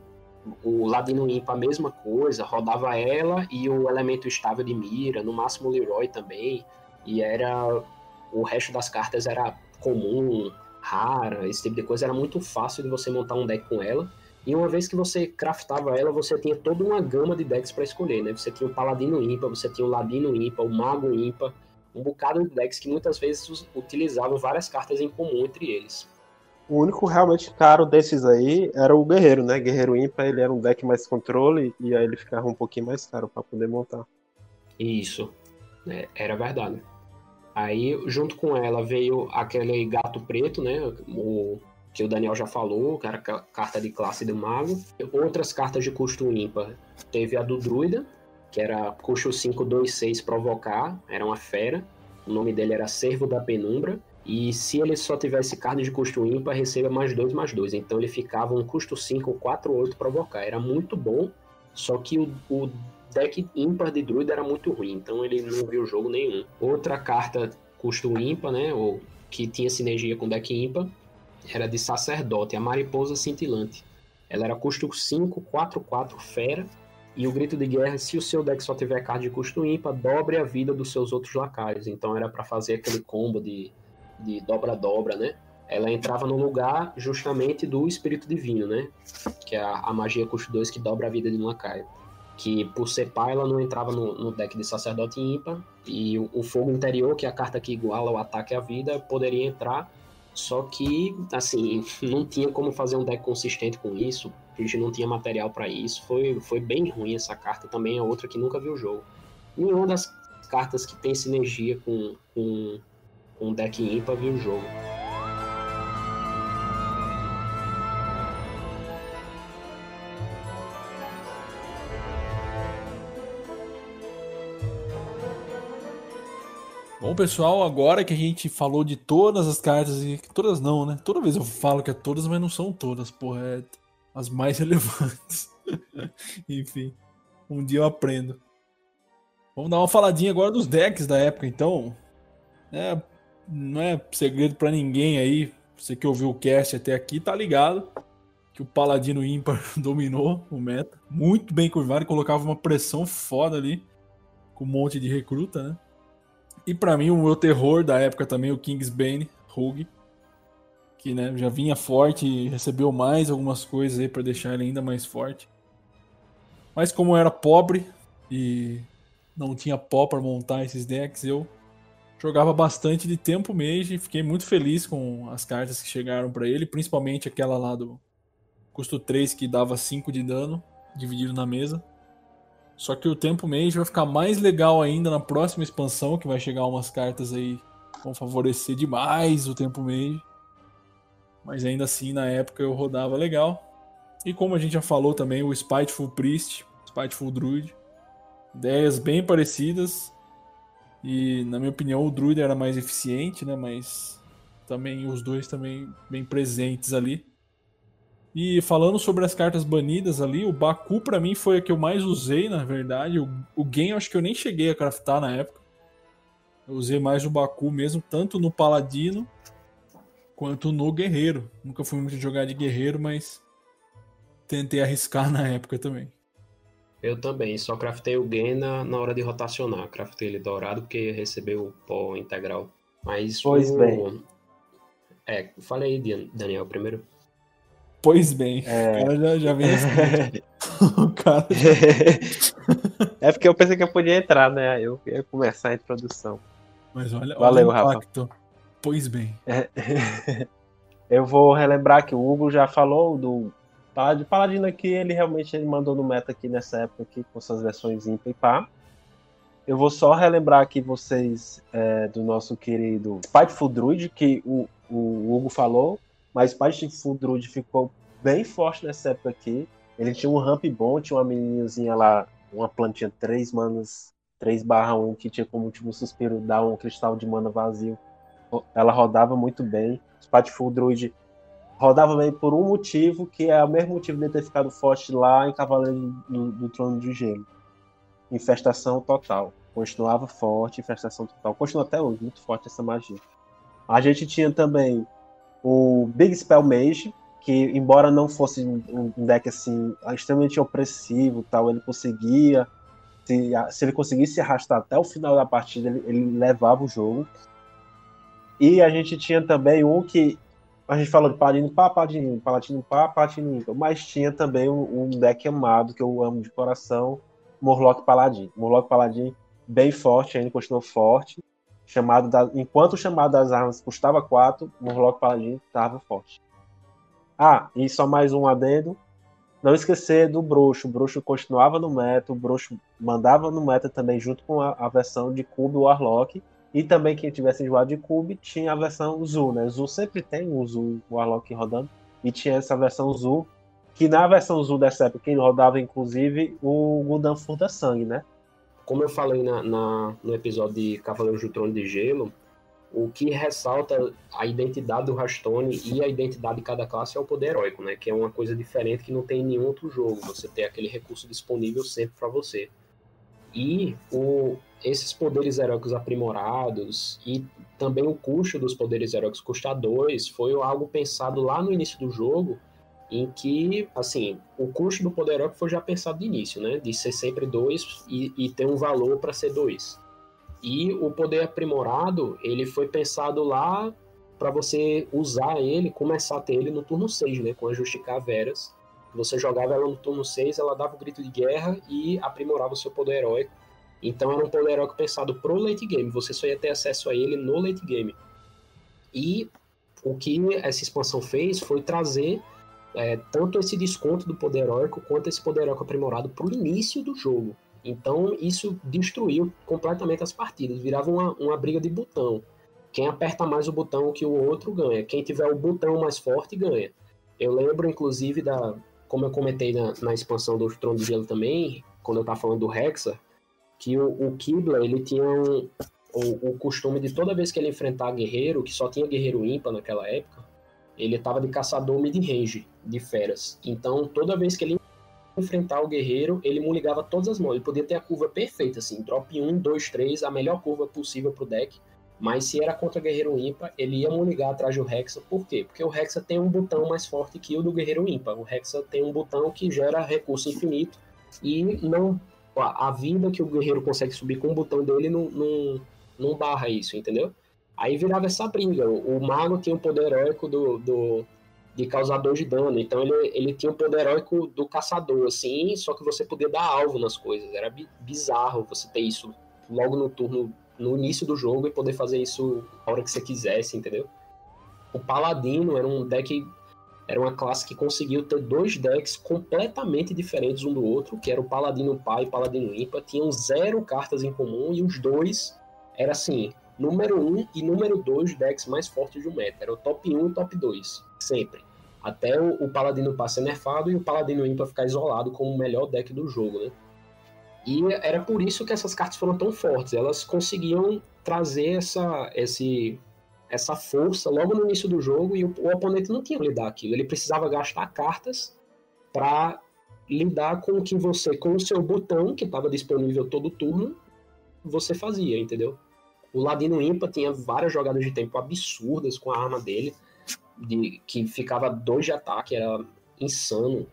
o Ladino Impa a mesma coisa, rodava ela e o elemento estável de mira, no máximo o Leroy também, e era o resto das cartas era comum, rara, esse tipo de coisa, era muito fácil de você montar um deck com ela. E uma vez que você craftava ela, você tinha toda uma gama de decks para escolher, né? Você tinha o Paladino Impa, você tinha o Ladino Impa, o Mago Impa, um bocado de decks que muitas vezes utilizavam várias cartas em comum entre eles.
O único realmente caro desses aí era o Guerreiro, né? Guerreiro Impa, ele era um deck mais controle e aí ele ficava um pouquinho mais caro para poder montar.
Isso, é, era verdade. Aí, junto com ela, veio aquele gato preto, né? O, que o Daniel já falou, que era a carta de classe do mago. Outras cartas de custo ímpar. Teve a do druida, que era custo 5, 2, 6 provocar, era uma fera. O nome dele era Servo da Penumbra. E se ele só tivesse carne de custo ímpar, receba mais 2, mais 2. Então ele ficava um custo 5, 4, 8 provocar. Era muito bom, só que o, o deck ímpar de druida era muito ruim, então ele não viu jogo nenhum. Outra carta custo ímpar, né, ou que tinha sinergia com deck ímpar, era de sacerdote, a mariposa cintilante. Ela era custo 5, 4, 4 fera, e o grito de guerra, se o seu deck só tiver carta de custo ímpar, dobre a vida dos seus outros lacaios. Então era para fazer aquele combo de de dobra-dobra, né? Ela entrava no lugar justamente do espírito divino, né? Que é a, a magia custo 2 que dobra a vida de um lacaio. Que por ser pai, ela não entrava no, no deck de sacerdote ímpar. E o, o, fogo interior, que é a carta que iguala o ataque à vida, poderia entrar. Só que, assim, não tinha como fazer um deck consistente com isso. A gente não tinha material para isso. Foi, foi bem ruim essa carta. Também é outra que nunca viu o jogo. Nenhuma das cartas que tem sinergia com, com um deck ímpar vir o jogo.
Bom, pessoal, agora que a gente falou de todas as cartas, e todas não, né? Toda vez eu falo que é todas, mas não são todas, porra, é as mais relevantes. Enfim, um dia eu aprendo. Vamos dar uma faladinha agora dos decks da época, então. É, não é segredo para ninguém aí. Você que ouviu o cast até aqui tá ligado que o Paladino ímpar dominou o meta. Muito bem curvado, colocava uma pressão foda ali com um monte de recruta, né? E para mim o meu terror da época também o Kingsbane Rogue, que né, já vinha forte e recebeu mais algumas coisas aí para deixar ele ainda mais forte. Mas como eu era pobre e não tinha pó para montar esses decks, eu jogava bastante de tempo mage e fiquei muito feliz com as cartas que chegaram para ele, principalmente aquela lá do custo 3 que dava 5 de dano dividido na mesa. Só que o tempo mage vai ficar mais legal ainda na próxima expansão, que vai chegar umas cartas aí que vão favorecer demais o tempo mage. Mas ainda assim, na época eu rodava legal. E como a gente já falou também, o Spiteful Priest, Spiteful Druid. Ideias bem parecidas, e na minha opinião o Druid era mais eficiente, né? Mas também os dois também bem presentes ali. E falando sobre as cartas banidas ali, o Baku para mim foi a que eu mais usei, na verdade. O, o Gen eu acho que eu nem cheguei a craftar na época. Eu usei mais o Baku mesmo, tanto no Paladino quanto no Guerreiro. Nunca fui muito jogar de Guerreiro, mas tentei arriscar na época também.
Eu também, só craftei o Gen na, na hora de rotacionar. Craftei ele dourado porque recebeu o pó integral. Mas
pois o... bem.
É, falei aí, Daniel, primeiro.
Pois bem, é... o cara já, já vem assim. o
cara é porque eu pensei que eu podia entrar, né? Eu ia começar a introdução.
Mas olha, Valeu, olha o impacto. Rafa. Pois bem. É...
eu vou relembrar que o Hugo já falou do? De Paladino aqui, ele realmente ele mandou no meta aqui nessa época aqui, com suas versões ímpar e pá. Eu vou só relembrar aqui vocês é, do nosso querido Spiteful Druid, que o, o Hugo falou, mas Patinfu Druid ficou bem forte nessa época aqui. Ele tinha um ramp bom, tinha uma meninazinha lá, uma plantinha 3 manas, 3 barra 1, que tinha como último suspiro dar um cristal de mana vazio. Ela rodava muito bem. Spatful Druid rodava bem por um motivo, que é o mesmo motivo de ter ficado forte lá em Cavaleiro do, do Trono de Gelo. Infestação total. Continuava forte, infestação total. Continua até hoje, muito forte essa magia. A gente tinha também o Big Spell Mage, que embora não fosse um deck assim extremamente opressivo, tal, ele conseguia se, se ele conseguisse arrastar até o final da partida, ele, ele, levava o jogo. E a gente tinha também um que a gente falou de Paladino pá, Paladino, Paladino pá, Paladino mas tinha também um, um, deck amado que eu amo de coração, Morlock Paladin. Morlock Paladin bem forte, ainda continuou forte. Chamado da, enquanto o chamado das armas custava 4, Morlock Paladin estava forte. Ah, e só mais um adendo. Não esquecer do bruxo. O bruxo continuava no meta, o bruxo mandava no meta também, junto com a, a versão de Cube Warlock. E também quem tivesse enjoado de Cube tinha a versão Zul, né? Zul sempre tem um Zul Warlock rodando. E tinha essa versão Zul, que na versão Zul dessa época quem rodava, inclusive, o Gul'dan Furta Sangue, né?
Como eu falei na, na, no episódio de Cavaleiros do Trono de Gelo, o que ressalta a identidade do Rastone e a identidade de cada classe é o poder heróico, né? Que é uma coisa diferente que não tem em nenhum outro jogo. Você tem aquele recurso disponível sempre para você. E o, esses poderes heróicos aprimorados e também o custo dos poderes heróicos custar 2 foi algo pensado lá no início do jogo, em que, assim, o custo do poder heróico foi já pensado de início, né? De ser sempre 2 e, e ter um valor para ser 2. E o poder aprimorado, ele foi pensado lá para você usar ele, começar a ter ele no turno 6, né, com a Justicaveras. Você jogava ela no turno 6, ela dava o grito de guerra e aprimorava o seu poder heróico. Então era um poder heróico pensado pro late game, você só ia ter acesso a ele no late game. E o que essa expansão fez foi trazer é, tanto esse desconto do poder heróico quanto esse poder heróico aprimorado pro início do jogo. Então isso destruiu completamente as partidas, virava uma, uma briga de botão. Quem aperta mais o botão que o outro ganha. Quem tiver o botão mais forte ganha. Eu lembro, inclusive, da. Como eu comentei na, na expansão do Trono de Gelo também, quando eu tava falando do Hexa, que o, o Kibla, ele tinha um, o, o, costume de toda vez que ele enfrentar guerreiro, que só tinha guerreiro ímpar naquela época, ele tava de caçador mid-range de feras. Então, toda vez que ele enfrentar o guerreiro, ele ligava todas as mãos. Ele podia ter a curva perfeita, assim, drop 1, 2, 3, a melhor curva possível pro deck. Mas se era contra guerreiro ímpar, ele ia ligar atrás do Hexa. Por quê? Porque o Hexa tem um botão mais forte que o do guerreiro ímpar. O Hexa tem um botão que gera recurso infinito e não a vida que o guerreiro consegue subir com o botão dele não, não, não barra isso, entendeu? Aí virava essa briga. O, o mago tinha o poder heróico do, do, de causador de dano. Então ele, ele tinha o poder heróico do caçador, assim, só que você podia dar alvo nas coisas. Era bizarro você ter isso logo no turno, no início do jogo e poder fazer isso a hora que você quisesse, entendeu? O Paladino era um deck. Era uma classe que conseguiu ter dois decks completamente diferentes um do outro, que era o Paladino Pai e Paladino Ímpar. Tinham zero cartas em comum e os dois era assim: número 1 um e número 2 decks mais fortes do meta. Era o top 1 e top 2, sempre. Até o, o Paladino Pá ser nerfado e o Paladino Ímpar ficar isolado como o melhor deck do jogo, né? E era por isso que essas cartas foram tão fortes. Elas conseguiam trazer essa, esse, essa força logo no início do jogo e o, o oponente não tinha que lidar aquilo. Ele precisava gastar cartas para lidar com o que você, com o seu botão, que estava disponível todo turno, você fazia, entendeu? O Ladino Impa tinha várias jogadas de tempo absurdas com a arma dele, de, que ficava dois de ataque, era insano.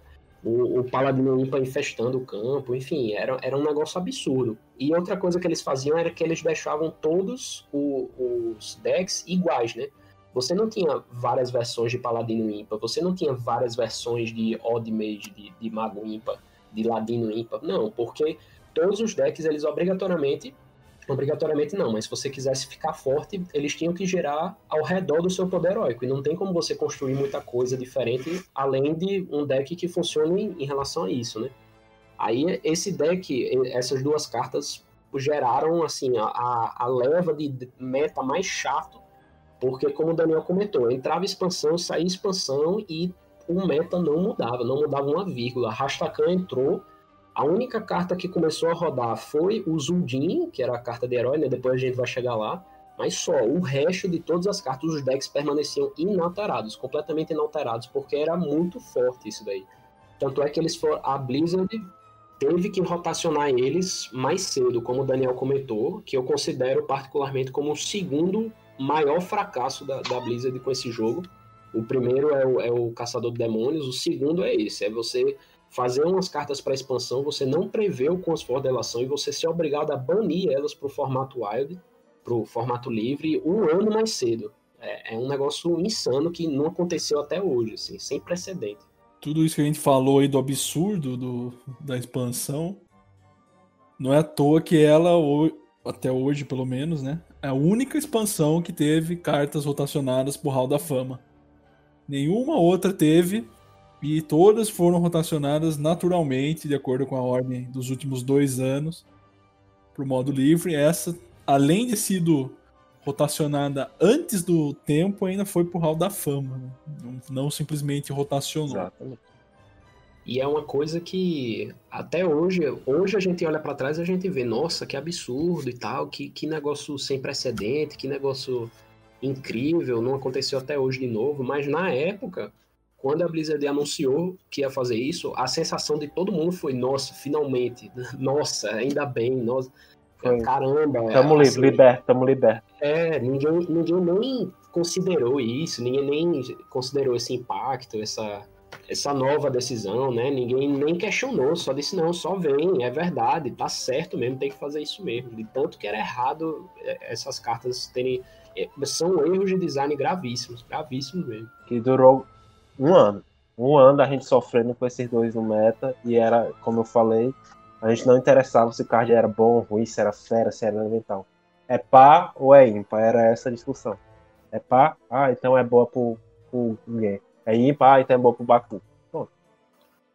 O, o Paladino Impa infestando o campo, enfim, era, era um negócio absurdo. E outra coisa que eles faziam era que eles deixavam todos o, os decks iguais, né? Você não tinha várias versões de Paladino Impa, você não tinha várias versões de Odd Mage, de, de Mago Impa, de Ladino Impa, não, porque todos os decks, eles obrigatoriamente Obrigatoriamente não, mas se você quisesse ficar forte, eles tinham que gerar ao redor do seu poder heróico. E não tem como você construir muita coisa diferente além de um deck que funcione em relação a isso, né? Aí esse deck, essas duas cartas geraram assim a, a leva de meta mais chato Porque, como o Daniel comentou, entrava expansão, saía expansão e o meta não mudava, não mudava uma vírgula. Rastakan entrou, a única carta que começou a rodar foi o Zuldin, que era a carta de herói, né? Depois a gente vai chegar lá. Mas só, o resto de todas as cartas, os decks permaneciam inalterados, completamente inalterados, porque era muito forte isso daí. Tanto é que eles foram. A Blizzard teve que rotacionar eles mais cedo, como o Daniel comentou, que eu considero particularmente como o segundo maior fracasso da, da Blizzard com esse jogo. O primeiro é o, é o Caçador de Demônios, o segundo é esse, é você fazer umas cartas para expansão, você não prevê o Consfor delação e você ser obrigado a banir elas para o formato Wild, para o formato livre, um ano mais cedo. É, é, um negócio insano que não aconteceu até hoje, assim, sem precedente.
Tudo isso que a gente falou aí do absurdo do, da expansão, não é à toa que ela, até hoje pelo menos, né, é a única expansão que teve cartas rotacionadas por Hall da Fama. Nenhuma outra teve, e todas foram rotacionadas naturalmente, de acordo com a ordem dos últimos dois anos, para o modo livre. Essa, além de sido rotacionada antes do tempo, ainda foi pro Hall da Fama. Né? Não, não, simplesmente rotacionou. Exatamente.
E é uma coisa que até hoje, hoje a gente olha para trás e a gente vê, nossa, que absurdo e tal, que, que negócio sem precedente, que negócio incrível, não aconteceu até hoje de novo, mas na época quando a Blizzard anunciou que ia fazer isso, a sensação de todo mundo foi: nossa, finalmente, nossa, ainda bem, nossa, caramba.
Tamo assim, liberto, tamo liberto.
É, ninguém, ninguém nem considerou isso, ninguém nem considerou esse impacto, essa, essa nova decisão, né? Ninguém nem questionou, só disse: não, só vem, é verdade, tá certo mesmo, tem que fazer isso mesmo. De tanto que era errado é, essas cartas terem. É, são erros de design gravíssimos, gravíssimos mesmo.
Que durou um ano. Um ano da gente sofrendo com esses dois no meta, e era, como eu falei, a gente não interessava se o card era bom ou ruim, se era fera, se era elemental. É pá ou é ímpar? Era essa a discussão. É pá? Ah, então é boa pro, pro ninguém. É ímpar? Ah, então é boa pro Baku.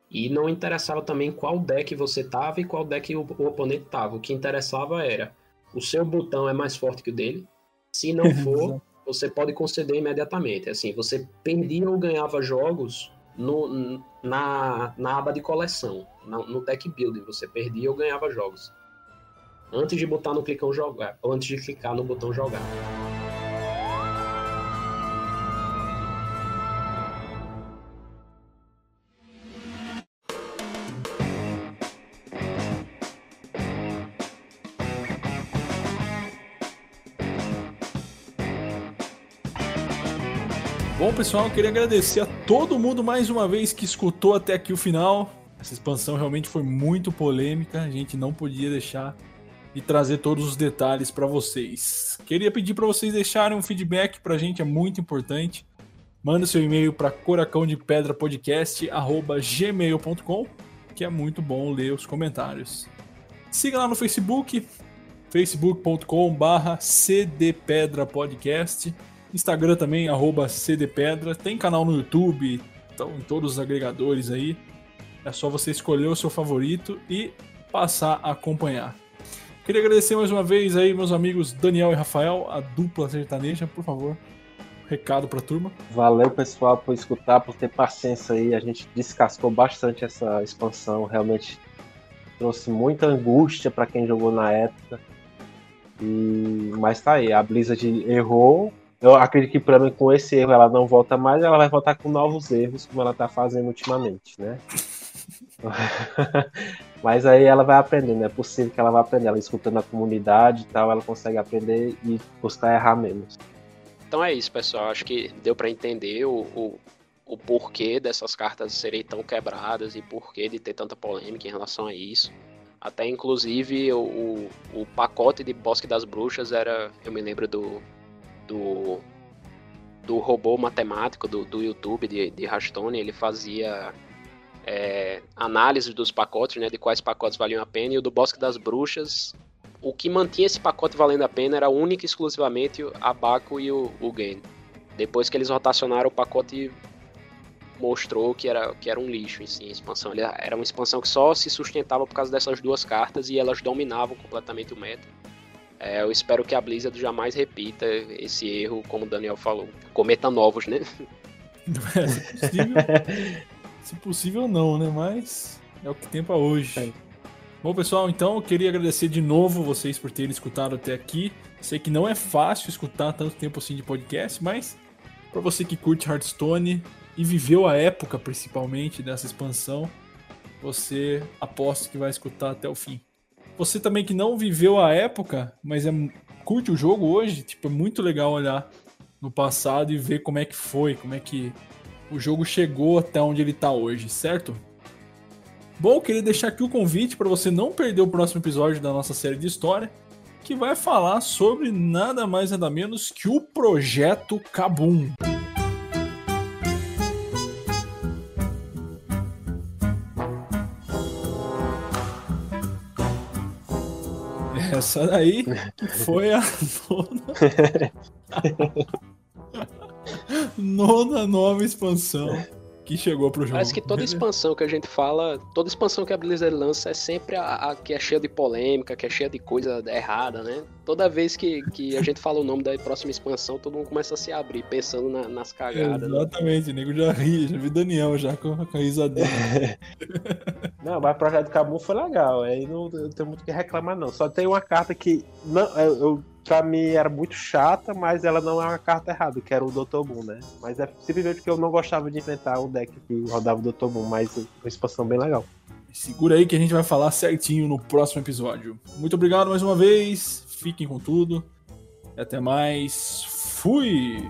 E não interessava também qual deck você tava e qual deck o, o oponente tava. O que interessava era o seu botão é mais forte que o dele. Se não for, você pode conceder imediatamente. Assim, você perdia ou ganhava jogos no, na, na aba de coleção, no, no deck building. Você perdia ou ganhava jogos. Antes de botar no clicão jogar, ou antes de clicar no botão jogar.
Pessoal, queria agradecer a todo mundo mais uma vez que escutou até aqui o final. Essa expansão realmente foi muito polêmica, a gente não podia deixar de trazer todos os detalhes para vocês. Queria pedir para vocês deixarem um feedback para a gente, é muito importante. Manda seu e-mail para coracãodepedra.podcast@gmail.com, que é muito bom ler os comentários. Siga lá no Facebook, facebook.com/cdpedrapodcast. Instagram também, cdpedra. Tem canal no YouTube, estão em todos os agregadores aí. É só você escolher o seu favorito e passar a acompanhar. Queria agradecer mais uma vez aí meus amigos Daniel e Rafael, a dupla sertaneja, por favor. Recado pra turma.
Valeu, pessoal, por escutar, por ter paciência aí. A gente descascou bastante essa expansão, realmente trouxe muita angústia para quem jogou na época. E mas tá aí, a Blizzard errou, eu acredito que para mim com esse erro ela não volta mais, ela vai voltar com novos erros, como ela tá fazendo ultimamente, né? Mas aí ela vai aprendendo, é possível que ela vá aprender, ela escutando a comunidade e tal, ela consegue aprender e buscar errar menos.
Então é isso, pessoal. Acho que deu para entender o, o, o, porquê dessas cartas serem tão quebradas e porquê de ter tanta polêmica em relação a isso. Até inclusive o, o, o pacote de Bosque das Bruxas era, eu me lembro do, do, do robô matemático do, do YouTube de, de Rastone, ele fazia é, análise dos pacotes, né, de quais pacotes valiam a pena, e o do Bosque das Bruxas, o que mantinha esse pacote valendo a pena era única e exclusivamente a Baco e o, o Gain. Depois que eles rotacionaram, o pacote mostrou que era, que era um lixo em si, a expansão. Era uma expansão que só se sustentava por causa dessas duas cartas e elas dominavam completamente o meta. É, eu espero que a Blizzard jamais repita esse erro, como o Daniel falou. Cometa novos, né?
É, se possível, se possível não, né? Mas é o que tem pra hoje.
É.
Bom, pessoal, então eu queria agradecer de novo vocês por terem escutado até aqui. Sei que não é fácil escutar tanto tempo assim de podcast, mas para você que curte Hearthstone e viveu a época principalmente dessa expansão, você aposto que vai escutar até o fim. Você também que não viveu a época, mas é, curte o jogo hoje, tipo, é muito legal olhar no passado e ver como é que foi, como é que o jogo chegou até onde ele tá hoje, certo? Bom, queria deixar aqui o convite para você não perder o próximo episódio da nossa série de história, que vai falar sobre nada mais nada menos que o projeto Kabum. Essa daí foi a nona, nona nova expansão que chegou pro jogo.
Parece que toda expansão que a gente fala, toda expansão que a Blizzard lança é sempre a, a que é cheia de polêmica, que é cheia de coisa errada, né? Toda vez que, que a gente fala o nome da próxima expansão, todo mundo começa a se abrir, pensando na- nas cagadas. né?
Exatamente, o nego já ri, já vi Daniel já com, com a risadinha.
Não, mas o projeto Cabum foi legal. Aí não, não tem muito o que reclamar, não. Só tem uma carta que, não, eu, eu- pra mim, era muito chata, mas ela não é uma carta errada, que era o Dr. Boom, né? Mas é simplesmente porque eu não gostava de enfrentar um deck que rodava o Dr. Boom, mas uma expansão bem legal.
Segura aí que a gente vai falar certinho no próximo episódio. Muito obrigado mais uma vez, fiquem com tudo. Até mais. Fui!